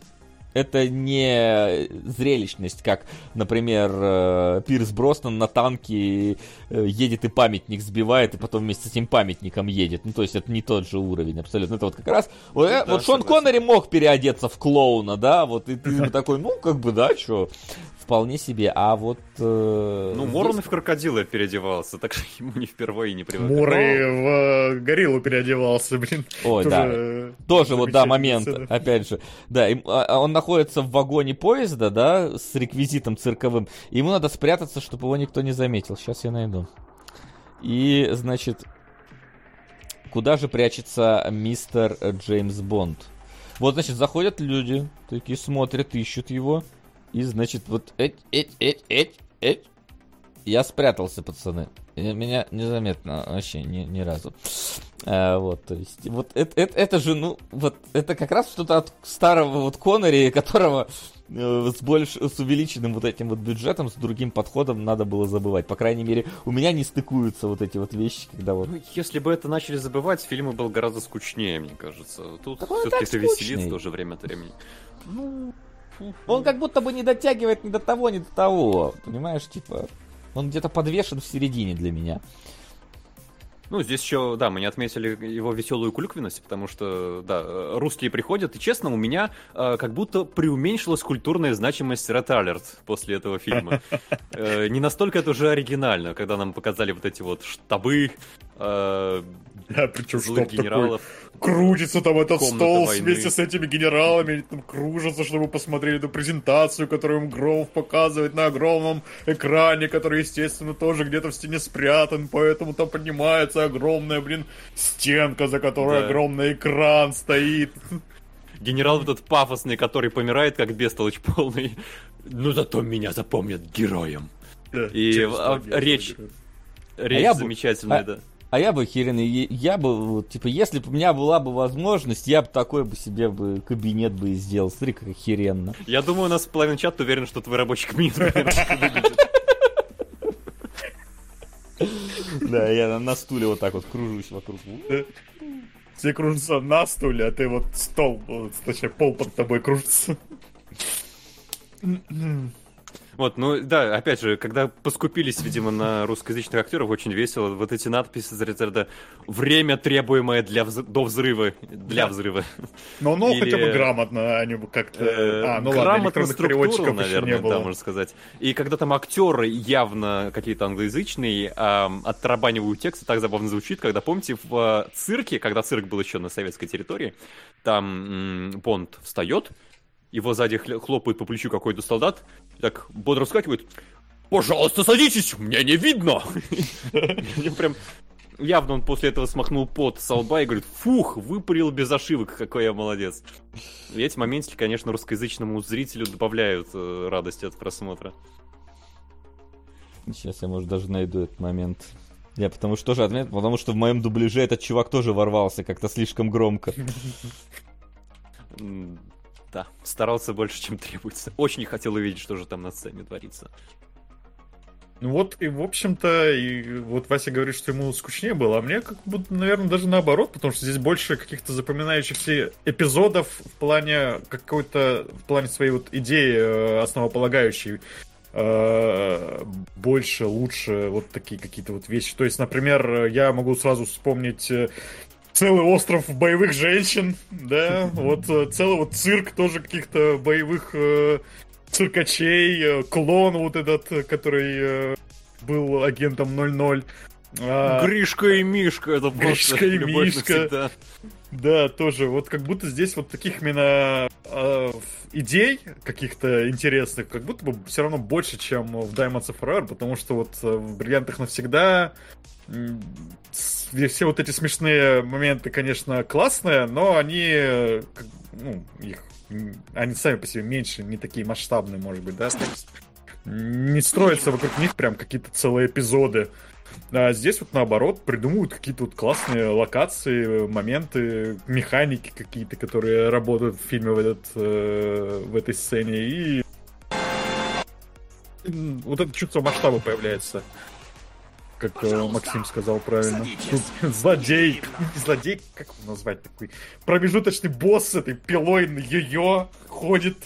это не зрелищность, как, например, Пирс Броснан на танке едет и памятник сбивает, и потом вместе с этим памятником едет. Ну, то есть это не тот же уровень абсолютно. Это вот как раз... Вот, да, вот Шон Коннери мог переодеться в клоуна, да, вот, и ты такой, ну, как бы, да, что вполне себе, а вот... Э, ну, Морон здесь... в крокодила переодевался, так что ему не впервые не привыкли. Мурray в э, гориллу переодевался, блин. Ой, Тоже, да. Тоже вот, да, момент, сцена. опять же. Да, им, а, он находится в вагоне поезда, да, с реквизитом цирковым. Ему надо спрятаться, чтобы его никто не заметил. Сейчас я найду. И, значит, куда же прячется мистер Джеймс Бонд? Вот, значит, заходят люди, такие смотрят, ищут его. И, значит, вот эть, эть, эть, эть, эть. Я спрятался, пацаны. Меня незаметно вообще ни, ни разу. А, вот, то есть, вот это, это, это же, ну, вот, это как раз что-то от старого вот Коннери, которого э, с, больш, с увеличенным вот этим вот бюджетом, с другим подходом надо было забывать. По крайней мере, у меня не стыкуются вот эти вот вещи, когда вот... Ну, если бы это начали забывать, фильм был гораздо скучнее, мне кажется. Тут все-таки это веселит тоже время от времени. Ну, он как будто бы не дотягивает ни до того, ни до того. Понимаешь, типа, он где-то подвешен в середине для меня. Ну, здесь еще, да, мы не отметили его веселую клюквенность, потому что, да, русские приходят, и честно, у меня э, как будто преуменьшилась культурная значимость Red Alert после этого фильма. [LAUGHS] Э, не настолько это уже оригинально, когда нам показали вот эти вот штабы, э, да, причем злых генералов. Крутится там этот стол войны. вместе с этими генералами, они там кружатся, чтобы посмотреть эту презентацию, которую им Громов показывает на огромном экране, который, естественно, тоже где-то в стене спрятан, поэтому там поднимается огромная, блин, стенка, за которой да. огромный экран стоит. Генерал этот пафосный, который помирает как бестолочь полный. Ну зато меня запомнят героем. Да, И а, речь, речь а замечательная, бы... да. А я бы херен, я бы, вот, типа, если бы у меня была бы возможность, я бы такой бы себе бы кабинет бы сделал. Смотри, как охеренно. Я думаю, у нас половина чата уверен, что твой рабочий кабинет [LAUGHS] Да, я на стуле вот так вот кружусь вокруг. все кружатся на стуле, а ты вот стол, точнее, пол под тобой кружится. [CLEARS THROAT] Вот, ну да, опять же, когда поскупились, видимо, на русскоязычных актеров, очень весело. Вот эти надписи из разряда «Время, требуемое для вз... до взрыва», для Да. взрыва. Но ну Или- хотя бы грамотно они бы как-то... Э, А, ну ладно, грамотно структуру, переводчиков наверное, не было. да, можно сказать. И когда там актеры явно какие-то англоязычные ам, отрабанивают текст, так забавно звучит, когда, помните, в э, цирке, когда цирк был еще на советской территории, там м, Бонд встает, его сзади хлопает по плечу какой-то солдат, так бодро вскакивает, «Пожалуйста, садитесь, мне не видно!» [LAUGHS] Прям Явно он после этого смахнул пот со лба и говорит, фух, выпарил без ошибок, какой я молодец. И эти моментики, конечно, русскоязычному зрителю добавляют э, радости от просмотра. Сейчас я, может, даже найду этот момент. Я потому что тоже отметил, потому что в моем дубляже этот чувак тоже ворвался как-то слишком громко. Да, старался больше, чем требуется. Очень хотел увидеть, что же там на сцене творится. Ну вот, и в общем-то, и вот Вася говорит, что ему скучнее было, а мне как будто, наверное, даже наоборот, потому что здесь больше каких-то запоминающихся эпизодов в плане какой-то, в плане своей вот идеи э, основополагающей. Э, больше, лучше, вот такие какие-то вот вещи. То есть, например, я могу сразу вспомнить э, целый остров боевых женщин, да, вот э, целый вот цирк тоже каких-то боевых э, циркачей, э, клон вот этот, э, который э, был агентом 00. А, Гришка и Мишка, это просто Гришка и Мишка. навсегда. Да, тоже. Вот как будто здесь вот таких именно э, идей каких-то интересных, как будто бы все равно больше, чем в Diamonds of Forever, потому что вот э, в Бриллиантах навсегда все вот эти смешные моменты, конечно, классные, но они, ну, их, они сами по себе меньше, не такие масштабные, может быть, да, не строятся вокруг них прям какие-то целые эпизоды. А здесь вот наоборот придумывают какие-то вот классные локации, моменты, механики какие-то, которые работают в фильме в, этот, э, в этой сцене. И вот это чувство масштаба появляется. Как э, Максим сказал правильно. Тут [LAUGHS] злодей, злодей, как его назвать такой? Промежуточный босс с этой пилой на йо-йо ходит.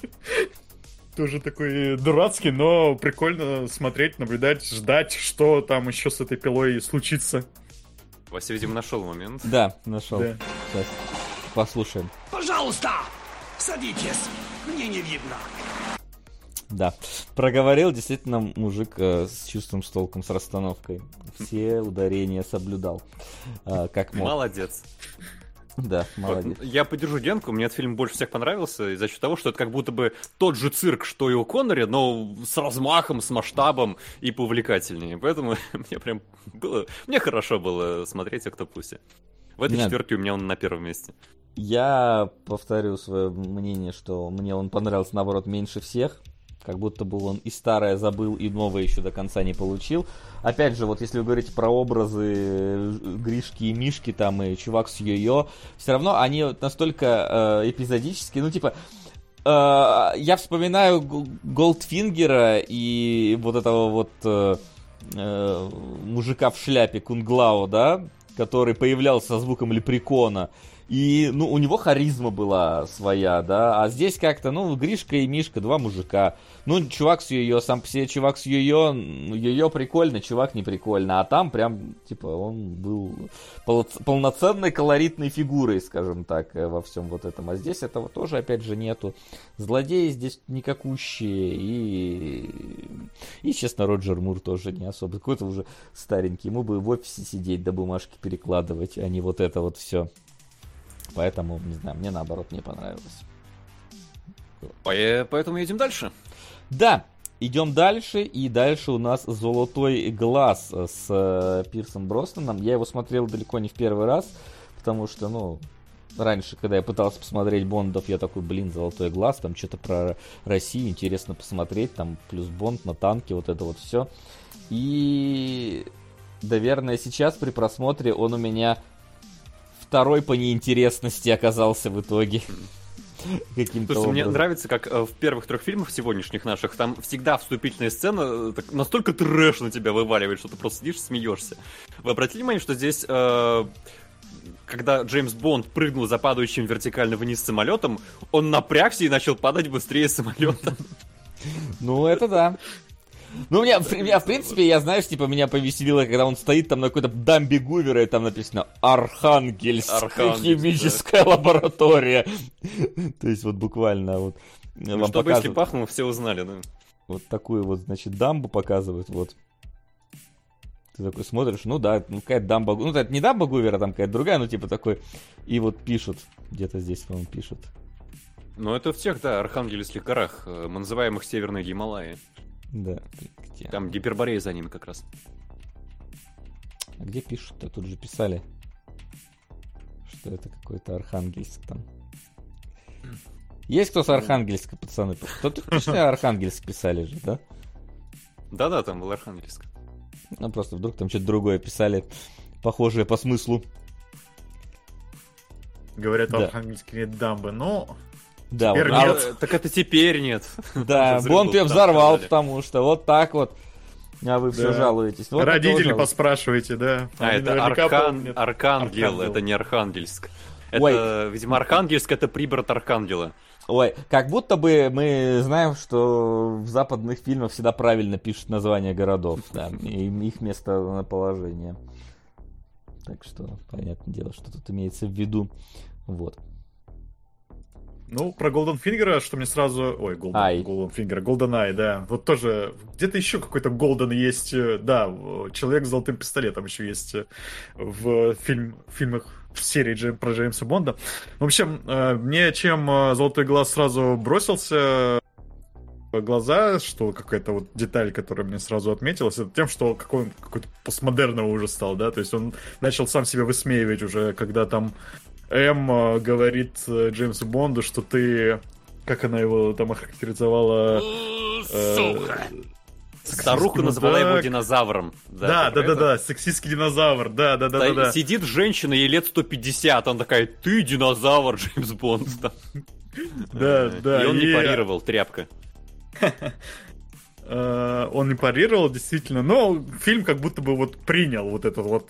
Тоже такой дурацкий, но прикольно смотреть, наблюдать, ждать, что там еще с этой пилой случится. Вася, видимо, нашел момент. Да, нашел. Да. Сейчас послушаем. Пожалуйста, садитесь. Мне не видно. Да. Проговорил действительно мужик э, с чувством, с толком, с расстановкой. Все ударения соблюдал. А, как мог. Молодец. [LAUGHS] Да, Вот, молодец. Я поддержу Денку, мне этот фильм больше всех понравился из-за счет того, что это как будто бы тот же цирк, что и у Коннери, но с размахом, с масштабом и поувлекательнее. Поэтому [LAUGHS] мне прям было... Мне хорошо было смотреть «Октопусе». В этой Нет. четверке у меня он на первом месте. Я повторю свое мнение, что мне он понравился, наоборот, меньше всех. Как будто бы он и старое забыл, и новое еще до конца не получил. Опять же, вот если вы говорите про образы э, Гришки и Мишки, там, и чувак с Йо-Йо, все равно они настолько э, эпизодические, ну, типа, э, я вспоминаю Голдфингера и вот этого вот э, э, мужика в шляпе Кунглау, да, который появлялся со звуком лепрекона. И, ну, у него харизма была своя, да, а здесь как-то, ну, Гришка и Мишка, два мужика. Ну, чувак с Йо-Йо, сам по себе чувак с ну, Йо-Йо прикольно, чувак не прикольно, а там прям, типа, он был пол- полноценной колоритной фигурой, скажем так, э, во всем вот этом. А здесь этого тоже, опять же, нету. Злодеи здесь никакущие, и, и, честно, Роджер Мур тоже не особо. Какой-то уже старенький, ему бы в офисе сидеть, да бумажки перекладывать, а не вот это вот все. Поэтому, не знаю, мне наоборот не понравилось. По- Поэтому едем дальше. Да, идем дальше, и дальше у нас «Золотой глаз» с э, Пирсом Броснаном. Я его смотрел далеко не в первый раз, потому что, ну, раньше, когда я пытался посмотреть Бондов, я такой, блин, «Золотой глаз», там что-то про Россию интересно посмотреть, там плюс Бонд на танке, вот это вот все. И, наверное, сейчас при просмотре он у меня второй по неинтересности оказался в итоге. Каким-то Слушай, мне нравится, как э, в первых трех фильмах сегодняшних наших, там всегда вступительная сцена э, так настолько трэш на тебя вываливает, что ты просто сидишь и смеешься. Вы обратили внимание, что здесь э, когда Джеймс Бонд прыгнул за падающим вертикально вниз самолетом, он напрягся и начал падать быстрее самолета. Ну, это да. Ну, меня, меня, в принципе, я, знаешь, типа, меня повеселило, когда он стоит там на какой-то дамбе Гувера, и там написано Архангельск, Архангельск, химическая лаборатория. То есть, вот буквально вот. Ну, вам чтобы если показывают пахнул, все узнали, да. вот такую вот, значит, дамбу показывают, вот. Ты такой смотришь, ну да, ну какая-то дамба, ну это не дамба Гувера, там какая-то другая, ну типа такой, и вот пишут, где-то здесь, по-моему, пишут. Но это в тех, да, Архангельских горах, э, мы называем их Северные Гималаи. Да, где? Там Гиперборея за ними как раз. А где пишут-то? Тут же писали, что это какой-то Архангельск там. Есть кто с Архангельска, пацаны? Кто-то точно [LAUGHS] Архангельск писали же, да? Да-да, там был Архангельск. Ну, просто вдруг там что-то другое писали, похожее по смыслу. Говорят, в Да. Архангельске нет дамбы, но... Да, Теперь вот, а нет. Э, Так это теперь нет. [LAUGHS] да, Бонд ее взорвал, потому что вот так вот. А вы все Да. жалуетесь. Вот Родители поспрашивайте, да. А, Они это Аркан... помнят. Аркангел, Архангел. это не Архангельск. Это, Ой. видимо, Архангельск это приборот Архангела. Ой, как будто бы мы знаем, что в западных фильмах всегда правильно пишут названия городов, да, и их местоположение. Так что, понятное дело, что тут имеется в виду. Вот. Ну, про Golden Finger, что мне сразу... Ой, Golden, Ай. Golden Finger, Golden Eye, да. Вот тоже... Где-то еще какой-то Golden есть. э, Да, в- Человек с золотым пистолетом еще есть э, в фильм, фильмах в серии Джейм- про Джеймса Бонда. В общем, э, мне чем Золотой Глаз сразу бросился в глаза, что какая-то вот деталь, которая мне сразу отметилась, это тем, что какой он какой-то постмодерного уже стал, да, то есть он начал сам себя высмеивать уже, когда там М э, говорит э, Джеймсу Бонду, что ты, как она его там охарактеризовала... э, Старуха ну назвала его динозавром. Да, да, да, это? да, сексистский динозавр, да, да, да, да, Да, да. Сидит женщина, ей лет 150, он такая, ты динозавр, [LAUGHS] Джеймс Бонд. Да, Да, да, И он не и- парировал, тряпка. [LAUGHS] Э, он не парировал, действительно, но фильм как будто бы вот принял вот этот вот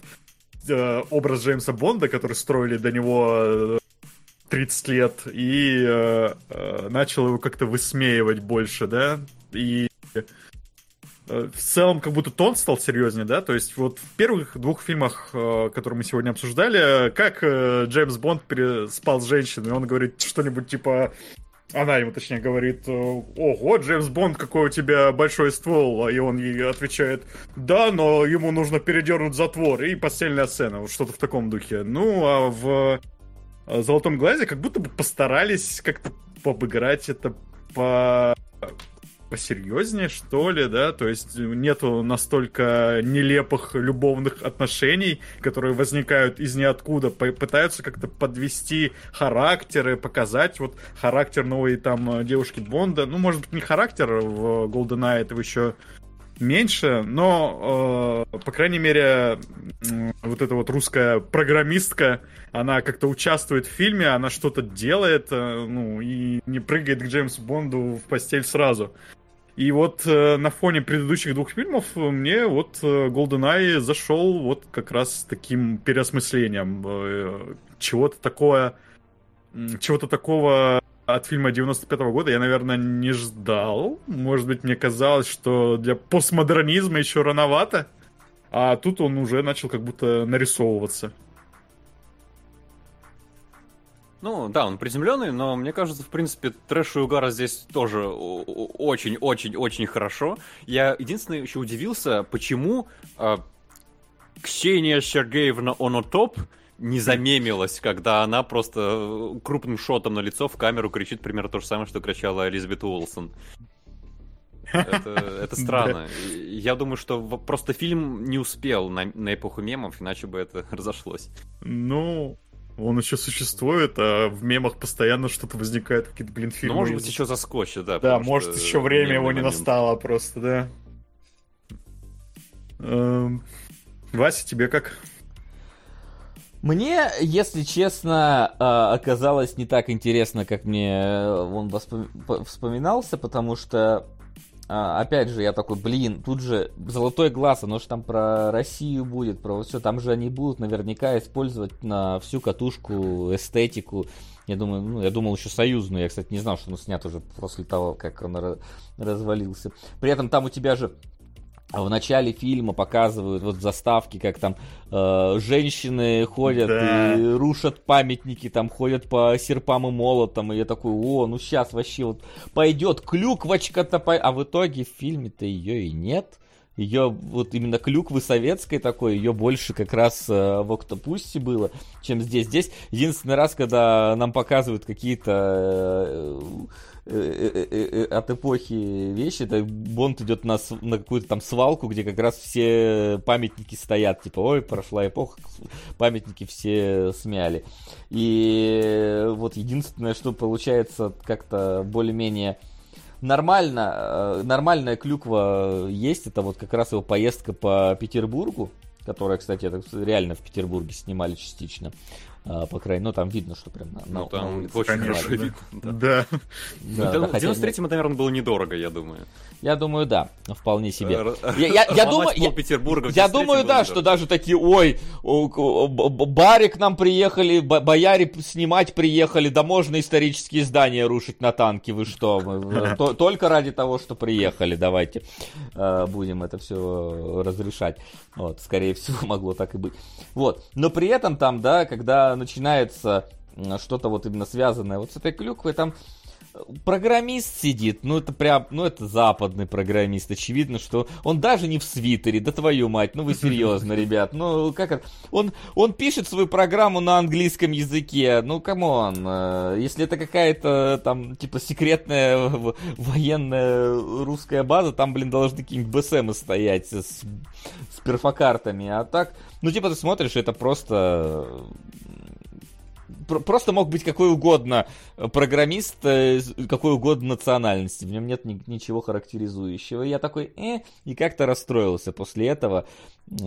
э, образ Джеймса Бонда, который строили до него э, 30 лет, и э, э, начал его как-то высмеивать больше, да, и э, в целом как будто тон стал серьезнее, да, то есть вот в первых двух фильмах, э, которые мы сегодня обсуждали, как э, Джеймс Бонд переспал с женщиной, он говорит что-нибудь типа она ему, точнее, говорит, ого, Джеймс Бонд, какой у тебя большой ствол, и он ей отвечает, да, но ему нужно передернуть затвор, и постельная сцена, вот что-то в таком духе. Ну, а в э, «Золотом глазе» как будто бы постарались как-то обыграть это по посерьезнее, что ли, да, то есть нету настолько нелепых любовных отношений, которые возникают из ниоткуда, пытаются как-то подвести характеры, показать вот характер новой там э, девушки Бонда, ну, может быть, не характер в GoldenEye, этого еще меньше, но, э, по крайней мере, м, вот эта вот русская программистка, она как-то участвует в фильме, она что-то делает, э, ну, и не прыгает к Джеймсу Бонду в постель сразу. И вот э, на фоне предыдущих двух фильмов мне вот э, GoldenEye зашел вот как раз таким переосмыслением э, чего-то такое, чего-то такого от фильма 95-го года я, наверное, не ждал. Может быть, мне казалось, что для постмодернизма еще рановато, а тут он уже начал как будто нарисовываться. Ну, да, он приземленный, но мне кажется, в принципе, трэш и угар здесь тоже очень-очень-очень хорошо. Я единственное еще удивился, почему э, Ксения Сергеевна Онотоп не замемилась, когда она просто э, крупным шотом на лицо в камеру кричит примерно то же самое, что кричала Элизабет Уолсон. Это, это [LAUGHS] странно. Я думаю, что просто фильм не успел на, на эпоху мемов, иначе бы это [LAUGHS] разошлось. Ну, он еще существует, а в мемах постоянно что-то возникает, какие-то, блин, фильмы. Ну, может быть, еще заскочит, да. Да, может, еще время его не момент. настало просто, да. Эм, Вася, тебе как? Мне, если честно, э, оказалось не так интересно, как мне э, он вспоминался, потому что а, опять же, я такой, блин, тут же золотой глаз, оно же там про Россию будет, про все, там же они будут наверняка использовать на всю катушку эстетику. Я думаю, ну, я думал еще союзную, я, кстати, не знал, что он снят уже после того, как он развалился. При этом там у тебя же в начале фильма показывают вот заставки, как там э, женщины ходят да. и рушат памятники, там ходят по серпам и молотам, и я такой, о, ну сейчас вообще вот пойдет клюквочка-то, по... а в итоге в фильме-то ее и нет. Ее вот именно клюквы советской такой, ее больше как раз э, в Октопусте было, чем здесь. Здесь единственный раз, когда нам показывают какие-то э, от эпохи вещи, это Бонд идет на, на какую-то там свалку, где как раз все памятники стоят, типа, ой, прошла эпоха, памятники все смяли. И вот единственное, что получается как-то более-менее нормально, нормальная клюква есть, это вот как раз его поездка по Петербургу, которая, кстати, это реально в Петербурге снимали частично. А, по крайней мере, ну там видно, что прям на, ну, там на улице. Очень хорошо видно. Да. да. да, да в 93-м, наверное, было недорого, я думаю. Я думаю, да, вполне себе. Я, я, я думаю, я, я думаю, да, что даже такие, ой, баре к нам приехали, бояре снимать приехали, да можно исторические здания рушить на танки, вы что? [LAUGHS] Только ради того, что приехали, давайте э, будем это все разрешать. Вот, скорее всего, [LAUGHS] могло так и быть. Вот, но при этом там, да, когда начинается что-то вот именно связанное вот с этой клюквой, там программист сидит, ну это прям, ну это западный программист, очевидно, что он даже не в свитере, да твою мать, ну вы серьезно, [LAUGHS] ребят, ну как это, он, он пишет свою программу на английском языке, ну come on, э, если это какая-то там типа секретная военная русская база, там, блин, должны какие-нибудь БСМы стоять с, с перфокартами, а так, ну типа ты смотришь, это просто просто мог быть какой угодно программист, э, какой угодно национальности. В нем нет ни, ничего характеризующего. я такой, э, и как-то расстроился после этого,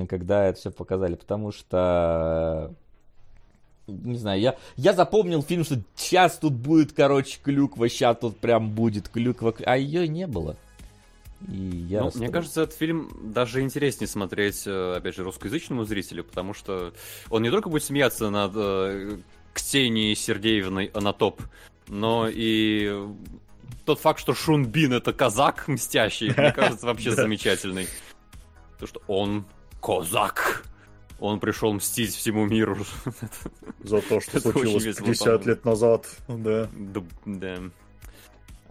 когда это все показали, потому что не знаю, я, я запомнил фильм, что сейчас тут будет, короче, клюква, сейчас тут прям будет клюква, а ее не было. И я ну, мне кажется, этот фильм даже интереснее смотреть, э, опять же, русскоязычному зрителю, потому что он не только будет смеяться над э, Ксении Сергеевной Анатоп, но и тот факт, что Шунбин это казак мстящий, мне [LAUGHS] кажется, вообще замечательный. То, что он казак. Он пришел мстить всему миру. [LAUGHS] За то, что случилось 50 лет назад. Да. Да.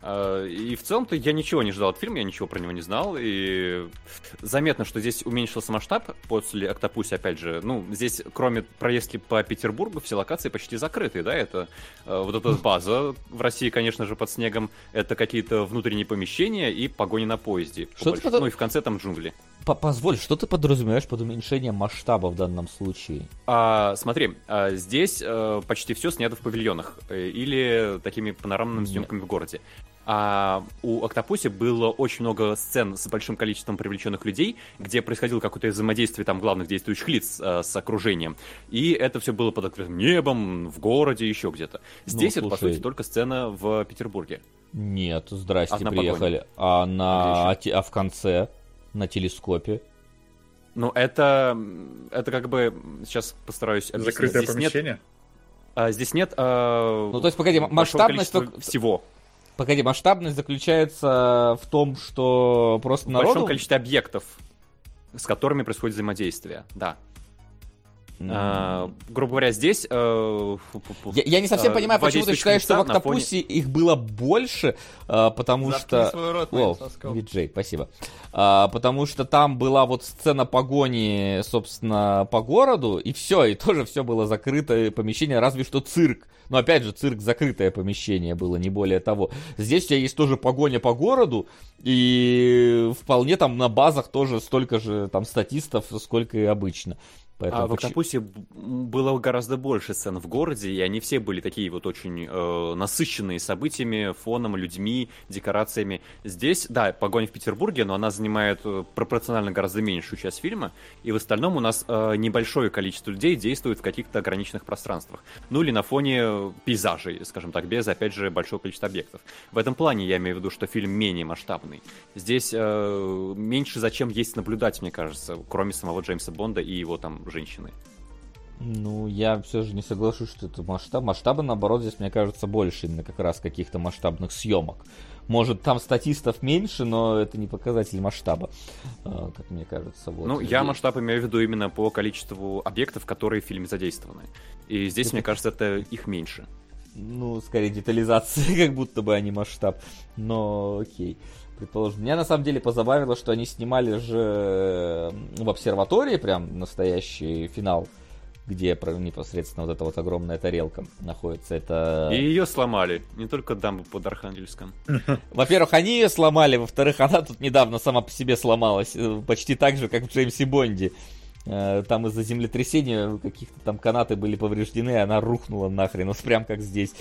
А, и в целом-то я ничего не ждал от фильма, я ничего про него не знал. И заметно, что здесь уменьшился масштаб после Октопуси, опять же. Ну, здесь, кроме проездки по Петербургу, все локации почти закрыты, да, это э, вот эта база в России, конечно же, под снегом, это какие-то внутренние помещения и погони на поезде. Что больш... под... Ну и в конце там джунгли. Позволь, что ты подразумеваешь под уменьшением масштаба в данном случае? А, смотри, а, здесь а, почти все снято в павильонах э, или такими панорамными съемками в городе. А у Октопуси было очень много сцен с большим количеством привлеченных людей, где происходило какое-то взаимодействие там главных действующих лиц а, с окружением. И это все было под открытым небом, в городе, еще где-то. Ну, Здесь ну, это, по сути, только сцена в Петербурге. Нет, здрасте, а приехали. А на а, а в конце на телескопе. Ну, это, это как бы, сейчас постараюсь объяснить. Закрытое здесь помещение? Нет, а, здесь нет а, Ну, то есть, погоди, масштабность... Только... Всего. Погоди, масштабность заключается в том, что просто народу... В большом количестве объектов, с которыми происходит взаимодействие, да. Mm. А, грубо говоря, здесь... Э, я, я не совсем э, понимаю, почему ты считаешь, что в Октопусе фоне... их было больше, э, потому Заткни что... Рот, О, Виджей, спасибо. А, потому что там была вот сцена погони, собственно, по городу, и все, и тоже все было закрытое помещение, разве что цирк. Но опять же, цирк закрытое помещение было, не более того. Здесь у тебя есть тоже погоня по городу, и вполне там на базах тоже столько же там статистов, сколько и обычно. Поэтому а в «Октопусе» было гораздо больше сцен в городе, и они все были такие вот очень э, насыщенные событиями, фоном, людьми, декорациями. Здесь, да, погоня в Петербурге, но она занимает э, пропорционально гораздо меньшую часть фильма, и в остальном у нас э, небольшое количество людей действует в каких-то ограниченных пространствах. Ну или на фоне пейзажей, скажем так, без, опять же, большого количества объектов. В этом плане я имею в виду, что фильм менее масштабный. Здесь э, меньше зачем есть наблюдать, мне кажется, кроме самого Джеймса Бонда и его там женщины. Ну, я все же не соглашусь, что это масштаб. Масштаба, наоборот, здесь, мне кажется, больше именно как раз каких-то масштабных съемок. Может, там статистов меньше, но это не показатель масштаба, а, как мне кажется. Вот. Ну, я масштаб имею в виду именно по количеству объектов, которые в фильме задействованы. И здесь, мне кажется, это их меньше. Ну, скорее детализация, [LAUGHS] как будто бы, а не масштаб. Но окей предположим. Меня на самом деле позабавило, что они снимали же в обсерватории прям настоящий финал, где непосредственно вот эта вот огромная тарелка находится. Это... И ее сломали, не только дамбу под Архангельском. [LAUGHS] Во-первых, они ее сломали, во-вторых, она тут недавно сама по себе сломалась, э, почти так же, как в Джеймсе Бонде. Э, там из-за землетрясения каких-то там канаты были повреждены, и она рухнула нахрен, вот прям как здесь.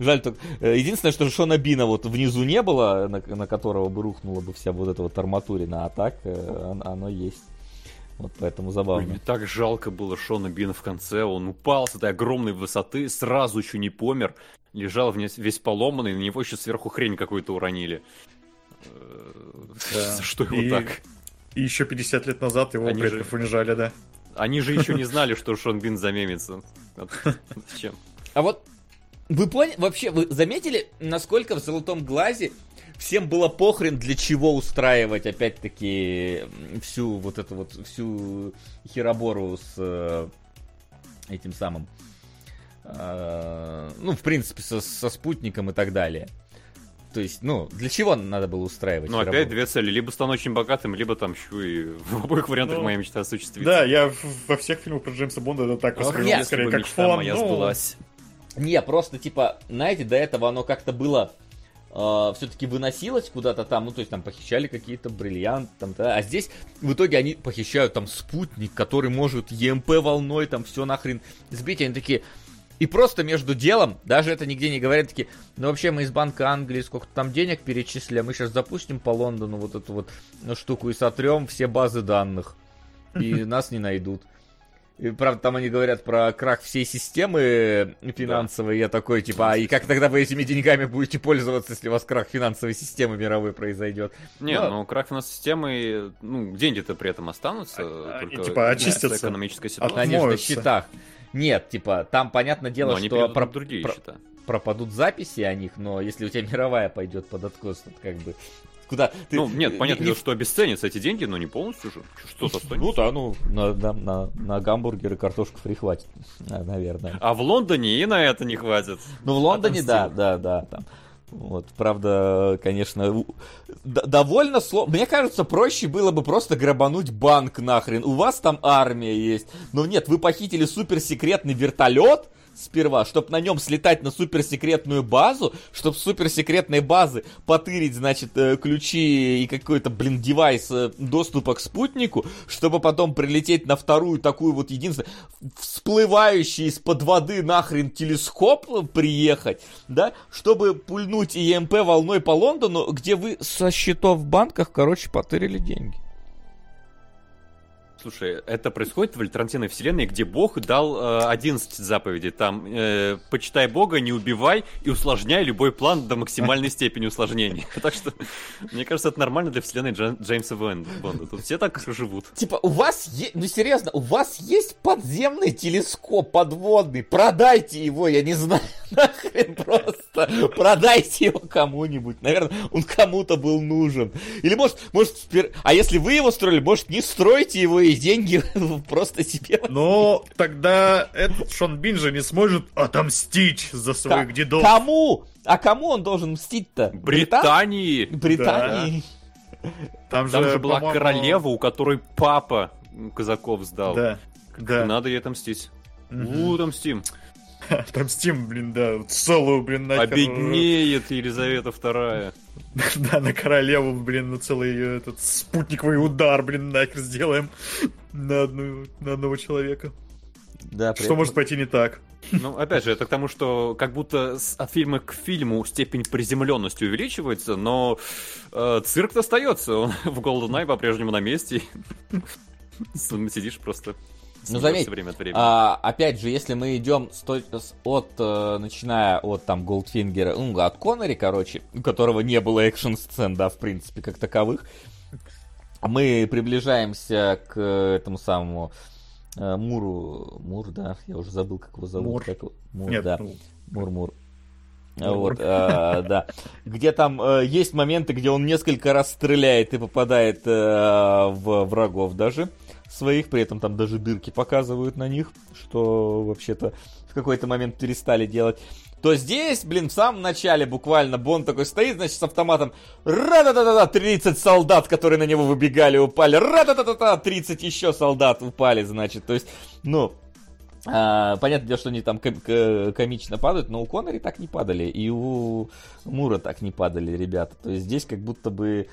Жаль только... Э, единственное, что Шона Бина вот внизу не было, на, на которого бы рухнула бы вся вот эта вот арматурина, а так э, оно есть. Вот поэтому забавно. Мне так жалко было Шона Бина в конце. Он упал с этой огромной высоты, сразу еще не помер. Лежал весь, весь поломанный, на него еще сверху хрень какую-то уронили. Да. [LAUGHS] Что его и... так? И еще 50 лет назад его Они предков же... унижали, да. Они же еще не знали, что Шон Бин замемится. Зачем? А вот вы поняли, вообще, вы заметили, насколько в «Золотом глазе» всем было похрен, для чего устраивать, опять-таки, всю вот эту вот, всю херобору с э, этим самым, э, ну, в принципе, со, со спутником и так далее. То есть, ну, для чего надо было устраивать? Ну, опять две цели. Либо стану очень богатым, либо там еще и в обоих вариантах ну, моя мечта осуществится. Да, я во всех фильмах про Джеймса Бонда это так воспринимал, скорее как фон. моя ну... сбылась. Не, просто, типа, знаете, до этого оно как-то было э, все-таки выносилось куда-то там, ну, то есть там похищали какие-то бриллианты, там, да, а здесь в итоге они похищают там спутник, который может ЕМП волной там все нахрен сбить, они такие, и просто между делом, даже это нигде не говорят, такие, ну вообще мы из Банка Англии сколько там денег перечислили, а мы сейчас запустим по Лондону вот эту вот ну, штуку и сотрем все базы данных. И [LAUGHS] нас не найдут. И, правда, там они говорят про крах всей системы финансовой. Да. Я такой, типа, а и как тогда вы этими деньгами будете пользоваться, если у вас крах финансовой системы мировой произойдет? Не, Но... ну крах финансовой системы, ну, деньги-то при этом останутся. А, только и, типа очистятся. экономическая ситуация. Конечно, в счетах. Нет, типа, там понятное дело, но что про... другие про... счета. пропадут записи о них, но если у тебя мировая пойдет под откос, то как бы куда ты... Ну, нет, понятно, не... что обесценятся эти деньги, но не полностью же. Что-то останется. Ну да, ну, на, на, на, на гамбургеры картошку фри хватит, [LAUGHS] наверное. А в Лондоне и на это не хватит. Ну, в Лондоне, да, да, да, там. Вот, правда, конечно, довольно сложно. Мне кажется, проще было бы просто грабануть банк нахрен. У вас там армия есть. Но нет, вы похитили суперсекретный вертолет, сперва, чтобы на нем слетать на суперсекретную базу, чтобы с суперсекретной базы потырить, значит, э, ключи и какой-то, блин, девайс э, доступа к спутнику, чтобы потом прилететь на вторую такую вот единственную, всплывающий из-под воды нахрен телескоп приехать, да, чтобы пульнуть ЕМП волной по Лондону, где вы со счетов в банках, короче, потырили деньги. Слушай, это происходит в альтернативной вселенной, где Бог дал э, 11 заповедей. Там э, почитай Бога, не убивай и усложняй любой план до максимальной [LAUGHS] степени усложнения. [LAUGHS] Так что, мне кажется, это нормально для вселенной Джа- Джеймса Бонда. Тут все так живут. Типа, у вас есть, ну серьезно, у вас есть подземный телескоп подводный, продайте его, я не знаю, [LAUGHS] нахрен просто. Продайте его кому-нибудь. Наверное, он кому-то был нужен. Или может, может, а если вы его строили, может, не стройте его и деньги [LAUGHS] просто себе. Но тогда этот Шон Бин же не сможет отомстить за своих К- дедов. Кому? А кому он должен мстить-то? Британии. Британии. Да. Там, Там же, же была королева, у которой папа казаков сдал. Да. да. Надо ей отомстить. Угу. У, отомстим. [LAUGHS] Отомстим, блин, да, целую, блин, нахер. Обеднеет Елизавета вторая. [LAUGHS] Да, на королеву, блин, на целый этот спутниковый удар, блин, нахер сделаем. [LAUGHS] на, одну, на одного человека. Да, Что может пойти не так? Ну, опять же, это к тому, что как будто с- от фильма к фильму степень приземленности увеличивается, но э, цирк остается. Он [LAUGHS] в GoldenEye по-прежнему на месте. Сидишь просто. Ну, заметь, время от времени. А, опять же, если мы идем с той- с- от, э, начиная от там Голдфингера, ну, от Коннери, короче, у которого не было экшн-сцен, да, в принципе, как таковых, мы приближаемся к этому самому э, Муру, Мур, да, я уже забыл, как его зовут. Мур. как Мур, Нет, да. ну, Мур-Мур. Мур-Мур. Вот, э, да. Где там э, есть моменты, где он несколько раз стреляет и попадает э, в врагов даже своих, при этом там даже дырки показывают на них, что вообще-то в какой-то момент перестали делать. То здесь, блин, в самом начале буквально Бонд такой стоит, значит, с автоматом. Ра-да-да-да, 30 солдат, которые на него выбегали, упали. Ра-да-да-да, 30 еще солдат упали, значит. То есть, ну, а, понятное дело, что они там ком- комично падают, но у Коннери так не падали, и у Мура так не падали, ребята. То есть здесь как будто бы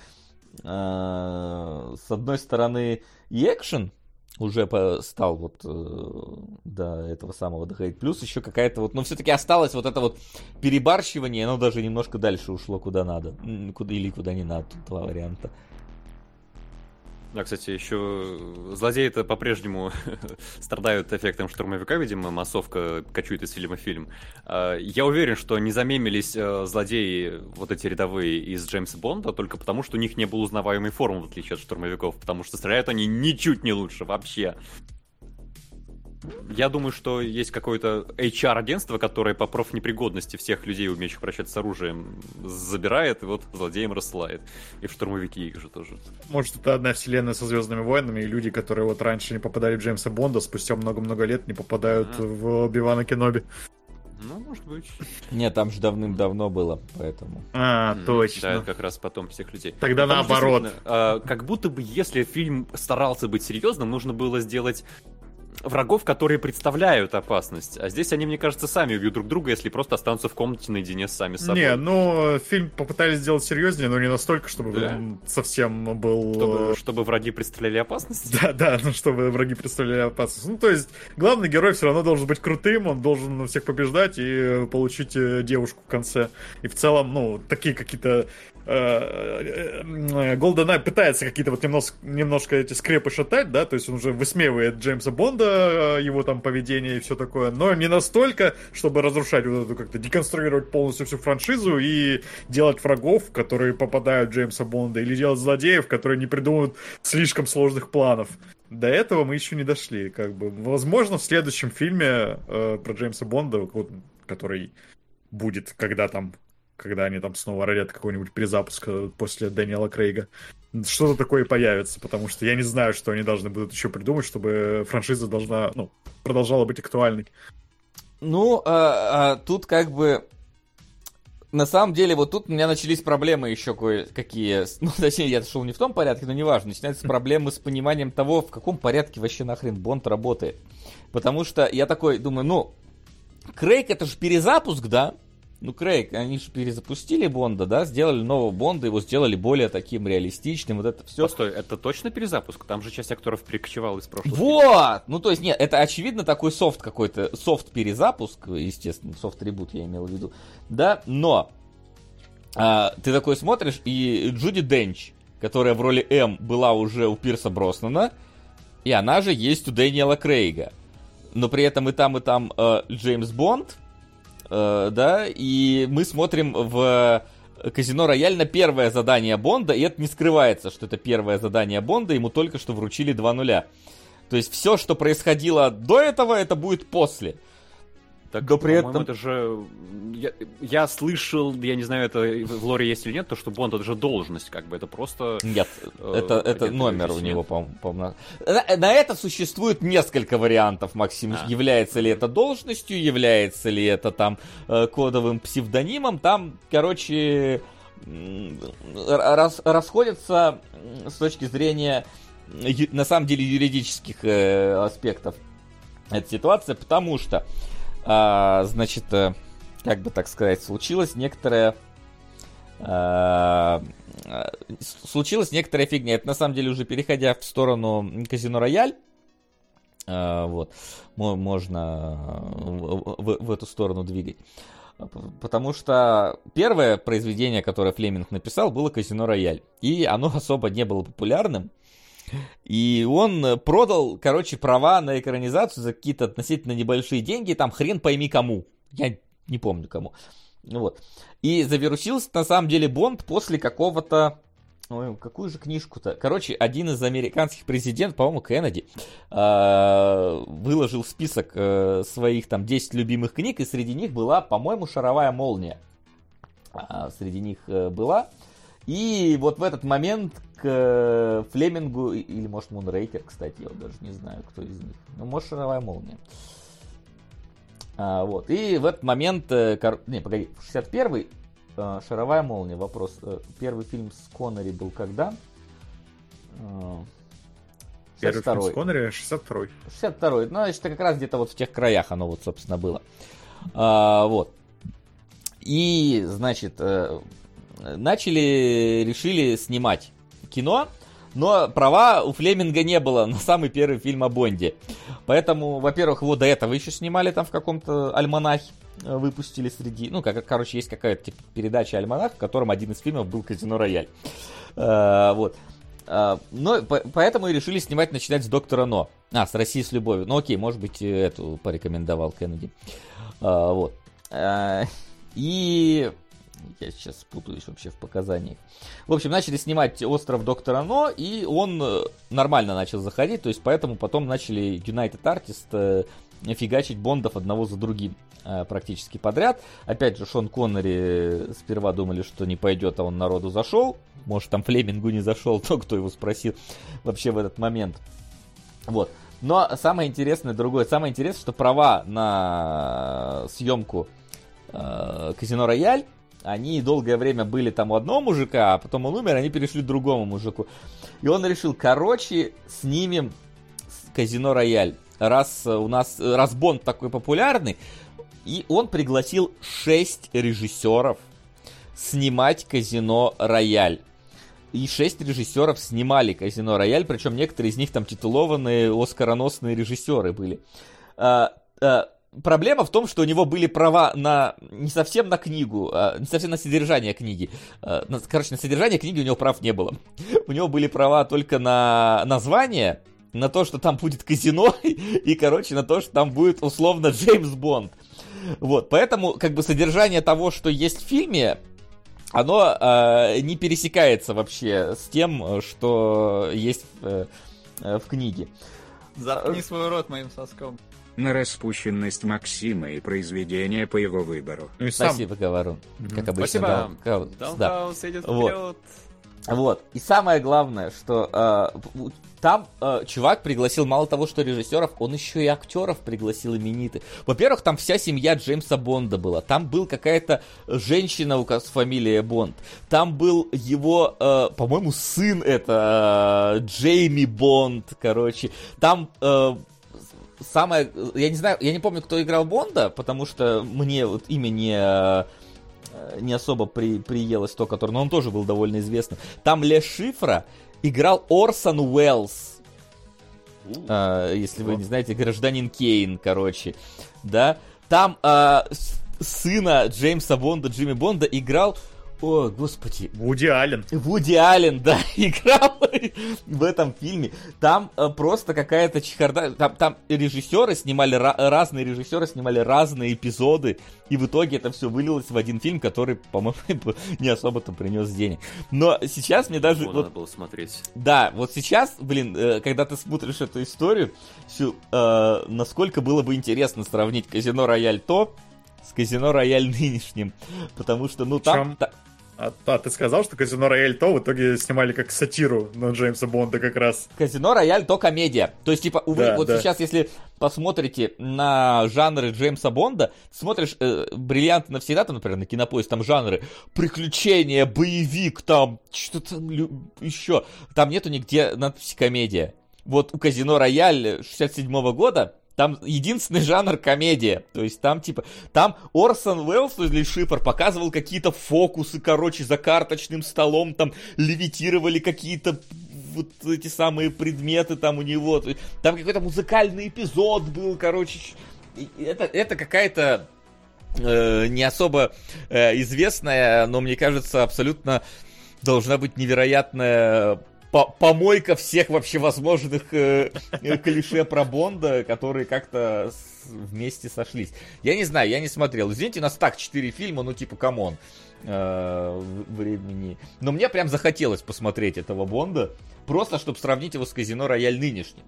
с одной стороны и экшен уже стал вот э, до этого самого доходить. Плюс еще какая-то вот, ну все-таки осталось вот это вот перебарщивание, оно даже немножко дальше ушло куда надо. Куда, или куда не надо, тут два варианта. Да, кстати, еще злодеи-то по-прежнему [LAUGHS] страдают эффектом штурмовика, видимо, массовка кочует из фильма в фильм. А, Я уверен, что не замемились э, злодеи, вот эти рядовые из Джеймса Бонда, только потому, что у них не было узнаваемой формы, в отличие от штурмовиков, потому что стреляют они ничуть не лучше вообще. Я думаю, что есть какое-то HR-агентство, которое по профнепригодности всех людей, умеющих обращаться с оружием, забирает и вот злодеям рассылает. И в штурмовики их же тоже. Может, это одна вселенная со Звездными войнами, и люди, которые вот раньше не попадали в Джеймса Бонда, спустя много-много лет не попадают Ага. в Бивана Кеноби. Ну, может быть. Нет, там же давным-давно было, поэтому. А, точно. Да, это как раз потом всех людей. Тогда Потому наоборот. а, как будто бы, если фильм старался быть серьезным, нужно было сделать врагов, которые представляют опасность. А здесь они, мне кажется, сами убьют друг друга, если просто останутся в комнате наедине с сами собой. Не, ну, фильм попытались сделать серьезнее, но не настолько, чтобы Да? совсем был... Чтобы, э, чтобы враги представляли опасность. [LAUGHS] Да, да, ну чтобы враги представляли опасность. Ну, то есть, главный герой все равно должен быть крутым, он должен всех побеждать и э, получить э, девушку в конце. И в целом, ну, такие какие-то... GoldenEye пытается какие-то вот немножко, немножко эти скрепы шатать, да, то есть он уже высмеивает Джеймса Бонда, э, его там поведение и все такое, но не настолько, чтобы разрушать вот эту как-то, деконструировать полностью всю франшизу и делать врагов, которые попадают в Джеймса Бонда, или делать злодеев, которые не придумывают слишком сложных планов. До этого мы еще не дошли, как бы. Возможно, в следующем фильме э, про Джеймса Бонда, вот, который будет, когда там, когда они там снова родят какой-нибудь перезапуск э, после Дэниела Крейга, что-то такое появится, потому что я не знаю, что они должны будут еще придумать, чтобы франшиза должна, ну, продолжала быть актуальной. Ну, а, а, тут как бы... На самом деле, вот тут у меня начались проблемы еще кое-какие. [LAUGHS] Ну, точнее, я шел не в том порядке, но неважно. Начинаются проблемы с пониманием того, в каком порядке вообще нахрен Бонд работает. Потому что я такой думаю, ну, Крейг это же перезапуск, да? Ну, Крейг, они же перезапустили Бонда, да? Сделали нового Бонда, его сделали более таким реалистичным, вот это все. Постой, это точно перезапуск? Там же часть актеров перекочевала из прошлого. Вот! Ну, то есть, нет, это очевидно такой софт какой-то, софт-перезапуск, естественно, софт-ребут я имел в виду, да, но а, ты такой смотришь, и Джуди Денч, которая в роли М была уже у Пирса Броснана, и она же есть у Дэниела Крейга. Но при этом и там, и там э, Джеймс Бонд, э, да, и мы смотрим в Казино Рояль на первое задание Бонда, и это не скрывается, что это первое задание Бонда, ему только что вручили 2 нуля. То есть все, что происходило до этого, это будет после. Так, Да при этом- это же... Я, я слышал, я не знаю, это в лоре есть или нет, то, что Бонд это же должность, как бы, это просто... Нет, Э, это, это номер у него, по- по-моему. На, на это существует несколько вариантов, Максим. А. Является ли это должностью, является ли это там э, кодовым псевдонимом. Там, короче, рас- расходятся с точки зрения, на самом деле, юридических э, аспектов эта ситуация, потому что, а, значит, э, как бы так сказать, случилась некоторая а, а, с- случилась некоторая фигня. Это на самом деле уже переходя в сторону Казино Рояль. э, вот, можно в, в эту сторону двигать. Потому что первое произведение, которое Флеминг написал, было «Казино Рояль». И оно особо не было популярным. И он продал, короче, права на экранизацию за какие-то относительно небольшие деньги, там хрен пойми кому. Я не помню кому. Вот. И завирусился, на самом деле, Бонд после какого-то Ой, какую же книжку-то? Короче, один из американских президентов, по-моему, Кеннеди, э, выложил список э, своих там 10 любимых книг, и среди них была, по-моему, «Шаровая молния». А, среди них э, была. И вот в этот момент к Флемингу, или может Мунрейкер, кстати, я даже не знаю, кто из них. Ну, может, «Шаровая молния». А, вот. И в этот момент, кор... не, погоди, 61-й Э, Шаровая молния. Вопрос. Э, первый фильм с Коннери был когда? Э, Первый фильм с Коннери 62-й. 62-й. Ну, это как раз где-то вот в тех краях оно вот, собственно, было. А, вот. И, значит, начали, решили снимать кино, но права у Флеминга не было на самый первый фильм о Бонде. Поэтому, во-первых, его до этого еще снимали там в каком-то альманахе. Э, выпустили среди... Ну, как, короче, есть какая-то типа, передача «Альманах», в котором один из фильмов был «Казино Рояль». А, вот. А, но по, поэтому и решили снимать, начинать с «Доктора Но». А, с «России с любовью». Ну, окей, может быть, эту порекомендовал Кеннеди. Вот. И... Я сейчас путаюсь вообще в показаниях. В общем, начали снимать «Остров Доктора Но», и он э, нормально начал заходить, то есть поэтому потом начали United Artists фигачить Бондов одного за другим э, практически подряд. Опять же, Шон Коннери сперва думали, что не пойдет, а он народу зашел. Может, там Флемингу не зашел, [LAUGHS] то, кто его спросил вообще в этот момент. Вот. Но самое интересное другое. Самое интересное, что права на съемку э, Казино Рояль, они долгое время были там у одного мужика, а потом он умер, они перешли к другому мужику. И он решил, короче, снимем Казино Рояль раз у нас, раз Бонд такой популярный, и он пригласил 6 режиссеров снимать казино Рояль. И 6 режиссеров снимали казино Рояль, причем некоторые из них там титулованные оскароносные режиссеры были. А, а, проблема в том, что у него были права на не совсем на книгу, а, не совсем на содержание книги. А, на, короче, на содержание книги у него прав не было. [LAUGHS] У него были права только на название на то, что там будет казино, [LAUGHS] и, короче, на то, что там будет условно Джеймс Бонд. Вот, поэтому, как бы, содержание того, что есть в фильме, оно э, не пересекается вообще с тем, что есть э, в книге. Заткни свой рот моим соском. На распущенность Максима и произведение по его выбору. Ну и сам... Спасибо, Говорун. Как обычно. Спасибо. Да, да. идет вот. Вот. И самое главное, что э, там э, чувак пригласил мало того, что режиссеров, он еще и актеров пригласил именитых. Во-первых, там вся семья Джеймса Бонда была. Там был какая-то женщина у с фамилией Бонд. Там был его, э, по-моему, сын это э, Джейми Бонд, короче. Там э, самое, я не знаю, я не помню, кто играл Бонда, потому что мне вот имя не э, не особо при, приелось то, которое, но он тоже был довольно известным. Там Ле Шифра играл Орсон Уэллс. А, если вы не знаете, гражданин Кейн, короче. Да. Там а, сына Джеймса Бонда, Джимми Бонда, играл о, господи. Вуди Аллен. Вуди Аллен, да, [LAUGHS] играл в этом фильме. Там э, просто какая-то чехарда. Там, там режиссеры снимали, разные режиссеры снимали разные эпизоды. И в итоге это все вылилось в один фильм, который, по-моему, [LAUGHS] не особо-то принес денег. Но сейчас мне даже... Вот, надо было смотреть. Да, вот сейчас, блин, э, когда ты смотришь эту историю, всю, э, насколько было бы интересно сравнить Казино Рояль то с Казино Рояль нынешним. Потому что, ну, там... Чем? А, а ты сказал, что Казино Рояль то в итоге снимали как сатиру на Джеймса Бонда как раз. Казино Рояль то комедия. То есть, типа, увы, да, вот да. сейчас, если посмотрите на жанры Джеймса Бонда, смотришь э, «Бриллиант навсегда», там, например, на кинопоиск, там жанры приключения, боевик, там что-то еще. Там нету нигде надписи комедия. Вот у Казино Рояль 67 -го года там единственный жанр комедия. То есть там типа, там Орсон Уэллс или Шипер показывал какие-то фокусы, короче, за карточным столом, там левитировали какие-то вот эти самые предметы там у него. Там какой-то музыкальный эпизод был, короче. Это, это какая-то э, не особо э, известная, но мне кажется, абсолютно должна быть невероятная помойка всех вообще возможных э, э, клише про Бонда, которые как-то вместе сошлись. Я не знаю, я не смотрел. Извините, у нас так 4 фильма, ну типа, come on. Э, времени. Но мне прям захотелось посмотреть этого Бонда, просто чтобы сравнить его с Казино Рояль нынешним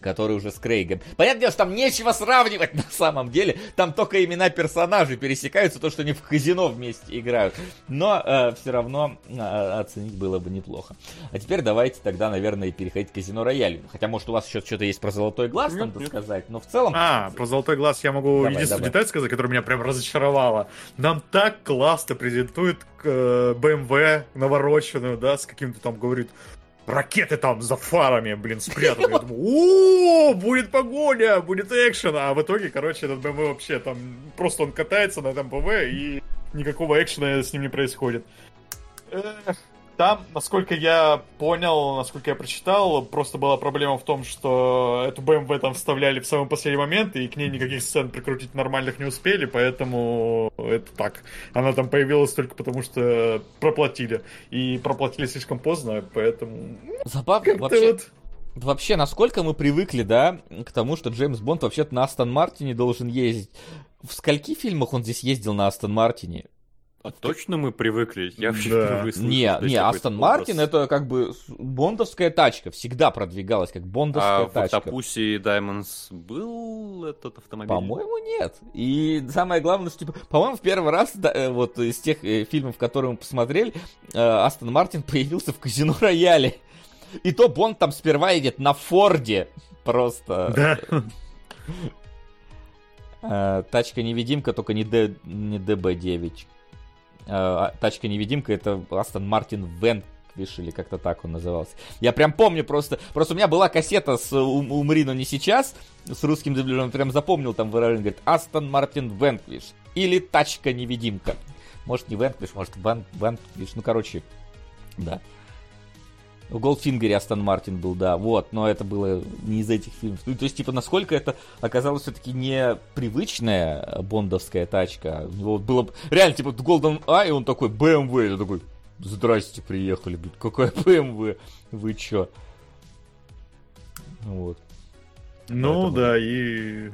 который уже с Крейгом. Понятно, что там нечего сравнивать на самом деле. Там только имена персонажей пересекаются, то, что они в казино вместе играют. Но э, все равно э, оценить было бы неплохо. А теперь давайте тогда, наверное, переходить к казино роялю. Хотя, может, у вас еще что-то есть про золотой глаз, нет, надо нет. сказать. Но в целом... А, про золотой глаз я могу давай, единственную давай. деталь сказать, которая меня прям разочаровала. Нам так классно презентует э, BMW навороченную, да, с каким-то там, говорит, ракеты там за фарами, блин, спрятаны. Я думаю, о, будет погоня, будет экшен. А в итоге, короче, этот БМВ вообще там, просто он катается на этом БМВ, и никакого экшена с ним не происходит. Эх, там, насколько я понял, насколько я прочитал, просто была проблема в том, что эту BMW там вставляли в самый последний момент, и к ней никаких сцен прикрутить нормальных не успели, поэтому это так. Она там появилась только потому, что проплатили. И проплатили слишком поздно, поэтому... Забавно, вообще... Вот... Вообще, насколько мы привыкли, да, к тому, что Джеймс Бонд вообще-то на Астон Мартине должен ездить. В скольки фильмах он здесь ездил на Астон Мартине? А точно мы привыкли? Я вообще да. впервые слышу. Не, не, Астон Мартин это как бы бондовская тачка, всегда продвигалась как бондовская а тачка. А в Octopussy Diamonds был этот автомобиль? По-моему, нет. И самое главное, что, типа, по-моему, в первый раз, да, э, вот из тех э, фильмов, которые мы посмотрели, э, Астон Мартин [LAUGHS] появился в Казино Рояле. И то Бонд там сперва едет на Форде. Просто. Да. Тачка-невидимка, только не, D, не DB9. Э, тачка-невидимка, это Астон Мартин Венквиш или как-то так он назывался. Я прям помню просто, просто у меня была кассета с «Умри, но не сейчас», с русским дубляжом, прям запомнил там выражение, говорит, Астон Мартин Венквиш или Тачка-невидимка. Может, не Венквиш, может, Венквиш, ну, короче, да. В Голдфингере Астон Мартин был, да, вот, но это было не из этих фильмов. Ну, то есть, типа, насколько это оказалось все-таки не привычная бондовская тачка. У него было реально, типа, Golden Eye, он такой, BMW, я такой, здрасте, приехали, блин, какая [LAUGHS] BMW, вы чё? Вот. Ну, Поэтому... да, и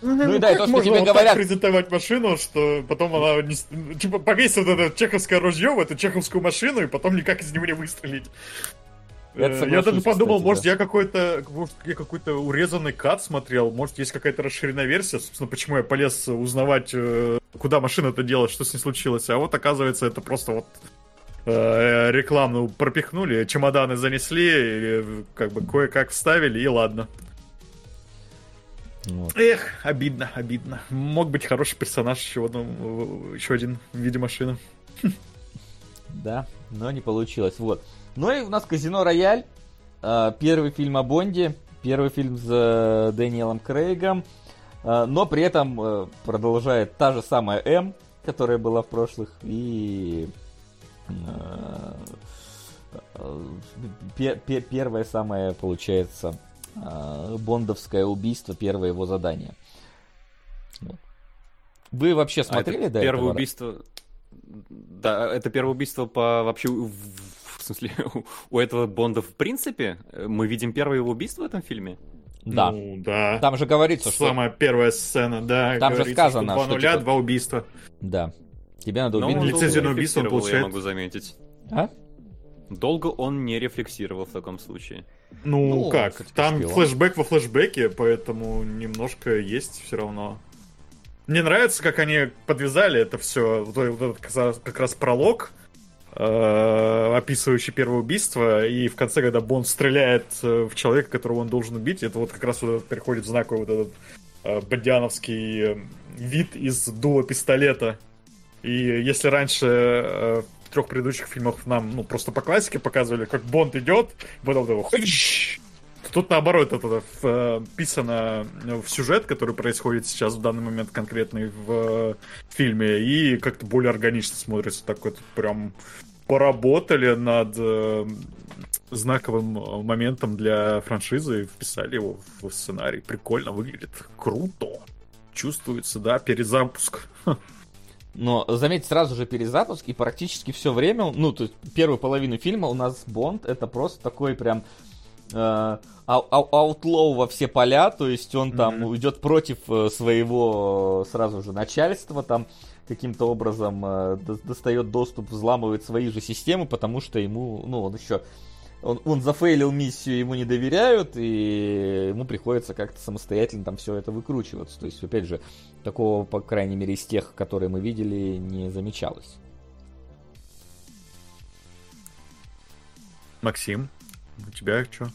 ну, ну и да, и то, что тебе вот говорят... презентовать машину, что потом она не... типа повесит это чеховское ружье в эту чеховскую машину, и потом никак из него не выстрелить. Э, я даже подумал, кстати, может, да. я какой-то может, я какой-то урезанный кат смотрел, может, есть какая-то расширенная версия, собственно, почему я полез узнавать, э, куда машина это делает, что с ней случилось. А вот, оказывается, это просто вот э, рекламу пропихнули, чемоданы занесли, как бы кое-как вставили, и ладно. Вот. Эх, обидно, обидно. Мог быть хороший персонаж еще, одном, еще один в виде машины. Да, но не получилось. Вот. Ну и у нас Казино Рояль. А, первый фильм о Бонде. Первый фильм с э, Дэниелом Крейгом. А, но при этом э, продолжает та же самая М, которая была в прошлых. И э, первая самая, получается, бондовское убийство, первое его задание. Вы вообще смотрели а до первое этого? убийство... Да, это первое убийство по вообще в, смысле [LAUGHS] у этого Бонда в принципе. Мы видим первое его убийство в этом фильме. Да. Ну, да. Там же говорится, что... Самая первая сцена, да. Там же сказано, что... Два нуля, типа... два убийства. Да. Тебе надо убить... Лицензию на убийство получает. Я могу заметить. А? Долго он не рефлексировал в таком случае. Ну, ну как, там шпион. флешбэк во флешбеке, поэтому немножко есть все равно. Мне нравится, как они подвязали это все, вот, этот как раз пролог, э, описывающий первое убийство, и в конце, когда Бонд стреляет э, в человека, которого он должен убить, это вот как раз вот переходит в знаковый вот этот э, бадьяновский вид из дула пистолета. И если раньше э, трех предыдущих фильмах нам ну, просто по классике показывали, как Бонд идет, потом его Тут наоборот это э, вписано в сюжет, который происходит сейчас в данный момент конкретный в фильме, и как-то более органично смотрится. Такой прям поработали над э, знаковым моментом для франшизы и вписали его в сценарий. Прикольно выглядит. Круто. Чувствуется, да, перезапуск. [LAUGHS] Но заметь, сразу же перезапуск, и практически все время, ну, то есть первую половину фильма у нас Бонд это просто такой прям э, аутлоу во все поля, то есть он там mm-hmm. идет против э, своего э, сразу же начальства, там каким-то образом достает доступ, взламывает свои же системы, потому что ему, ну, он еще он, он зафейлил миссию, ему не доверяют, и ему приходится как-то самостоятельно там все это выкручиваться. То есть, опять же, такого, по крайней мере, из тех, которые мы видели, не замечалось. Максим, у тебя что?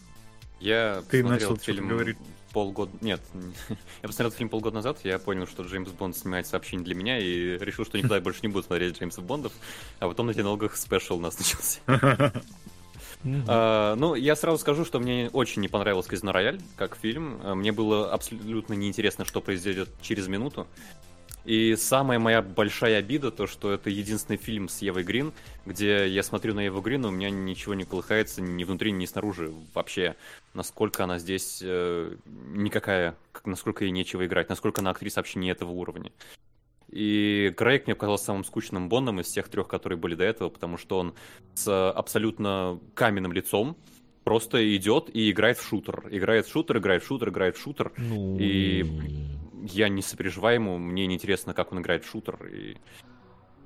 Я Ты начал фильм говорить. полгода... Нет, [LAUGHS] я посмотрел фильм полгода назад, я понял, что Джеймс Бонд снимает сообщение для меня, и решил, что никогда больше не буду смотреть Джеймса Бондов, а потом на [LAUGHS] диалогах спешл у нас начался. [LAUGHS] Mm-hmm. Uh, ну, я сразу скажу, что мне очень не понравился Казино Рояль как фильм. А, мне было абсолютно неинтересно, что произойдет через минуту. И самая моя большая обида, то, что это единственный фильм с Евой Грин, где я смотрю на Еву Грин, и у меня ничего не колыхается ни внутри, ни снаружи вообще. Насколько она здесь э, никакая, насколько ей нечего играть, насколько она актриса вообще не этого уровня. И Крейг мне показался самым скучным Бондом из всех трех, которые были до этого, потому что он с абсолютно каменным лицом просто идет и играет в шутер. Играет в шутер, играет в шутер, играет в шутер. Ну... И я не сопереживаю ему, мне неинтересно, как он играет в шутер. И...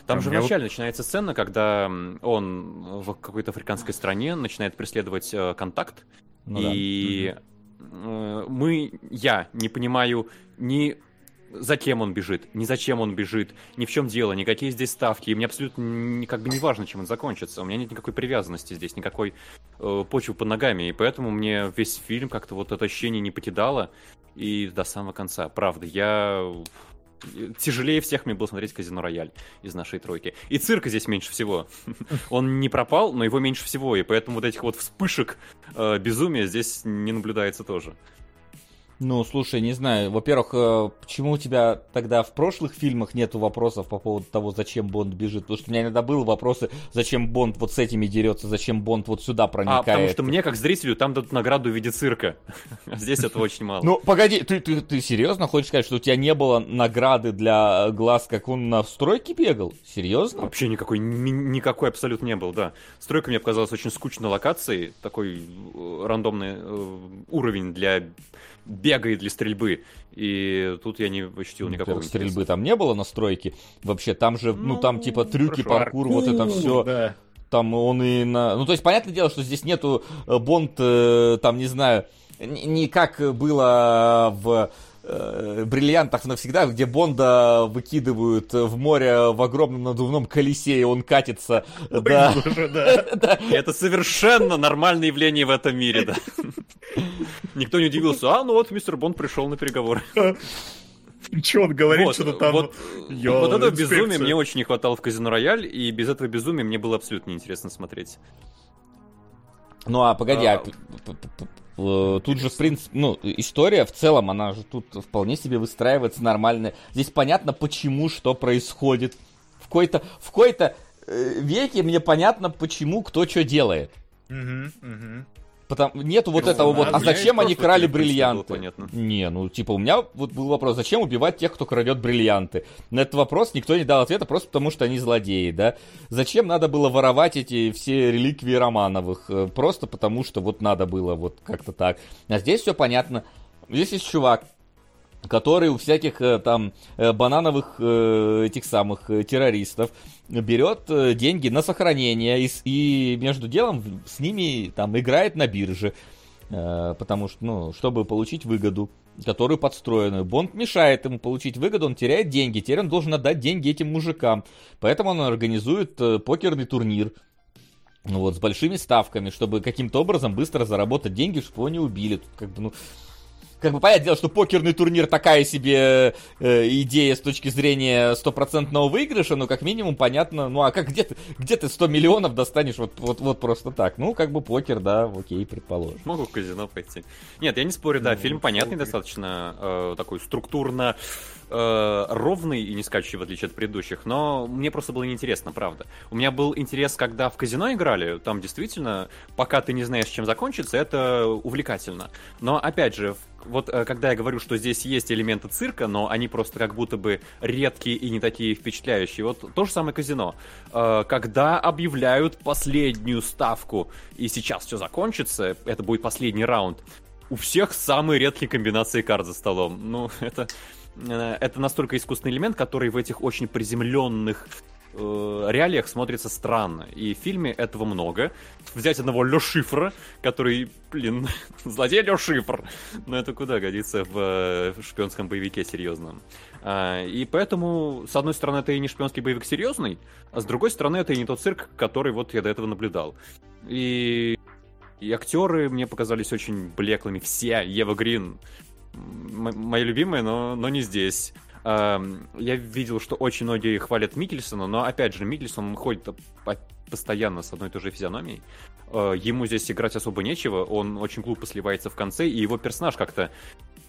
Там а же вначале вот... начинается сцена, когда он в какой-то африканской стране начинает преследовать э, контакт. Ну, и да. э, мы, я не понимаю ни зачем он бежит, ни зачем он бежит, ни в чем дело, никакие здесь ставки. И мне абсолютно как бы не важно, чем он закончится. У меня нет никакой привязанности здесь, никакой э, почвы под ногами. И поэтому мне весь фильм как-то вот это ощущение не покидало. И до самого конца. Правда, я... Тяжелее всех мне было смотреть «Казино Рояль» из нашей тройки. И цирка здесь меньше всего. [LAUGHS] Он не пропал, но его меньше всего, и поэтому вот этих вот вспышек э, безумия здесь не наблюдается тоже. Ну, слушай, не знаю. Во-первых, э, почему у тебя тогда в прошлых фильмах нету вопросов по поводу того, зачем Бонд бежит? Потому что у меня иногда были вопросы, зачем Бонд вот с этими дерется, зачем Бонд вот сюда проникает. А, потому что мне, как зрителю, там дадут награду в виде цирка. [LAUGHS] Здесь этого очень мало. Ну, погоди, ты, ты, ты серьезно хочешь сказать, что у тебя не было награды для глаз, как он на стройке бегал? Серьезно? Вообще никакой, никакой абсолютно не был, да. Стройка мне показалась очень скучной локацией, такой э, рандомный э, уровень для бегает для стрельбы. И тут я не ощутил никакого стрельбы там не было настройки. Вообще, там же, ну, ну там типа трюки, паркур, вот это все. Да. Там он и на... Ну, то есть, понятное дело, что здесь нету э, Бонд, э, там, не знаю, не как было в э, бриллиантах навсегда, где Бонда выкидывают в море в огромном надувном колесе, и он катится. Да. [LAUGHS] Это совершенно нормальное явление в этом мире, да. Никто не удивился, а, ну вот мистер Бонд пришел на переговоры. [LAUGHS] Че он говорит, вот, что там... Вот, Йо, вот этого безумия мне очень не хватало в Казино Рояль, и без этого безумия мне было абсолютно неинтересно смотреть. Ну а погоди, а... тут же, в принципе, ну, история в целом, она же тут вполне себе выстраивается нормально. Здесь понятно, почему, что происходит. В какой-то, в какой-то э, веке мне понятно, почему, кто что делает. Угу, угу. Потому, нету вот ну, этого вот, а зачем они крали бриллианты? Не, ну типа у меня вот был вопрос, зачем убивать тех, кто крадет бриллианты? На этот вопрос никто не дал ответа, просто потому что они злодеи, да? Зачем надо было воровать эти все реликвии Романовых? Э, просто потому что вот надо было вот как-то так. А здесь все понятно. Здесь есть чувак, который у всяких э, там э, банановых э, этих самых террористов берет деньги на сохранение и, и между делом с ними там играет на бирже, потому что, ну, чтобы получить выгоду, которую подстроенную. Бонд мешает ему получить выгоду, он теряет деньги, теперь он должен отдать деньги этим мужикам, поэтому он организует покерный турнир, ну вот, с большими ставками, чтобы каким-то образом быстро заработать деньги, чтобы его не убили. Тут как бы, ну, как бы понятное дело, что покерный турнир такая себе э, идея с точки зрения стопроцентного выигрыша, но как минимум понятно, ну а как где ты, где ты 100 миллионов достанешь вот, вот, вот просто так? Ну, как бы покер, да, окей, предположим. Могу в казино пойти. Нет, я не спорю, да, ну, фильм понятный покер. достаточно, э, такой структурно э, ровный и не скачущий, в отличие от предыдущих, но мне просто было неинтересно, правда. У меня был интерес, когда в казино играли, там действительно, пока ты не знаешь, чем закончится, это увлекательно. Но, опять же, вот э, когда я говорю, что здесь есть элементы цирка, но они просто как будто бы редкие и не такие впечатляющие. Вот то же самое казино. Э, когда объявляют последнюю ставку, и сейчас все закончится, это будет последний раунд, у всех самые редкие комбинации карт за столом. Ну, [LAUGHS] это, это настолько искусственный элемент, который в этих очень приземленных э, реалиях смотрится странно. И в фильме этого много. Взять одного Лё Шифра, который, блин, [LAUGHS] злодей Лё Шифр. Но это куда годится в, э, шпионском боевике серьезном. А, и поэтому, с одной стороны, это и не шпионский боевик серьезный, а с другой стороны, это и не тот цирк, который вот я до этого наблюдал. И, и актеры мне показались очень блеклыми. Все. Ева Грин, моя любимая, но, но не здесь. Я видел, что очень многие хвалят Микельсона, но опять же, Микельсон ходит постоянно с одной и той же физиономией. А, ему здесь играть особо нечего, он очень глупо сливается в конце, и его персонаж как-то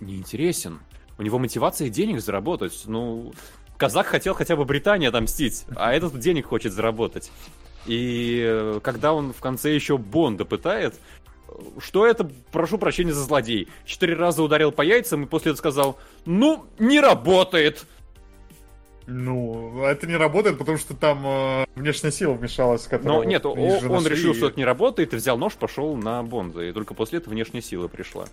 неинтересен. У него мотивация денег заработать. Ну, казах хотел хотя бы Британии отомстить, а этот денег хочет заработать. И э, когда он в конце еще Бонда пытает, что это, прошу прощения за злодей. Четыре раза ударил по яйцам и после этого сказал, ну, не работает. Ну, это не работает, потому что там э, внешняя сила вмешалась. Ну, нет, он, он решил, что это не работает, и взял нож, пошел на Бонда, и только после этого внешняя сила пришла.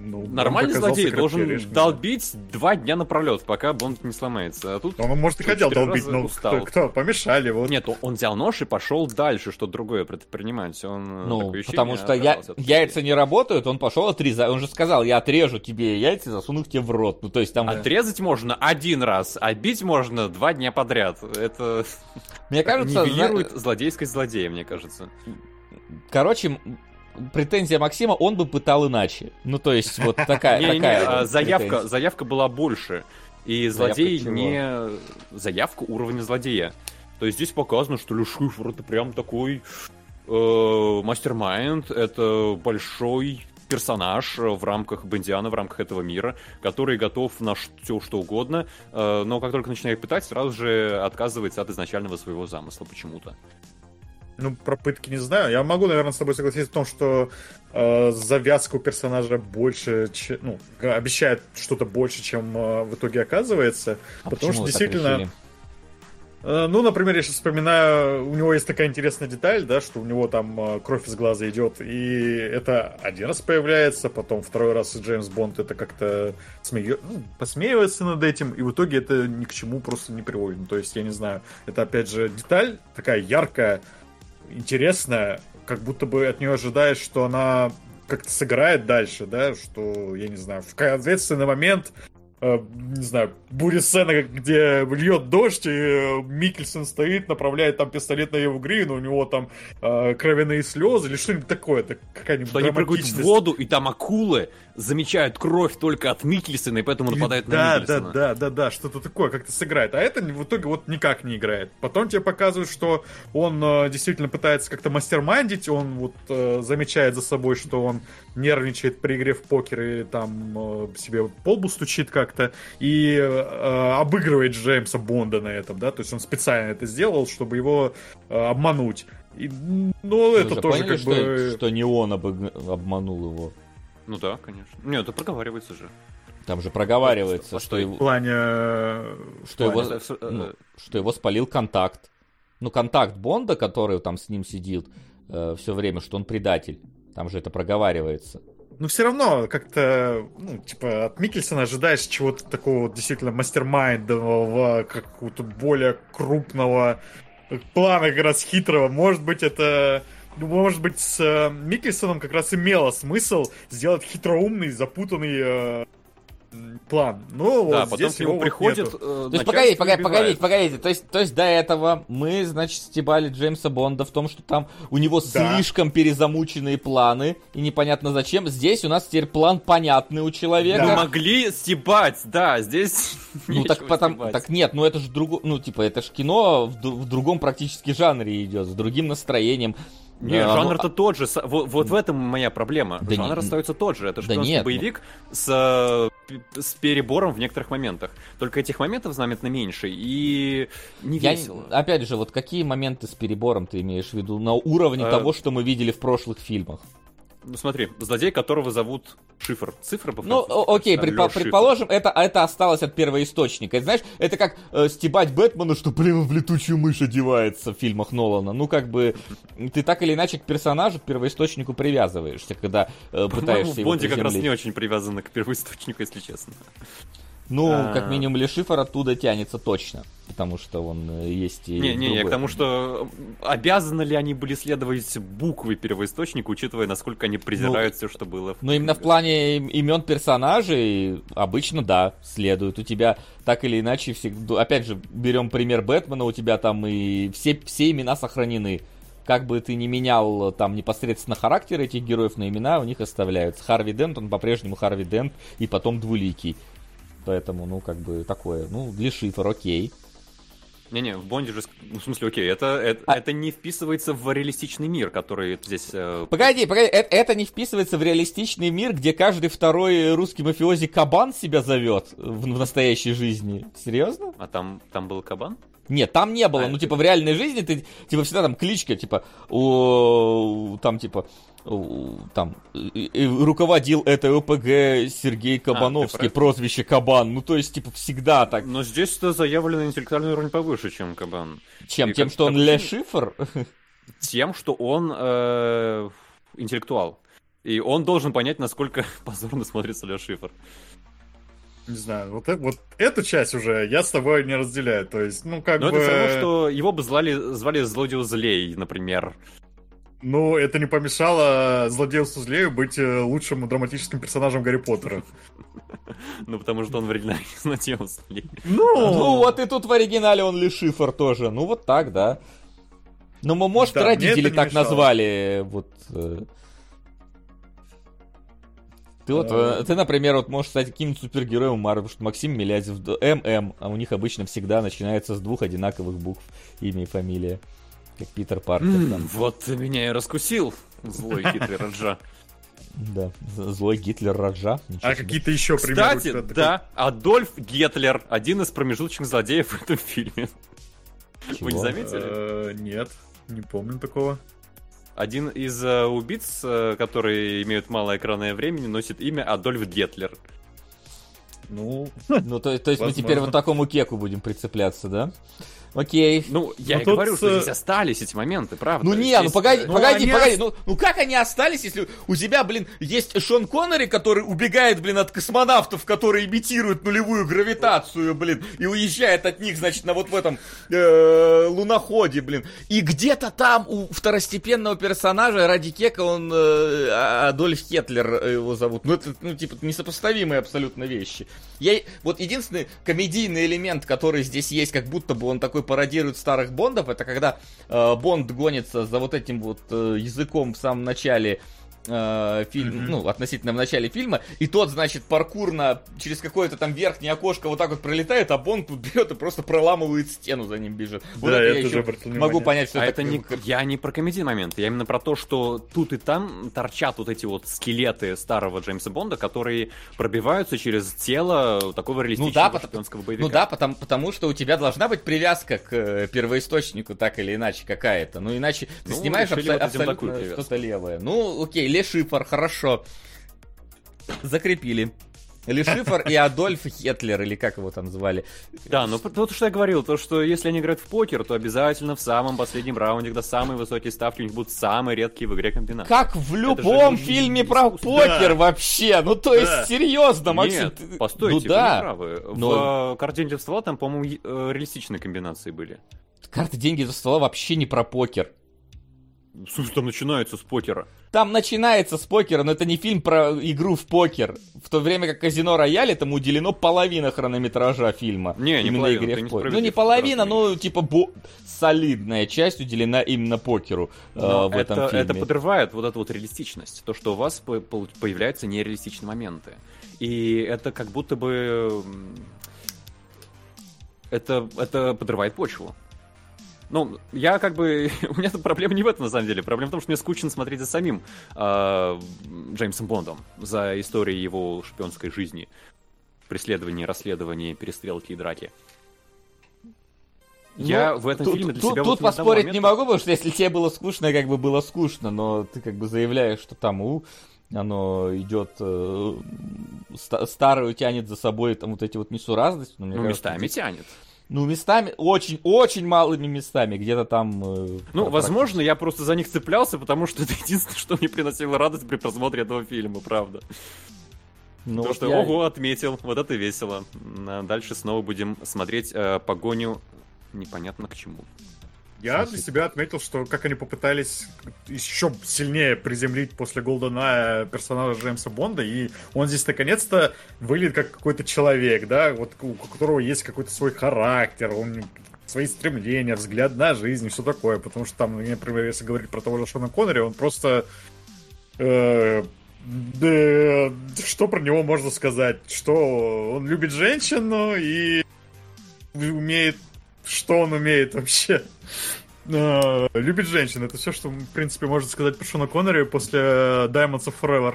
Ну, Нормальный злодей должен долбить два дня напролет, пока Бонд не сломается. А тут он, может, и хотел долбить, но устал. Кто, кто? Помешали. Вот. Нет, он взял нож и пошел дальше, что другое предпринимать. Он, э, ну, потому что я, яйца не работают, он пошел отрезать. Он же сказал, я отрежу тебе яйца, засуну их тебе в рот. Ну, то есть там... Отрезать можно один раз, а бить можно два дня подряд. Это... Мне кажется... Нивелирует за... злодейскость злодея, мне кажется. Короче, претензия Максима, он бы пытал иначе. Ну, то есть, вот [LAUGHS] такая... Такая не, заявка, заявка была больше. И злодей не... Заявка уровня злодея. То есть здесь показано, что Люшифр это прям такой э, мастер-майнд, это большой персонаж в рамках Бендиана, в рамках этого мира, который готов на все что угодно, э, но как только начинает пытать, сразу же отказывается от изначального своего замысла почему-то. Ну, про пытки не знаю. Я могу, наверное, с тобой согласиться в том, что э, завязка у персонажа больше, че, ну, обещает что-то больше, чем э, в итоге оказывается. А потому что действительно. Э, ну, например, я сейчас вспоминаю, у него есть такая интересная деталь, да, что у него там э, кровь из глаза идет, и это один раз появляется, потом второй раз Джеймс Бонд это как-то смеет, ну, посмеивается над этим, и в итоге это ни к чему просто не приводит. Ну, то есть, я не знаю, это опять же деталь такая яркая, интересная, как будто бы от нее ожидаешь, что она как-то сыграет дальше, да, что, я не знаю, в ответственный момент э, не знаю, будет сцена, где льет дождь, и э, Микельсон стоит, направляет там пистолет на Еву Грину, у него там э, кровяные слезы или что-нибудь такое. Это какая-нибудь Что они прыгают в воду, и там акулы замечают кровь только от Микельсона, и поэтому нападают да, на Микельсона. Да, да, да, да, что-то такое как-то сыграет. А это в итоге вот никак не играет. Потом тебе показывают, что он э, действительно пытается как-то мастермайндить, он вот э, замечает за собой, что он нервничает при игре в покер и там э, себе полбу стучит как-то, и э, обыгрывает Джеймса Бонда на этом, да, то есть он специально это сделал, чтобы его э, обмануть. И, ну, это тоже поняли, как что, бы... Что не он обыг... обманул его. Ну да, конечно. Нет, это проговаривается же. Там же проговаривается, а что, что его... В плане... Что, в плане... Его... Ну, что его спалил контакт. Ну, контакт Бонда, который там с ним сидит э, все время, что он предатель. Там же это проговаривается. Ну, все равно как-то, ну, типа, от Микельсона ожидаешь чего-то такого действительно мастер-майндового, какого-то более крупного плана, как раз хитрого. Может быть, это может быть, с э, Микельсоном как раз имело смысл сделать хитроумный, запутанный э, план. Ну, да, вот потом здесь к нему приходит. Э, то есть, погодите, погодите, погодите, погодите. То есть, то есть до этого мы, значит, стебали Джеймса Бонда в том, что там у него да. слишком перезамученные планы, и непонятно зачем. Здесь у нас теперь план понятный у человека. Мы могли стебать, да, здесь. Ну [LAUGHS] так потом, так нет, ну это же друго, ну типа это же кино в, в другом практически жанре идет, с другим настроением. Не, да, жанр-то ну, тот же. Вот, вот в этом моя проблема. Да Жанр не, остается тот же. Это шпионский да нет, боевик ну... с с перебором в некоторых моментах. Только этих моментов заметно меньше и не Я, весело. Опять же, вот какие моменты с перебором ты имеешь в виду на уровне А... того, что мы видели в прошлых фильмах? Ну смотри, злодей, которого зовут Шифр. Цифра по Ну, окей, да, предпо- предположим, это, это осталось от первоисточника. Это, знаешь, это как э, стебать Бэтмена, что, блин, он в летучую мышь одевается в фильмах Нолана. Ну, как бы, ты так или иначе к персонажу, к первоисточнику привязываешься, когда э, [LAUGHS] пытаешься его Бонде как раз приземлить. не очень привязаны к первоисточнику, если честно. Ну, А. как минимум, Лешифор оттуда тянется точно. Потому что он э, есть и Не, не, не, к тому, что э, обязаны ли они были следовать буквы первоисточника, учитывая, насколько они презирают все, что было. в Ну, именно в плане им- имен персонажей, обычно, да, следует. У тебя так или иначе, всегда... опять же, берем пример Бэтмена, у тебя там и все, все имена сохранены. Как бы ты ни менял там непосредственно характер этих героев, на имена у них оставляются. Харви Дент, он по-прежнему Харви Дент, и потом Двуликий. Поэтому, ну, как бы такое. Ну, для шифр, окей. Не-не, в Бонде же, ну, в смысле, окей, это, это, А- это не вписывается в реалистичный мир, который здесь... э, Погоди, погоди, это, это не вписывается в реалистичный мир, где каждый второй русский мафиози кабан себя зовет в, в настоящей жизни. Серьезно? А там, там был кабан? Нет, там не было. А, ну, типа, в реальной жизни ты, типа, всегда там кличка, типа, у, там, типа, там, и- и руководил этой ОПГ Сергей Кабановский, А, ты про прозвище Кабан. Ну, то есть, типа, всегда так. Но здесь-то заявлено интеллектуальный уровень повыше, чем кабан. Чем? и Тем, как- что он как Ле Шифр? Тем, что он э, интеллектуал. И он должен понять, насколько [LAUGHS] позорно смотрится Ле Шифр. Не знаю, вот, э- вот эту часть уже я с тобой не разделяю. То есть, ну, как Но бы... это все равно, что его бы звали, звали Злодею Злей, например. Ну, это не помешало злодею Сузлею быть э, лучшим драматическим персонажем Гарри Поттера. Ну, потому что он в оригинале [LAUGHS] Злодею Злей. Ну, вот и тут в оригинале он Ле Шифр тоже. Ну, вот так, да. Ну, мо- может, Да, родители так мешало. назвали, вот... э. Ты вот, э, ты, например, вот можешь стать каким-нибудь супергероем Марвел, потому что Максим Милязев, ММ, а у них обычно всегда начинается с двух одинаковых букв, имя и фамилия. Как Питер Паркер там. Вот ты меня и раскусил, злой [LAUGHS] Гитлер Раджа. Да, злой Гитлер Раджа. Ничего А какие-то еще примеры? Кстати, такой? да, Адольф Гитлер, один из промежуточных злодеев в этом фильме. Вы не заметили? Э, Нет, не помню такого. Один из э, убийц, э, которые имеют малое экранное времени, носит имя Адольф Гитлер. Ну, Ну, то, то есть мы Возможно. теперь вот такому кеку будем прицепляться, да? Окей. Ну, я Ну, и говорю, что э, здесь остались эти моменты, правда. Ну не, ну Здесь, погоди, э, ну, погоди, они погоди, ну, ну как они остались, если у тебя, блин, есть Шон Коннери, который убегает, блин, от космонавтов, которые имитируют нулевую гравитацию, блин, и уезжает от них, значит, на вот в этом э, луноходе, блин. И где-то там у второстепенного персонажа ради кека он э, А- Адольф Хетлер э, его зовут. Ну это, ну типа, несопоставимые абсолютно вещи. Я, вот единственный комедийный элемент, который здесь есть, как будто бы он такой пародирует старых Бондов, это когда э, Бонд гонится за вот этим вот э, языком в самом начале э, фильм, ну, относительно в начале фильма, и тот, значит, паркурно через какое-то там верхнее окошко вот так вот пролетает, а Бонд тут берет и просто проламывает стену, за ним бежит. Вот Да, это я я тоже еще могу внимание. понять, что А это не, как- я не про комедийный момент, я именно про то, что тут и там торчат вот эти вот скелеты старого Джеймса Бонда, которые пробиваются через тело такого реалистичного да, потому- шпионского боевика. Ну да, потому, потому что у тебя должна быть привязка к э, первоисточнику так или иначе какая-то. Ну иначе ты Ну, снимаешь абсо- вот абсолютно что-то левое. Ну окей, Лешифор, хорошо. Закрепили. Лешифор и Адольф Хетлер, или как его там звали. Да, ну то, что я говорил, то, что если они играют в покер, то обязательно в самом последнем раунде, когда самые высокие ставки, у них будут самые редкие в игре комбинации. Как в же любом не фильме про покер Да. вообще. Ну то есть, Да. серьезно, Максим. Нет, ты- постойте, ну вы да. не правы. Но- В карте деньги в ствола там, по-моему, э, реалистичные комбинации были. Карты деньги за стола вообще не про покер. В смысле, там начинаются с покера. Там начинается с покера, но это не фильм про игру в покер. В то время как Казино Рояль этому уделено половина хронометража фильма. Не, не Именно половина, игре в не покер. Ну не половина, но типа бо- солидная часть уделена именно покеру э, в этом это, фильме. это подрывает вот эту вот реалистичность. То, что у вас по- появляются нереалистичные моменты. И это как будто бы... Это, это подрывает почву. Ну, я как бы... [LAUGHS] У меня тут проблема не в этом, на самом деле. Проблема в том, что мне скучно смотреть за самим э, Джеймсом Бондом, за историей его шпионской жизни. преследовании, расследовании, перестрелки и драки. Я ну, в этом тут, фильме для тут, себя Тут вот поспорить момента... не могу, потому что если тебе было скучно, как бы было скучно, но ты как бы заявляешь, что там у оно идет э, старую тянет за собой там вот эти вот несуразности. Но, мне ну, кажется, местами тянет. Ну, местами, очень, очень малыми местами, где-то там... Э, ну, возможно, я просто за них цеплялся, потому что это единственное, что мне приносило радость при просмотре этого фильма, правда. Ну, То, вот что, я... ого, отметил, вот это весело. А дальше снова будем смотреть э, погоню непонятно к чему. Я для себя отметил, что как они попытались еще сильнее приземлить после Голдена персонажа Джеймса Бонда, и он здесь наконец-то выглядит как какой-то человек, да, вот у которого есть какой-то свой характер, он свои стремления, взгляд на жизнь и все такое, потому что там, например, если говорить про того же Шона Коннери, он просто э, да, что про него можно сказать? Что он любит женщину и умеет что он умеет вообще. Любит женщин. Это все, что, в принципе, можно сказать про Шона Коннери после Diamonds of Forever.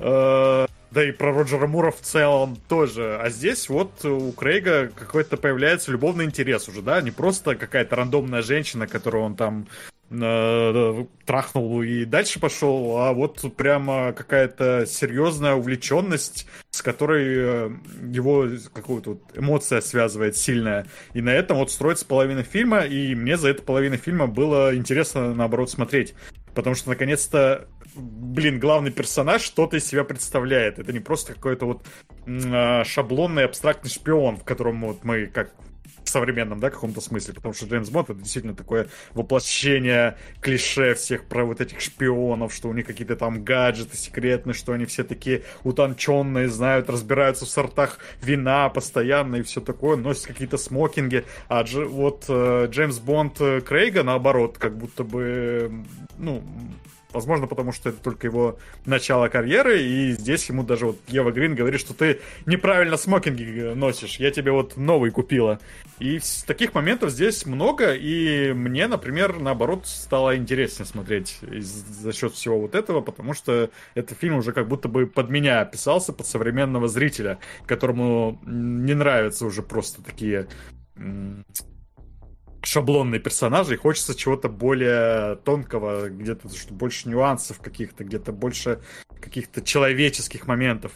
Uh, да и про Роджера Мура в целом тоже. А здесь вот у Крейга какой-то появляется любовный интерес уже, да? Не просто какая-то рандомная женщина, которую он там э, трахнул и дальше пошел, а вот прямо какая-то серьезная увлеченность, с которой э, его какую-то вот эмоция связывает сильная. И на этом вот строится половина фильма, и мне за эту половину фильма было интересно, наоборот, смотреть. Потому что, наконец-то, блин, главный персонаж что-то из себя представляет. Это не просто какой-то вот э, шаблонный абстрактный шпион, в котором вот мы, как современном, да, каком-то смысле, потому что Джеймс Бонд это действительно такое воплощение клише всех про вот этих шпионов, что у них какие-то там гаджеты секретные, что они все такие утонченные, знают, разбираются в сортах вина постоянно и все такое, носят какие-то смокинги, а Дж, вот э, Джеймс Бонд э, Крейга, наоборот, как будто бы, ну, Возможно, потому что это только его начало карьеры, и здесь ему даже вот Ева Грин говорит, что ты неправильно смокинги носишь, я тебе вот новый купила. И таких моментов здесь много, и мне, например, наоборот, стало интереснее смотреть за счет всего вот этого, потому что этот фильм уже как будто бы под меня писался, под современного зрителя, которому не нравятся уже просто такие шаблонные персонажи, и хочется чего-то более тонкого, где-то больше нюансов каких-то, где-то больше каких-то человеческих моментов.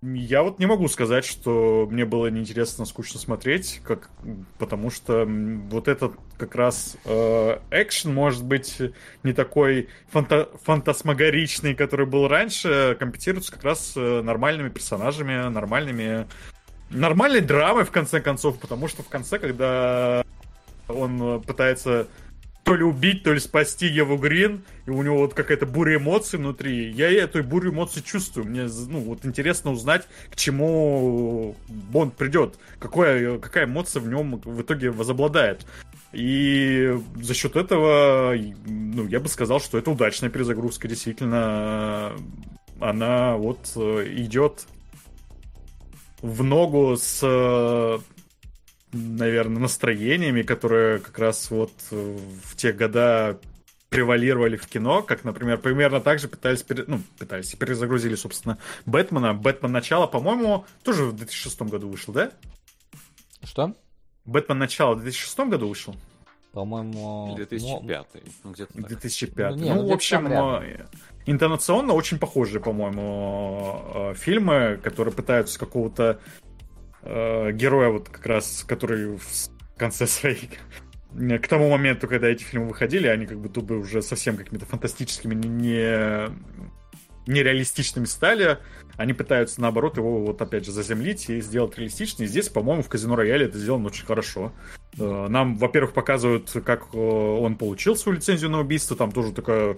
Я вот не могу сказать, что мне было неинтересно, скучно смотреть, как, потому что вот этот как раз э, экшен может быть не такой фанта фантасмагоричный, который был раньше, компенсируется как раз э, нормальными персонажами, нормальными нормальной драмой, в конце концов, потому что в конце, когда он пытается то ли убить, то ли спасти Еву Грин, и у него вот какая-то буря эмоций внутри. Я эту бурю эмоций чувствую. Мне ну, вот интересно узнать, к чему Бонд придет, какая, какая эмоция в нем в итоге возобладает. И за счет этого, ну, я бы сказал, что это удачная перезагрузка, действительно. Она вот э, идет в ногу с наверное, настроениями, которые как раз вот в те года превалировали в кино, как, например, примерно так же пытались, пере... ну, пытались, перезагрузили, собственно, Бэтмена. Бэтмен начало, по-моему, тоже в 2006 году вышел, да? Что? Бэтмен начало в 2006 году вышел? По-моему... 2005. Ну, где-то 2005. Ну, не, ну, ну в общем, интонационно очень похожие, по-моему, э, фильмы, которые пытаются какого-то э, героя, вот как раз, который в конце своей к тому моменту, когда эти фильмы выходили, они как будто бы уже совсем какими-то фантастическими, не, нереалистичными стали. Они пытаются, наоборот, его вот опять же заземлить и сделать реалистичнее. здесь, по-моему, в Казино Рояле это сделано очень хорошо. Э, нам, во-первых, показывают, как он получил свою лицензию на убийство. Там тоже такая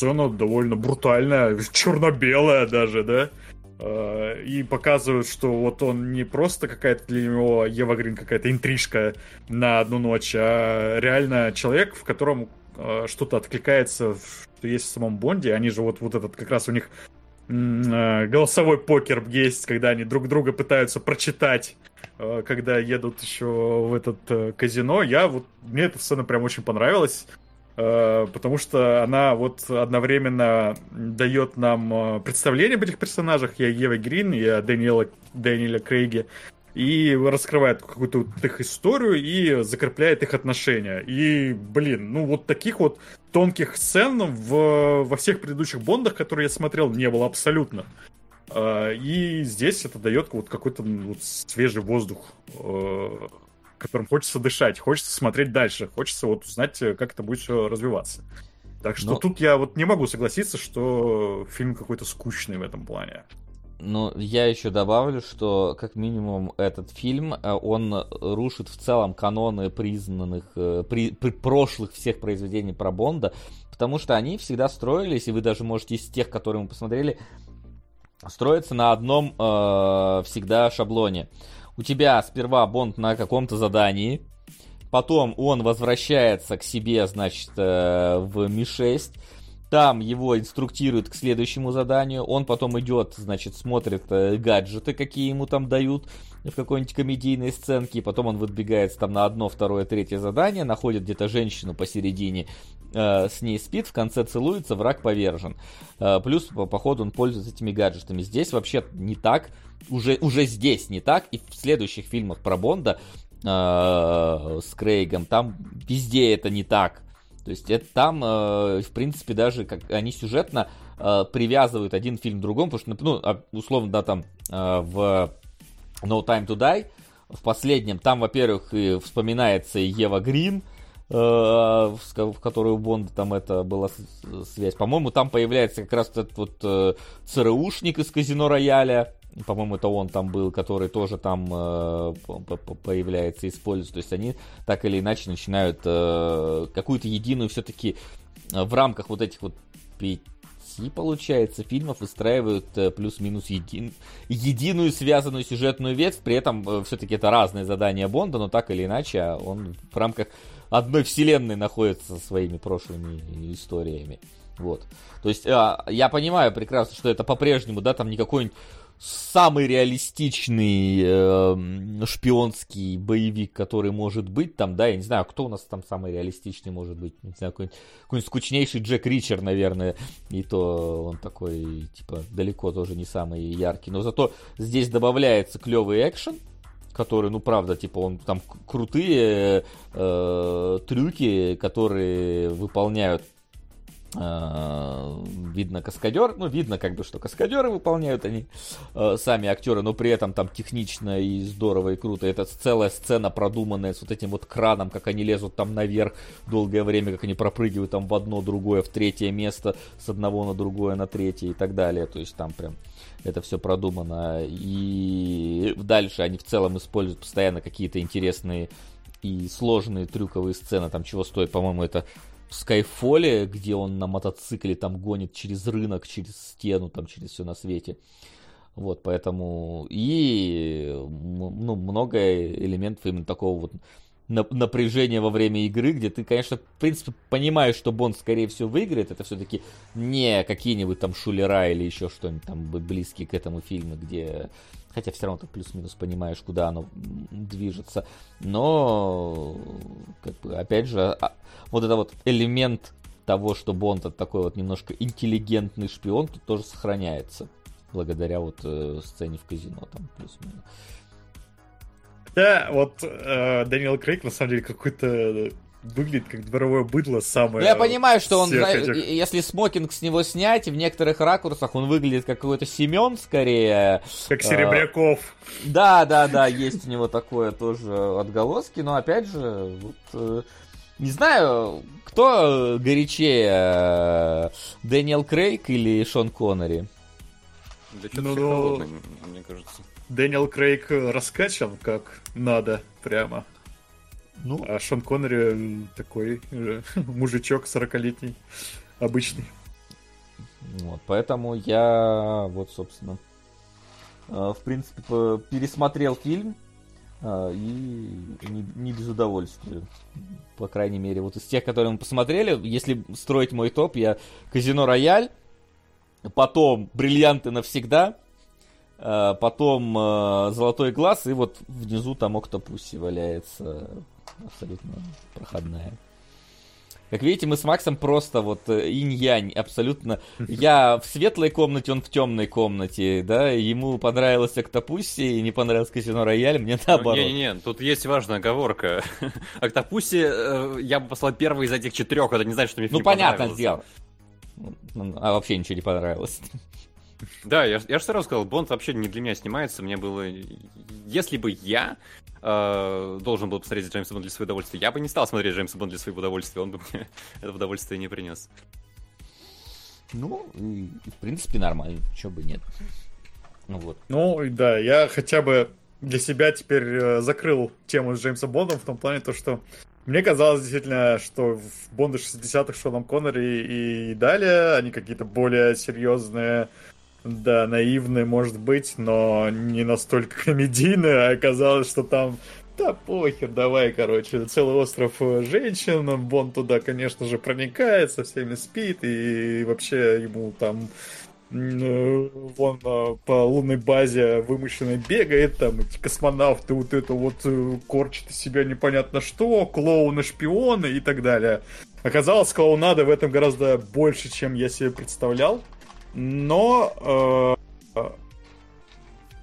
сцена довольно брутальная, черно-белая даже, да. Э, и показывают, что вот он не просто какая-то для него Ева Грин какая-то интрижка на одну ночь, а реально человек, в котором э, что-то откликается, что есть в самом Бонде. Они же вот, вот этот как раз у них э, голосовой покер есть, когда они друг друга пытаются прочитать когда едут еще в этот казино, я вот мне эта сцена прям очень понравилась. Э, потому что она вот одновременно дает нам э, представление об этих персонажах, о Еве Грин, о Дэниела, Дэниеле Крейге, и раскрывает какую-то вот их историю и закрепляет их отношения. И, блин, ну вот таких вот тонких сцен в, во всех предыдущих Бондах, которые я смотрел, не было абсолютно. Э, и здесь это дает вот какой-то вот свежий воздух которым хочется дышать, хочется смотреть дальше, хочется вот узнать, э, как это будет все развиваться. Так что Но... тут я вот не могу согласиться, что фильм какой-то скучный в этом плане. Ну, я еще добавлю, что как минимум этот фильм, э, он рушит в целом каноны признанных, э, при, при прошлых всех произведений про Бонда, потому что они всегда строились, и вы даже можете из тех, которые мы посмотрели, строиться на одном э, всегда шаблоне у тебя сперва Бонд на каком-то задании, потом он возвращается к себе, значит, э, в Ми-6, там его инструктируют к следующему заданию, он потом идет, значит, смотрит э, гаджеты, какие ему там дают в какой-нибудь комедийной сценке, потом он выдвигается там на одно, второе, третье задание, находит где-то женщину посередине, э, с ней спит, в конце целуется, враг повержен. Э, плюс, по, по ходу, он пользуется этими гаджетами. Здесь вообще не так, уже, уже здесь не так, и в следующих фильмах про Бонда э, с Крейгом, там везде это не так. То есть это там, э, в принципе, даже как они сюжетно э, привязывают один фильм к другому, потому что, ну, а, условно, да, там э, в No Time to Die, в последнем, там, во-первых, и вспоминается Ева Грин, э, в которой у Бонда там это была связь. По-моему, там появляется как раз этот вот э, ЦРУшник из Казино Рояля, по-моему, это он там был, который тоже там э, появляется, используется. То есть они так или иначе начинают э, какую-то единую все-таки э, в рамках вот этих вот пяти, получается, фильмов выстраивают э, плюс-минус един, единую связанную сюжетную ветвь. При этом все-таки это разные задания Бонда, но так или иначе он в рамках одной вселенной находится со своими прошлыми историями. Вот. То есть, а, я понимаю прекрасно, что это по-прежнему, да, там не какой-нибудь самый реалистичный э, шпионский боевик, который может быть там, да, я не знаю, кто у нас там самый реалистичный может быть, не знаю, какой-нибудь, какой скучнейший Джек Ричер, наверное, и то он такой, типа, далеко тоже не самый яркий, но зато здесь добавляется клевый экшен, который, ну, правда, типа, он там крутые э, трюки, которые выполняют видно каскадер, ну, видно как бы, что каскадеры выполняют они э, сами актеры, но при этом там технично и здорово и круто. Это целая сцена продуманная с вот этим вот краном, как они лезут там наверх долгое время, как они пропрыгивают там в одно, другое, в третье место, с одного на другое, на третье и так далее. То есть там прям это все продумано. И дальше они в целом используют постоянно какие-то интересные и сложные трюковые сцены, там чего стоит, по-моему, это в Скайфоле, где он на мотоцикле там гонит через рынок, через стену, там через все на свете. Вот, поэтому и ну, много элементов именно такого вот напряжения во время игры, где ты, конечно, в принципе, понимаешь, что Бонд, скорее всего, выиграет. Это все-таки не какие-нибудь там шулера или еще что-нибудь там близкие к этому фильму, где Хотя все равно ты плюс-минус понимаешь, куда оно движется. Но, как бы, опять же, а, вот это вот элемент того, что Бонд это такой вот немножко интеллигентный шпион, тут тоже сохраняется. Благодаря вот э, сцене в казино там плюс-минус. Да, вот э, Дэниел Крейг на самом деле какой-то выглядит как дворовое быдло самое. Ну, я понимаю, что он, этих... если смокинг с него снять, в некоторых ракурсах он выглядит как какой-то Семен скорее. Как Серебряков. Да, да, да, есть у него такое тоже отголоски, но опять же, вот, э, не знаю, кто горячее, Дэниел Крейг или Шон Коннери? Да что-то ну, холодно, мне кажется. Дэниел Крейг раскачан как надо, прямо. Ну, а Шон Коннери такой э, [LAUGHS] мужичок 40-летний, обычный. Вот, поэтому я вот, собственно, э, в принципе, пересмотрел фильм э, и не, не без удовольствия. По крайней мере, вот из тех, которые мы посмотрели, если строить мой топ, я Казино Рояль, потом Бриллианты навсегда, потом Золотой глаз, и вот внизу там Октопуси валяется абсолютно проходная. Как видите, мы с Максом просто вот э, инь-янь, абсолютно. Я в светлой комнате, он в темной комнате, да, ему понравилось Октопусси, и не понравилось Казино Рояль, мне наоборот. Не-не-не, тут есть важная оговорка. [LAUGHS] Октопусси э, я бы послал первый из этих четырех, это не значит, что мне Ну, понятно сделал. А вообще ничего не понравилось. Да, я, я же сразу сказал, Бонд вообще не для меня снимается. Мне было... Если бы я э, должен был посмотреть Джеймса Бонда для своего удовольствия, я бы не стал смотреть Джеймса Бонда для своего удовольствия. Он бы мне [LAUGHS] это удовольствие не принес. Ну, в принципе, нормально. Чего бы нет. Ну вот. Ну, да, я хотя бы для себя теперь э, закрыл тему с Джеймсом Бондом в том плане, то, что мне казалось действительно, что в Бонды 60-х Шоном Коннери и далее они какие-то более серьезные, да, наивные, может быть, но не настолько [LAUGHS] комедийные, а оказалось, что там да похер, давай, короче, целый остров э, женщин, Бонд туда, конечно же, проникает, со всеми спит, и вообще ему там Э, вон э, по лунной базе вымышленной бегает, там эти космонавты вот это вот корчат из себя непонятно что, клоуны, шпионы и так далее. Оказалось, клоунада в этом гораздо больше, чем я себе представлял. Но э,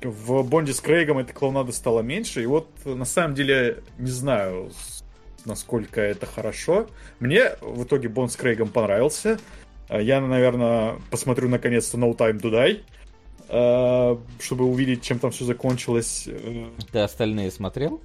в Бонде с Крейгом эта клоунада стала меньше. И вот на самом деле не знаю, насколько это хорошо. Мне в итоге Бонд с Крейгом понравился. Э, я, наверное, посмотрю наконец-то No Time to Die, э, чтобы увидеть, чем там все закончилось. Ты остальные смотрел?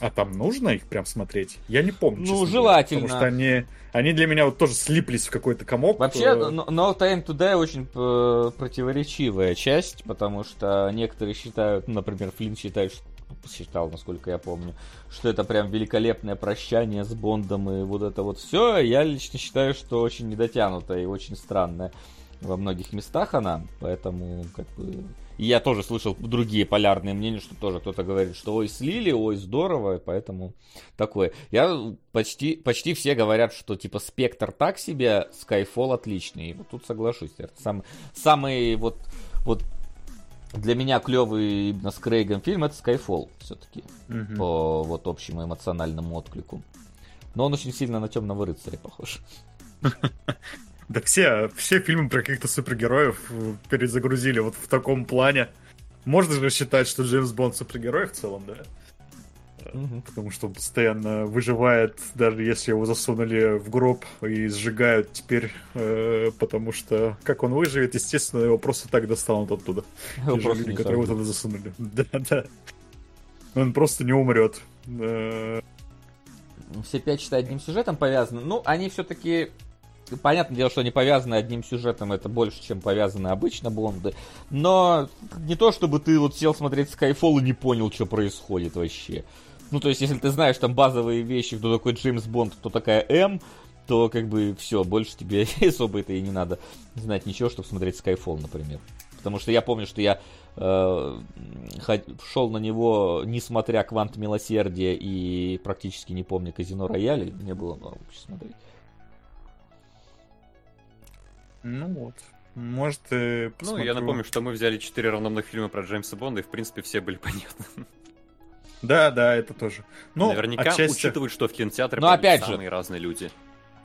А там нужно их прям смотреть? Я не помню. Ну, желательно. Говоря, потому что они, они для меня вот тоже слиплись в какой-то комок. Вообще, No Time to Die очень противоречивая часть, потому что некоторые считают, например, Флинн считает, что считал, насколько я помню, что это прям великолепное прощание с Бондом и вот это вот все. Я лично считаю, что очень недотянутое и очень странное во многих местах она, поэтому как бы... И я тоже слышал другие полярные мнения, что тоже кто-то говорит, что ой, слили, ой, здорово, поэтому такое. Я почти, почти все говорят, что типа Спектр так себе, Skyfall отличный. И вот тут соглашусь. Сам, самый вот, вот для меня клевый именно с Крейгом фильм это Skyfall все-таки. Угу. По вот общему эмоциональному отклику. Но он очень сильно на темного рыцаря похож. [LAUGHS] Да все, все фильмы про каких-то супергероев перезагрузили вот в таком плане. Можно же считать, что Джеймс Бонд супергерой в целом, да? Угу. Потому что он постоянно выживает, даже если его засунули в гроб и сжигают теперь, э, потому что как он выживет, естественно, его просто так достанут оттуда. Его Те люди, которые его туда засунули. [LAUGHS] Да, да. Он просто не умрет. Э... Все пять считай одним сюжетом повязаны. Ну, они все-таки Понятное дело, что они повязаны одним сюжетом, это больше, чем повязаны обычно Бонды. Но не то, чтобы ты вот сел смотреть Skyfall и не понял, что происходит вообще. Ну, то есть, если ты знаешь там базовые вещи, кто такой Джеймс Бонд, кто такая М, то как бы все, больше тебе [LAUGHS] особо это и не надо знать ничего, чтобы смотреть Skyfall, например. Потому что я помню, что я э, шел на него, несмотря Квант Милосердия и практически не помню Казино Рояля, мне было ну, смотреть. Ну вот. Может, посмотрю. Ну, я напомню, что мы взяли четыре рандомных фильма про Джеймса Бонда, и, в принципе, все были понятны. Да, да, это тоже. Ну, Наверняка отчасти... учитывают, что в кинотеатре Но опять самые же, разные люди.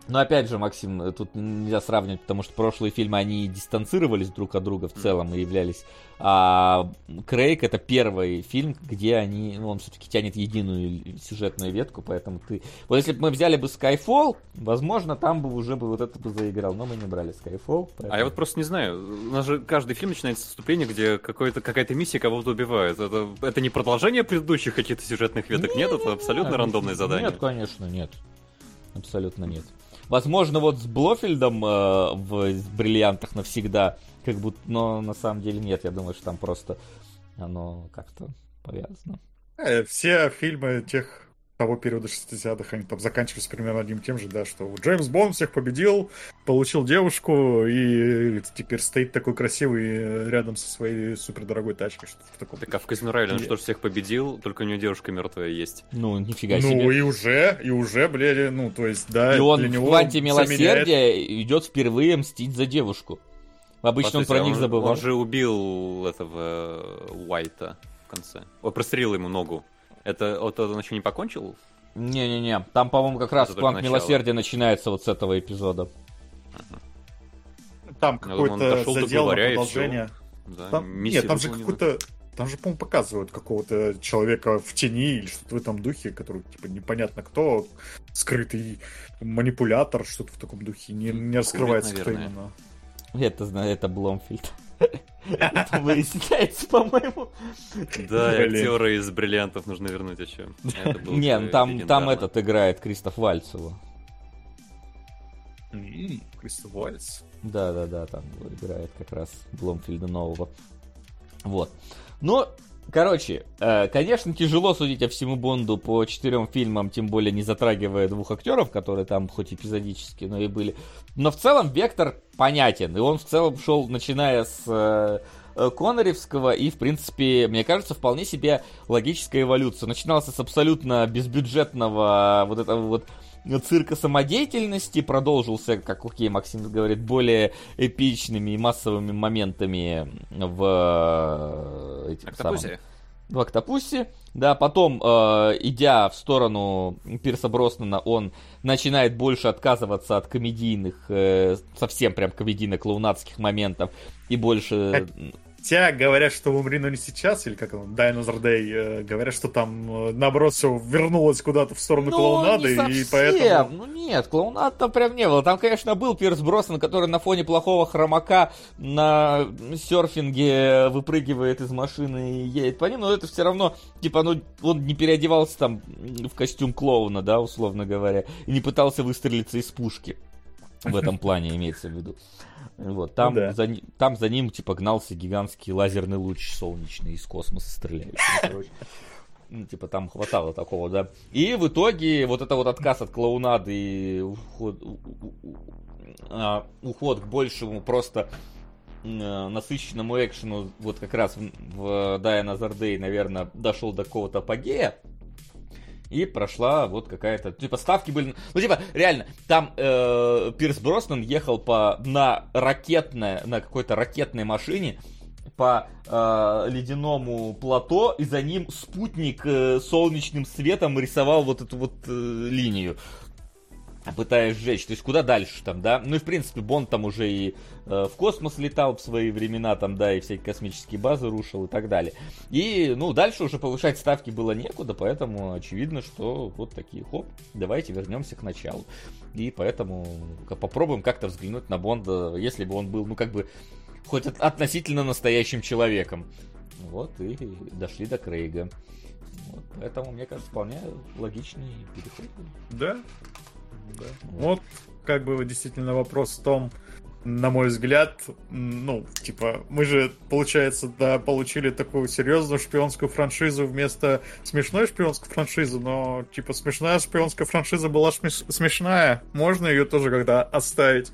Но опять же, Максим, тут нельзя сравнивать, потому что прошлые фильмы, они дистанцировались друг от друга в целом и являлись... А Крейг это первый фильм, где они, ну, он все-таки тянет единую сюжетную ветку, поэтому ты... Вот если бы мы взяли бы Skyfall, возможно, там бы уже бы вот это бы заиграл, но мы не брали Skyfall. Поэтому... А я вот просто не знаю, у нас же каждый фильм начинается с вступления, где какая-то миссия кого-то убивает. Это, это не продолжение предыдущих каких-то сюжетных веток, нет? нет это абсолютно нет, рандомное задание. Нет, конечно, нет. Абсолютно нет. Возможно, вот с Блофельдом э, в «Бриллиантах навсегда», как будто, но на самом деле нет, я думаю, что там просто оно как-то повязано. Э, все фильмы тех того периода 60-х, они там заканчивались примерно одним тем же, да, что Джеймс Бонд всех победил, получил девушку и теперь стоит такой красивый рядом со своей супердорогой тачкой. Что в таком... Так а в Казино Рояле он что же всех победил, только у него девушка мертвая есть. Ну, нифига себе. Ну и уже, и уже, блядь, ну то есть, да, И он для него в «Кванте милосердия» заменяет... идет впервые мстить за девушку. Обычно Послушайте, он про них забывал. Он же убил этого Уайта в конце. Он прострелил ему ногу. Это вот он еще не покончил? Не-не-не, там, по-моему, как раз план милосердия начинается вот с этого эпизода. Там какой-то задел на продолжение. Да, там, нет, там же какой-то там же, по-моему, показывают какого-то человека в тени или что-то в этом духе, который, типа, непонятно кто, скрытый манипулятор, что-то в таком духе. Не, не раскрывается, Курит, кто именно. Это, это Бломфильд. Это выясняется, по-моему. Да, актеры из бриллиантов нужно вернуть, что? Не, ну там, там этот играет Кристоф Вальцева. Кристоф Вальц. Да, да, да, там играет как раз Бломфильда нового. Вот. Но, короче, э, конечно, тяжело судить о всему Бонду по четырем фильмам, тем более не затрагивая двух актеров, которые там хоть эпизодически, но и были. Но в целом вектор понятен, и он в целом шел, начиная с э, э, Конноревского, и, в принципе, мне кажется, вполне себе логическая эволюция. Начинался с абсолютно безбюджетного вот этого вот цирка самодеятельности продолжился, как окей, Максим говорит, более эпичными и массовыми моментами в э, этих Октопусе. Самых, в Октопусе. Да, потом, э, идя в сторону Пирса Броснана, он начинает больше отказываться от комедийных, э, совсем прям комедийно-клоунадских моментов и больше Хотя говорят, что в «Умри, но не сейчас», или как он, Dinosaur Day, э, говорят, что там, э, наоборот, все вернулось куда-то в сторону ну, клоунады, и поэтому... Ну нет, клоунад там прям не было. Там, конечно, был Пирс Броснан, который на фоне плохого хромака на серфинге выпрыгивает из машины и едет по ним, но это все равно, типа, ну, он не переодевался там в костюм клоуна, да, условно говоря, и не пытался выстрелиться из пушки. В этом плане имеется в виду. Вот, там, ну, да. за, там за ним, типа, гнался гигантский лазерный луч солнечный из космоса стреляющий. Короче. Ну, типа, там хватало такого, да. И в итоге вот это вот отказ от клоунады и уход, а, уход к большему просто насыщенному экшену, вот как раз в, Die Another Day, наверное, дошел до какого-то апогея. И прошла вот какая-то... Типа ставки были... Ну типа реально, там э, Пирс Броснан ехал по, на ракетной, на какой-то ракетной машине по э, ледяному плато, и за ним спутник э, солнечным светом рисовал вот эту вот э, линию пытаясь сжечь. То есть куда дальше там, да? Ну и в принципе Бонд там уже и э, в космос летал в свои времена там, да, и всякие космические базы рушил и так далее. И, ну, дальше уже повышать ставки было некуда, поэтому очевидно, что вот такие, хоп, давайте вернемся к началу. И поэтому попробуем как-то взглянуть на Бонда, если бы он был, ну, как бы, хоть от, относительно настоящим человеком. Вот, и дошли до Крейга. Вот, поэтому, мне кажется, вполне логичный переход. Да, да. Вот, как бы действительно вопрос в том, на мой взгляд, ну, типа, мы же, получается, да, получили такую серьезную шпионскую франшизу вместо смешной шпионской франшизы, но, типа, смешная шпионская франшиза была смеш... смешная, можно ее тоже когда оставить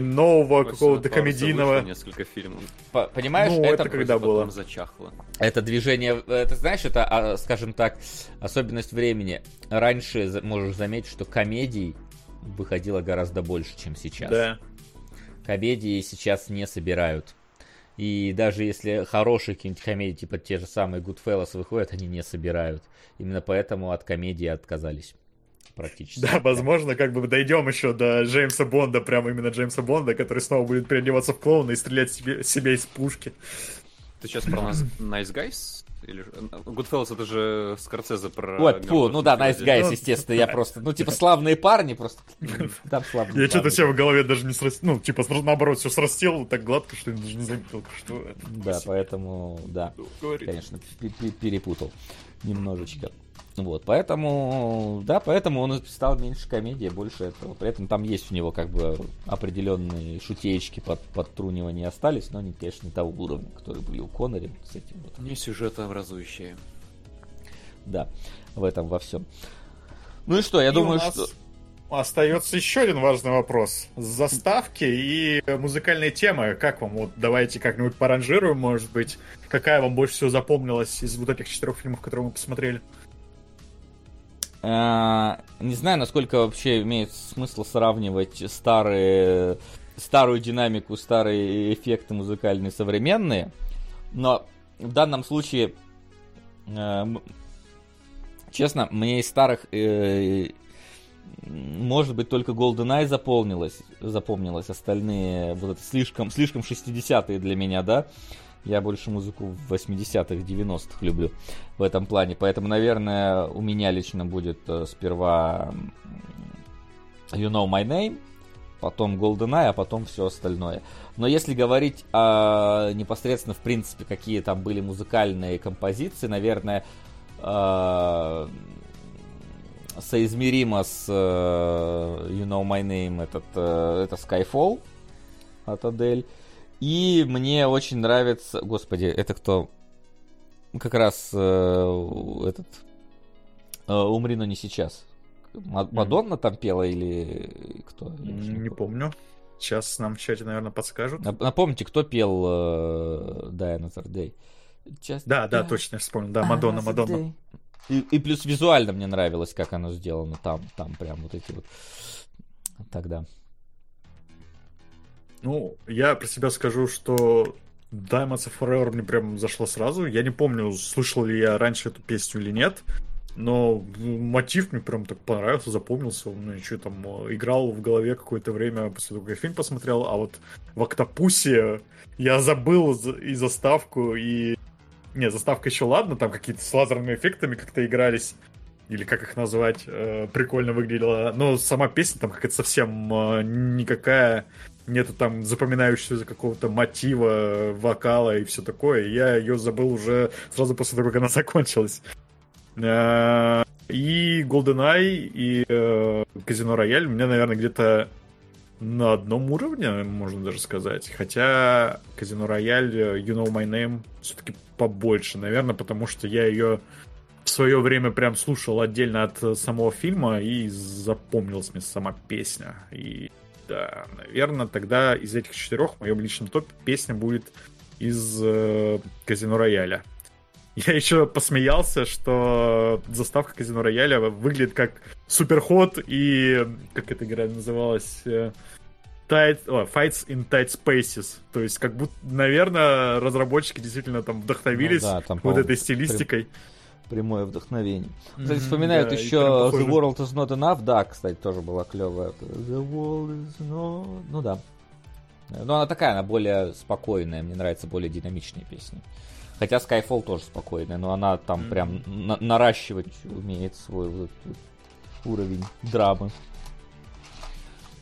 нового какого-то комедийного. несколько фильмов. Понимаешь, ну, это, это когда было зачахло. Это движение, это знаешь, это, а, скажем так, особенность времени. Раньше можешь заметить, что комедий выходило гораздо больше, чем сейчас. Да. Комедии сейчас не собирают. И даже если хорошие какие-нибудь комедии, типа те же самые Goodfellas выходят, они не собирают. Именно поэтому от комедии отказались практически. Да, возможно, как бы дойдем еще до Джеймса Бонда, прямо именно Джеймса Бонда, который снова будет переодеваться в клоуна и стрелять себе, себе из пушки. Ты сейчас про нас [CLEARS THROAT] Nice Guys? Или... Goodfellas это же Скорцезе про... Вот, фу, ну да, Nice Guys, естественно, я просто... Ну, типа, славные парни, просто... [LAUGHS] Там славные Я что-то себе в голове даже не срастил, ну, типа, наоборот, все срастил так гладко, что я даже не заметил, что. Да, поэтому, да, конечно, перепутал немножечко. Вот, поэтому, да, поэтому он стал меньше комедии, больше этого. При этом там есть у него как бы определенные шутеечки под подтрунивания остались, но они, конечно, не того уровня, которые были у Коннери с этим вот. Не сюжетообразующие. Да, в этом во всем. Ну и что, я и думаю, что... Остается еще один важный вопрос. Заставки и музыкальные темы. Как вам? Вот давайте как-нибудь поранжируем, может быть. Какая вам больше всего запомнилась из вот этих четырех фильмов, которые мы посмотрели? А, не знаю, насколько вообще имеет смысл сравнивать старые, старую динамику, старые эффекты музыкальные, современные. Но в данном случае э, Честно, мне из старых э, может быть, только GoldenEye заполнилось, запомнилось, остальные вот это слишком, слишком 60-е для меня, да. Я больше музыку 80-х, 90-х люблю в этом плане. Поэтому, наверное, у меня лично будет э, сперва You Know My Name, потом GoldenEye, а потом все остальное. Но если говорить о, непосредственно, в принципе, какие там были музыкальные композиции, наверное, э, соизмеримо с uh, You Know My Name, этот, это Skyfall от Адель. И мне очень нравится... Господи, это кто? Как раз uh, этот... Uh, «Умри, но не сейчас». Мадонна там пела или кто? Не, помню. Сейчас нам в чате, наверное, подскажут. Напомните, кто пел uh, Die Another Day? Just да, да, точно, я вспомнил. Да, Мадонна, Мадонна. И, и плюс визуально мне нравилось, как оно сделано. Там, там прям вот эти вот. Тогда. Ну, я про себя скажу, что Diamonds of Forever мне прям зашло сразу. Я не помню, слышал ли я раньше эту песню или нет. Но мотив мне прям так понравился, запомнился. Он еще там играл в голове какое-то время после того, как я фильм посмотрел. А вот в Октопусе я забыл и заставку, и не, заставка еще ладно, там какие-то с лазерными эффектами как-то игрались. Или как их назвать, э, прикольно выглядела. Но сама песня там какая-то совсем э, никакая. Нету там запоминающегося какого-то мотива, вокала и все такое. Я ее забыл уже сразу после того, как она [LAUGHS] закончилась. Э, и GoldenEye, и э, Казино Рояль у меня, наверное, где-то на одном уровне, можно даже сказать. Хотя Казино Рояль, You Know My Name все-таки побольше, наверное, потому что я ее в свое время прям слушал отдельно от самого фильма и запомнилась мне сама песня. И да, наверное, тогда из этих четырех в моем личном топе песня будет из э, Казино Рояля. Я еще посмеялся, что заставка Казино Рояля выглядит как Суперход и... Как эта игра называлась? Э, tight, о, Fights in Tight Spaces. То есть, как будто, наверное, разработчики действительно там вдохновились ну, да, там, вот этой стилистикой. Прямое вдохновение. Кстати, вспоминают да, еще The World is not enough. Да, кстати, тоже была клевая. The World is not... Ну да. Но она такая, она более спокойная. Мне нравятся более динамичные песни. Хотя Skyfall тоже спокойная, но она там mm-hmm. прям на- наращивать умеет свой вот уровень драмы.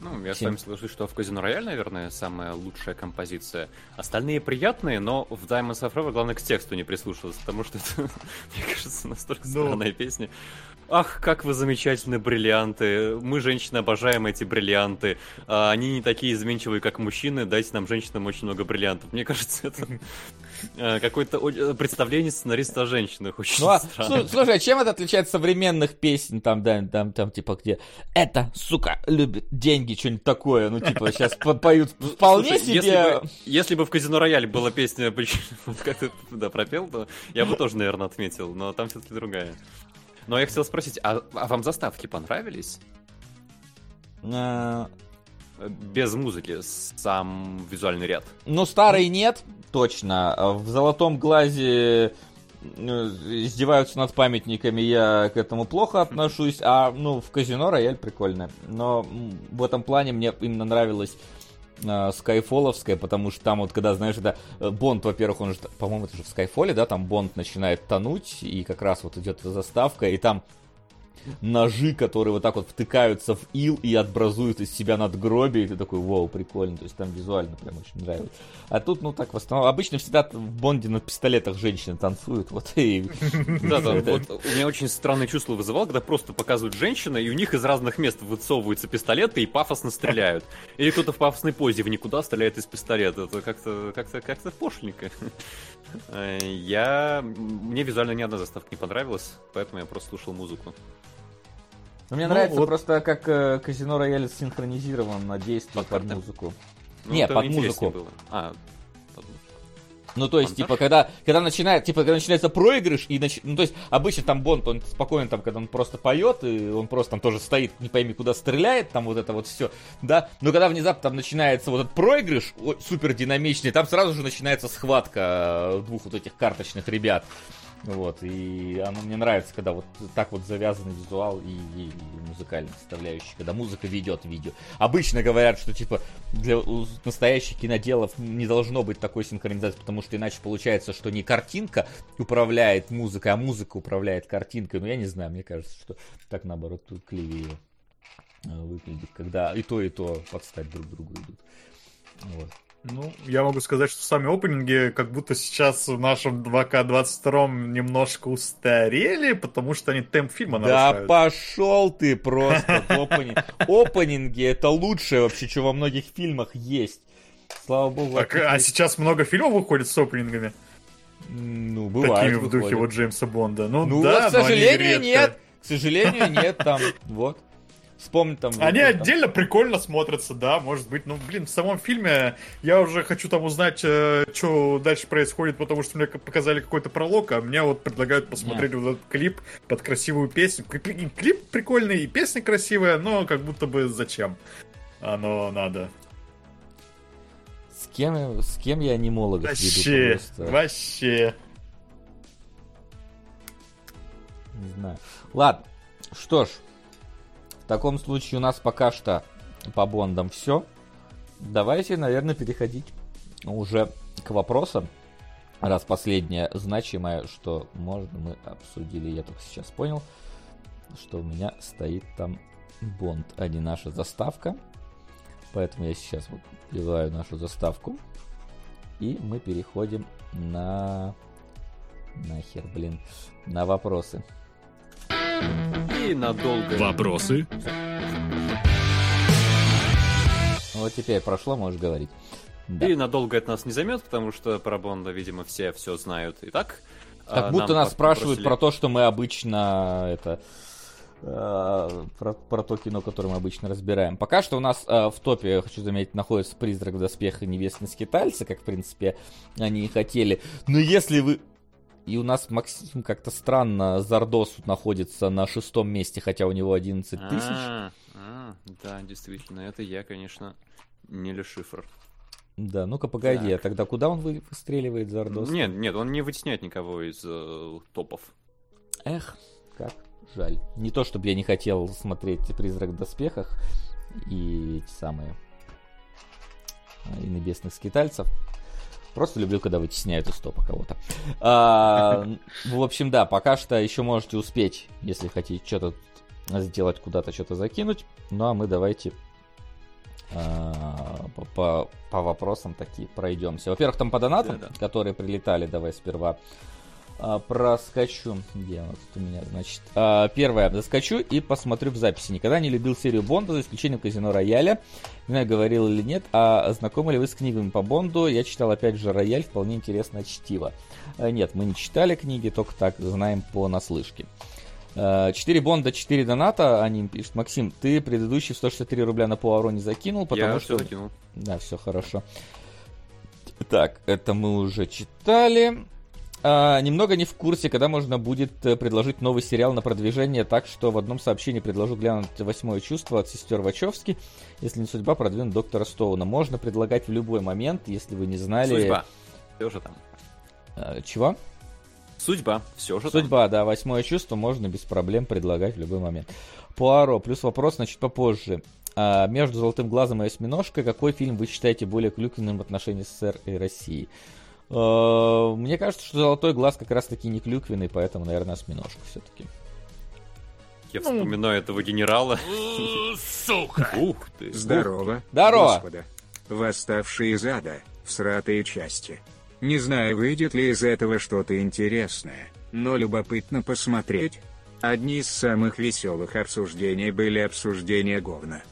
Ну, я Чем? с вами соглашусь, что в Казино Рояль, наверное, самая лучшая композиция. Остальные приятные, но в Diamonds of Forever главное к тексту не прислушиваться, потому что это, [LAUGHS] мне кажется, настолько ну. странная но... песня. Ах, как вы замечательны, бриллианты. Мы, женщины, обожаем эти бриллианты. А они не такие изменчивые, как мужчины. Дайте нам, женщинам, очень много бриллиантов. Мне кажется, это [LAUGHS] какое-то представление сценариста о женщинах. [LAUGHS] Очень ну, а, странно. Слушай, а чем это отличается современных песен? Там, да, там, там, типа, где эта, сука, любит деньги, что-нибудь такое. Ну, типа, сейчас поют вполне Слушай, себе... Если бы, если бы в Казино Рояле была песня, [LAUGHS] как ты да, пропел, то я бы тоже, наверное, отметил. Но там все-таки другая. Но я хотел спросить, а, а вам заставки понравились? Без музыки, сам визуальный ряд. Ну, старый нет, точно. В золотом глазе э, издеваются над памятниками, я к этому плохо отношусь, а ну в казино рояль прикольно. Но в этом плане мне именно нравилось скайфоловская, потому что там вот, когда, знаешь, это э, Бонд, во-первых, он же, по-моему, это же в Скайфоле, да, там Бонд начинает тонуть, и как раз вот идет заставка, и там ножи, которые вот так вот втыкаются в ил и отбразуют из себя надгробие, и ты такой, вау, прикольно, то есть там визуально прям очень нравится. А тут, ну так, в основном, обычно всегда в Бонде на пистолетах женщины танцуют, вот и... [LAUGHS] Да, да, вот у меня очень странное чувство вызывало, когда просто показывают женщину, и у них из разных мест высовываются пистолеты и пафосно стреляют. Или кто-то в пафосной позе в никуда стреляет из пистолета. Это как-то как-то как-то пошленько. [LAUGHS] Я... Мне визуально ни одна заставка не понравилась, поэтому я просто слушал музыку. Но мне ну, нравится вот... просто, как э, Казино Рояль синхронизирован на действие под, под музыку. Ну, Нет, под музыку. Было. А, ну, то есть, Монтаж? типа, когда, когда начинает, типа, когда начинается проигрыш, и нач... ну, то есть, обычно там Бонд, он спокойно там, когда он просто поет, и он просто там тоже стоит, не пойми, куда стреляет, там вот это вот все, да, но когда внезапно там начинается вот этот проигрыш, супер динамичный, там сразу же начинается схватка э, двух вот этих карточных ребят. Вот, и оно мне нравится, когда вот так вот завязанный визуал и, и, и музыкальная составляющая, когда музыка ведет видео. Обычно говорят, что типа для настоящих киноделов не должно быть такой синхронизации, потому что иначе получается, что не картинка управляет музыкой, а музыка управляет картинкой. Но я не знаю, мне кажется, что так наоборот тут клевее э, выглядит, когда и то, и то подстать друг другу идут. Вот. Ну, я могу сказать, что сами опенинги как будто сейчас в нашем 2К22 немножко устарели, потому что они темп фильма нарушают. Да пошел ты просто [LAUGHS] опенинг. Опенинги это лучшее вообще, что во многих фильмах есть. Слава богу. Так, а сейчас много фильмов выходит с опенингами? Ну, бывает. Такими в духе вот Джеймса Бонда. Ну, ну да, вот, к сожалению, нет. К сожалению, нет там. Вот. Вспомни там... Они там. отдельно прикольно смотрятся, да, может быть. Ну, блин, в самом фильме я уже хочу там узнать, э, что дальше происходит, потому что мне показали какой-то пролог, а мне вот предлагают посмотреть Нет. вот этот клип под красивую песню. Клип прикольный, и песня красивая, но как будто бы зачем оно надо. С кем, с кем я анимолога Вообще, вообще. Не знаю. Ладно, что ж, таком случае у нас пока что по Бондам все. Давайте, наверное, переходить уже к вопросам. Раз последнее значимое, что можно, мы обсудили, я только сейчас понял, что у меня стоит там Бонд, а не наша заставка. Поэтому я сейчас вот вбиваю нашу заставку. И мы переходим на... Нахер, блин. На вопросы. И надолго. Вопросы? Вот теперь прошло, можешь говорить. Да. И надолго это нас не займет, потому что про Бонда, видимо, все все знают и так. Как а, будто нас спрашивают бросили... про то, что мы обычно это э, про, про то кино, которое мы обычно разбираем. Пока что у нас э, в топе, я хочу заметить, находится «Призрак в доспехах» и «Невестный скитальцы», как, в принципе, они и хотели. Но если вы и у нас Максим как-то странно Зардос находится на шестом месте, хотя у него 11 а, тысяч. А, а, да, действительно, это я, конечно, не Лешифр. Да, ну-ка погоди, так. а тогда куда он выстреливает Зардос? Нет, нет, он не вытесняет никого из э, топов. Эх, как жаль. Не то, чтобы я не хотел смотреть «Призрак в доспехах» и эти самые и небесных скитальцев. Просто люблю, когда вытесняют из топа кого-то. А, в общем, да, пока что еще можете успеть, если хотите что-то сделать, куда-то что-то закинуть. Ну а мы давайте а, по, по, по вопросам такие пройдемся. Во-первых, там по донатам, да, да. которые прилетали, давай сперва а, проскочу. Где вот у меня, значит. А, первое, заскочу и посмотрю в записи. Никогда не любил серию Бонда, за исключением Казино Рояля. Не знаю, говорил или нет. А знакомы ли вы с книгами по Бонду? Я читал, опять же, Рояль. Вполне интересное чтиво. А, нет, мы не читали книги, только так знаем по наслышке. 4 Бонда, 4 доната, они пишут. Максим, ты предыдущий 163 рубля на Пуаро не закинул, потому Я что... закинул. Да, все хорошо. Так, это мы уже читали. А, немного не в курсе, когда можно будет э, предложить новый сериал на продвижение, так что в одном сообщении предложу глянуть «Восьмое чувство» от сестер Вачовски. Если не судьба, продвинуть доктора Стоуна. Можно предлагать в любой момент, если вы не знали... Судьба. Все же там. А, чего? Судьба. Все же Судьба, там. да. «Восьмое чувство» можно без проблем предлагать в любой момент. Пуаро. Плюс вопрос, значит, попозже. А, между «Золотым глазом» и «Осьминожкой» какой фильм вы считаете более клюквенным в отношении СССР и России? Э, мне кажется, что золотой глаз как раз таки не клюквенный, поэтому, наверное, осьминожка все-таки. Я ну, вспоминаю этого генерала. [LAUGHS] Сука! Ух ты! Здорово. Здорово! Господа. Восставшие из ада, в сратой части. Не знаю, выйдет ли из этого что-то интересное, но любопытно посмотреть. Одни из самых веселых обсуждений были обсуждения говна.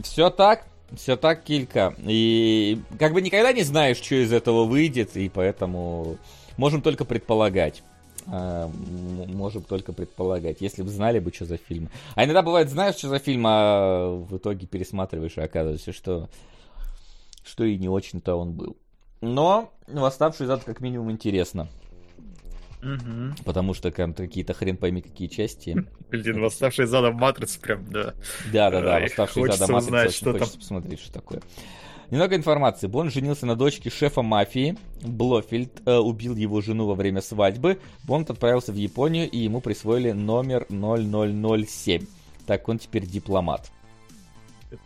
Все так? Все так, Килька. И как бы никогда не знаешь, что из этого выйдет, и поэтому можем только предполагать. А, можем только предполагать, если бы знали бы, что за фильм. А иногда бывает, знаешь, что за фильм, а в итоге пересматриваешь, и оказывается, что, что и не очень-то он был. Но «Восставший зад» как минимум интересно. Угу. Потому что там какие-то хрен пойми какие части. [LAUGHS] Блин, восставшие задом матрицы прям, да. Да, да, да, восставшие задом матрицы. Там... посмотреть, что такое. Немного информации. Бонд женился на дочке шефа мафии. Блофельд э, убил его жену во время свадьбы. Бонд отправился в Японию, и ему присвоили номер 0007. Так он теперь дипломат.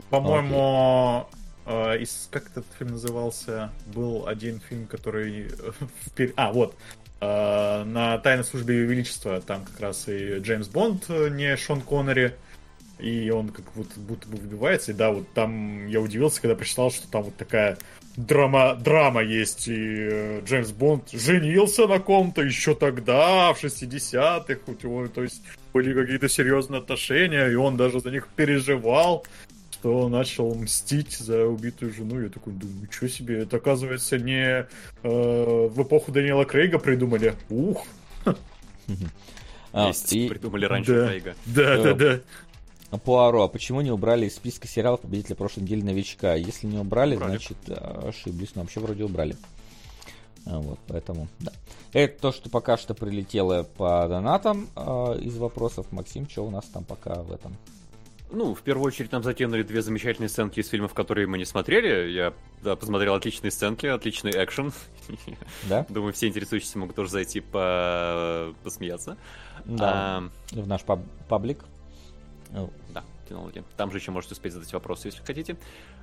По-моему, э, из, как этот фильм назывался? Был один фильм, который... Э, [LAUGHS] а, вот. Э, на Тайной службе Ее Величества. Там как раз и Джеймс Бонд, э, не Шон Коннери. И он как вот будто бы выбивается. И да, вот там я удивился, когда прочитал, что там вот такая драма, драма есть. И э, Джеймс Бонд женился на ком-то еще тогда, в 60-х. У него, то есть, были какие-то серьезные отношения, и он даже за них переживал что начал мстить за убитую жену. Я такой думаю, ничего себе, это оказывается не э, в эпоху Даниэла Крейга придумали. Ух! А, и... придумали раньше да. Крейга. Да, да, да. А Пуаро, а почему не убрали из списка сериалов победителя прошлой недели новичка? Если не убрали, убрали. значит ошиблись, но вообще вроде убрали. А, вот, поэтому, да. Это то, что пока что прилетело по донатам э, из вопросов. Максим, что у нас там пока в этом? Ну, в первую очередь нам затянули две замечательные сценки из фильмов, которые мы не смотрели. Я да, посмотрел отличные сценки, отличный экшен. Да? [LAUGHS] Думаю, все интересующиеся могут тоже зайти по... посмеяться. Да, а... в наш паб паблик. Да, кинологи. Там же еще можете успеть задать вопросы, если хотите.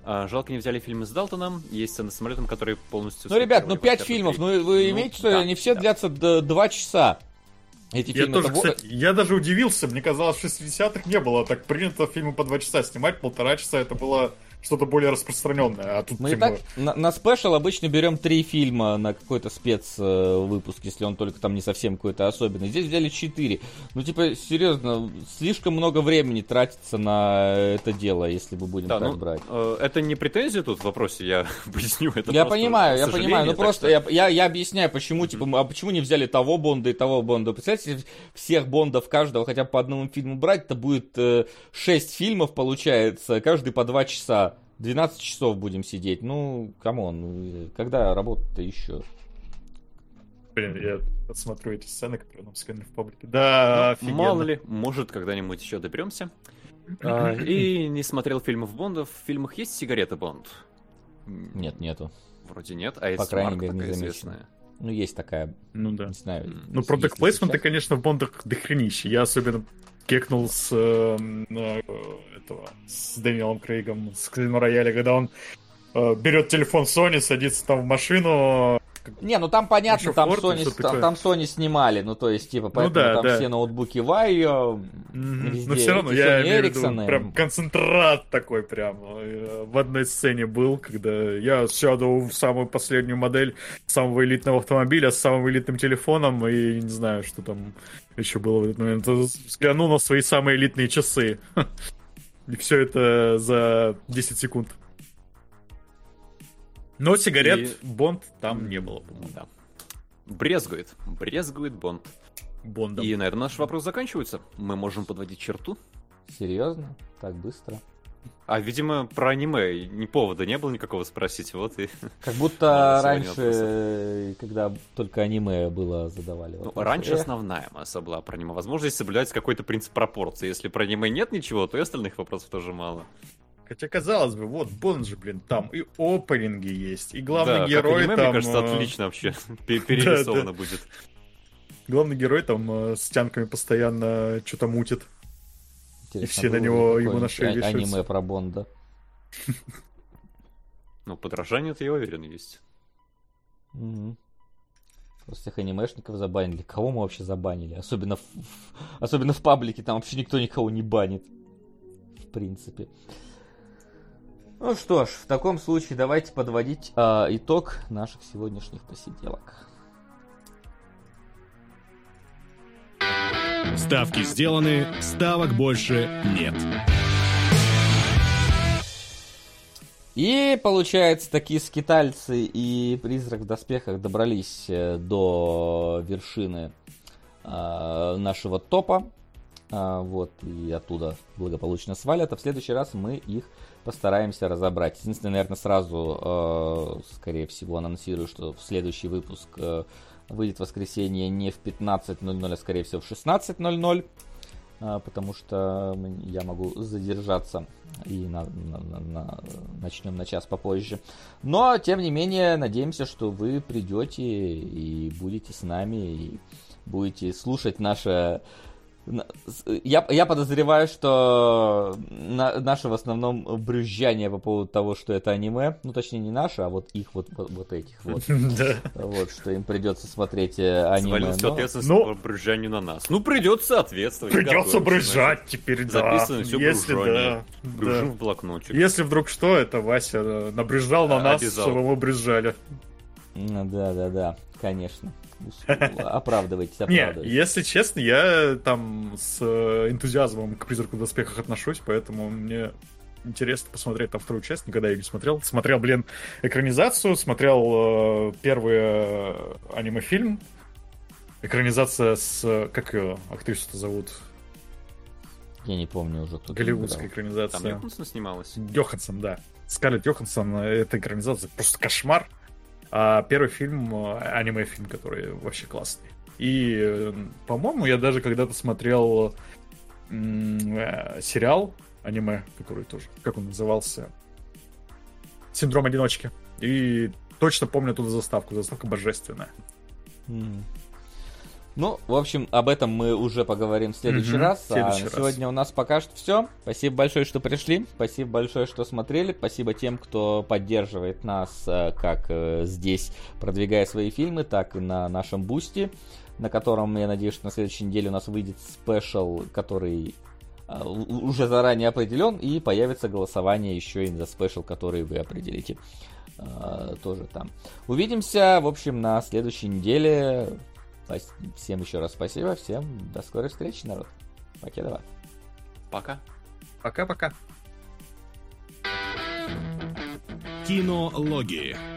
А, жалко, не взяли фильмы с Далтоном. Есть сцены с самолетом, которые полностью... Ну, ребят, ну пять фильмов. Ну, вы ну, имеете, что да, они все да. длятся два часа. Эти я тоже, того... кстати, я даже удивился, мне казалось, в 60-х не было так принято фильмы по два часа снимать, полтора часа это было что-то более распространенное. А тут Мы типа... так на, на спешл обычно берем три фильма на какой-то спецвыпуск, если он только там не совсем какой-то особенный. Здесь взяли четыре. Ну, типа, серьезно, слишком много времени тратится на это дело, если мы будем да, так ну, брать. Э, это не претензия тут в вопросе, я [LAUGHS] поясню это. Я понимаю, я понимаю, ну просто что... я, я, я объясняю, почему, mm-hmm. типа, а почему не взяли того Бонда и того Бонда. Представляете, всех Бондов каждого хотя бы по одному фильму брать, это будет э, 6 фильмов, получается, каждый по два часа. 12 часов будем сидеть. Ну, come on, когда работа-то еще? Блин, я отсмотрю эти сцены, которые нам скинули в паблике. Да, ну, Мало ли, может, когда-нибудь еще доберемся. а, и не смотрел фильмов Бондов. В фильмах есть сигарета Бонд? Нет, нету. Вроде нет, а есть По крайней мере, не известная. Ну, есть такая, ну да. Не знаю. Ну, продукт плейсменты, конечно, в Бондах дохренище. Я особенно кекнул с э, э, этого, с Дэниелом Крейгом, с Клин Рояля, когда он э, берет телефон Sony, садится там в машину, не, ну там понятно, там Sony, там, там Sony снимали, ну то есть, типа, ну поэтому ну, да, там да. все ноутбуки Вайо, mm-hmm. везде, Но все равно, я имею в виду, прям концентрат такой прям э, в одной сцене был, когда я сяду в самую последнюю модель самого элитного автомобиля с самым элитным телефоном, и не знаю, что там еще было в этот момент. Взглянул на свои самые элитные часы. [LAUGHS] И все это за 10 секунд. Но сигарет и... Бонд там не было, по-моему. Да. Брезгует. Брезгует Бонд. Бондом. И, наверное, наш вопрос заканчивается. Мы можем подводить черту. Серьезно? Так быстро? А, видимо, про аниме ни повода не было никакого спросить, вот и... [LAUGHS] Как будто раньше, когда только аниме было, задавали Ну, раньше основная масса была про аниме. Возможно, здесь соблюдается какой-то принцип пропорции. Если про аниме нет ничего, то и остальных вопросов тоже мало. Хотя, казалось бы, вот Бонд же, блин, там и опенинги есть, и главный да, герой аниме, там... мне кажется, э, отлично вообще [LAUGHS] перерисовано будет. Главный герой там э, с тянками постоянно что-то мутит. и все на него, ему на шею вешаются. аниме про Бонда. Ну, подражание-то я уверен есть. Просто всех анимешников забанили. Кого мы вообще забанили? Особенно в, особенно в паблике, там вообще никто никого не банит. В принципе. Ну что ж, в таком случае давайте подводить э, итог наших сегодняшних посиделок. Ставки сделаны, ставок больше нет. И получается, такие скитальцы и призрак в доспехах добрались э, до вершины э, нашего топа. Э, вот, и оттуда благополучно свалят. А в следующий раз мы их постараемся разобрать. Единственное, наверное, сразу, э, скорее всего, анонсирую, что в следующий выпуск э, выйдет в воскресенье не в 15.00, а скорее всего в 16.00. а, потому что я могу задержаться и на, на, на, на, начнем на час попозже. Но, тем не менее, надеемся, что вы придете и будете с нами, и будете слушать наше я, я подозреваю, что на, наше в основном брюзжание по поводу того, что это аниме, ну точнее не наше, а вот их вот, вот, вот этих вот, [LAUGHS] вот, что им придется смотреть э, аниме. Всю ответственность по брюзжанию на нас. Ну придется соответствовать. Придется брюзжать теперь, да. Записано все Если да, Брюжу в блокнотик. Если вдруг что, это Вася э, набрюзжал на нас, чтобы мы брюзжали. Да, да, да, конечно. Оправдывайтесь, [LAUGHS] оправдывайтесь. Не, если честно, я там с э, энтузиазмом к «Призраку в доспехах» отношусь, поэтому мне интересно посмотреть там вторую часть, никогда ее не смотрел. Смотрел, блин, экранизацию, смотрел э, первый э, аниме-фильм. Экранизация с... Как ее актрису-то зовут? Я не помню уже. Кто Голливудская экранизация. Там Йоханссон снималась? Йоханссон, да. Скарлетт Йоханссон, это экранизация просто кошмар. А первый фильм, э, аниме-фильм, который вообще классный. И, э, по-моему, я даже когда-то смотрел э, сериал аниме, который тоже, как он назывался? Синдром одиночки. И точно помню туда заставку. Заставка божественная. Mm. Ну, в общем, об этом мы уже поговорим в следующий угу, раз. Следующий а раз. сегодня у нас пока что все. Спасибо большое, что пришли. Спасибо большое, что смотрели. Спасибо тем, кто поддерживает нас э, как э, здесь, продвигая свои фильмы, так и на нашем Boosty, на котором, я надеюсь, что на следующей неделе у нас выйдет special, который э, уже заранее определен, и появится голосование еще и за special, который вы определите тоже там. Увидимся, в общем, на следующей неделе. Всем еще раз спасибо, всем до скорой встречи, народ. Покедова. Пока. Пока-пока. Кинологии.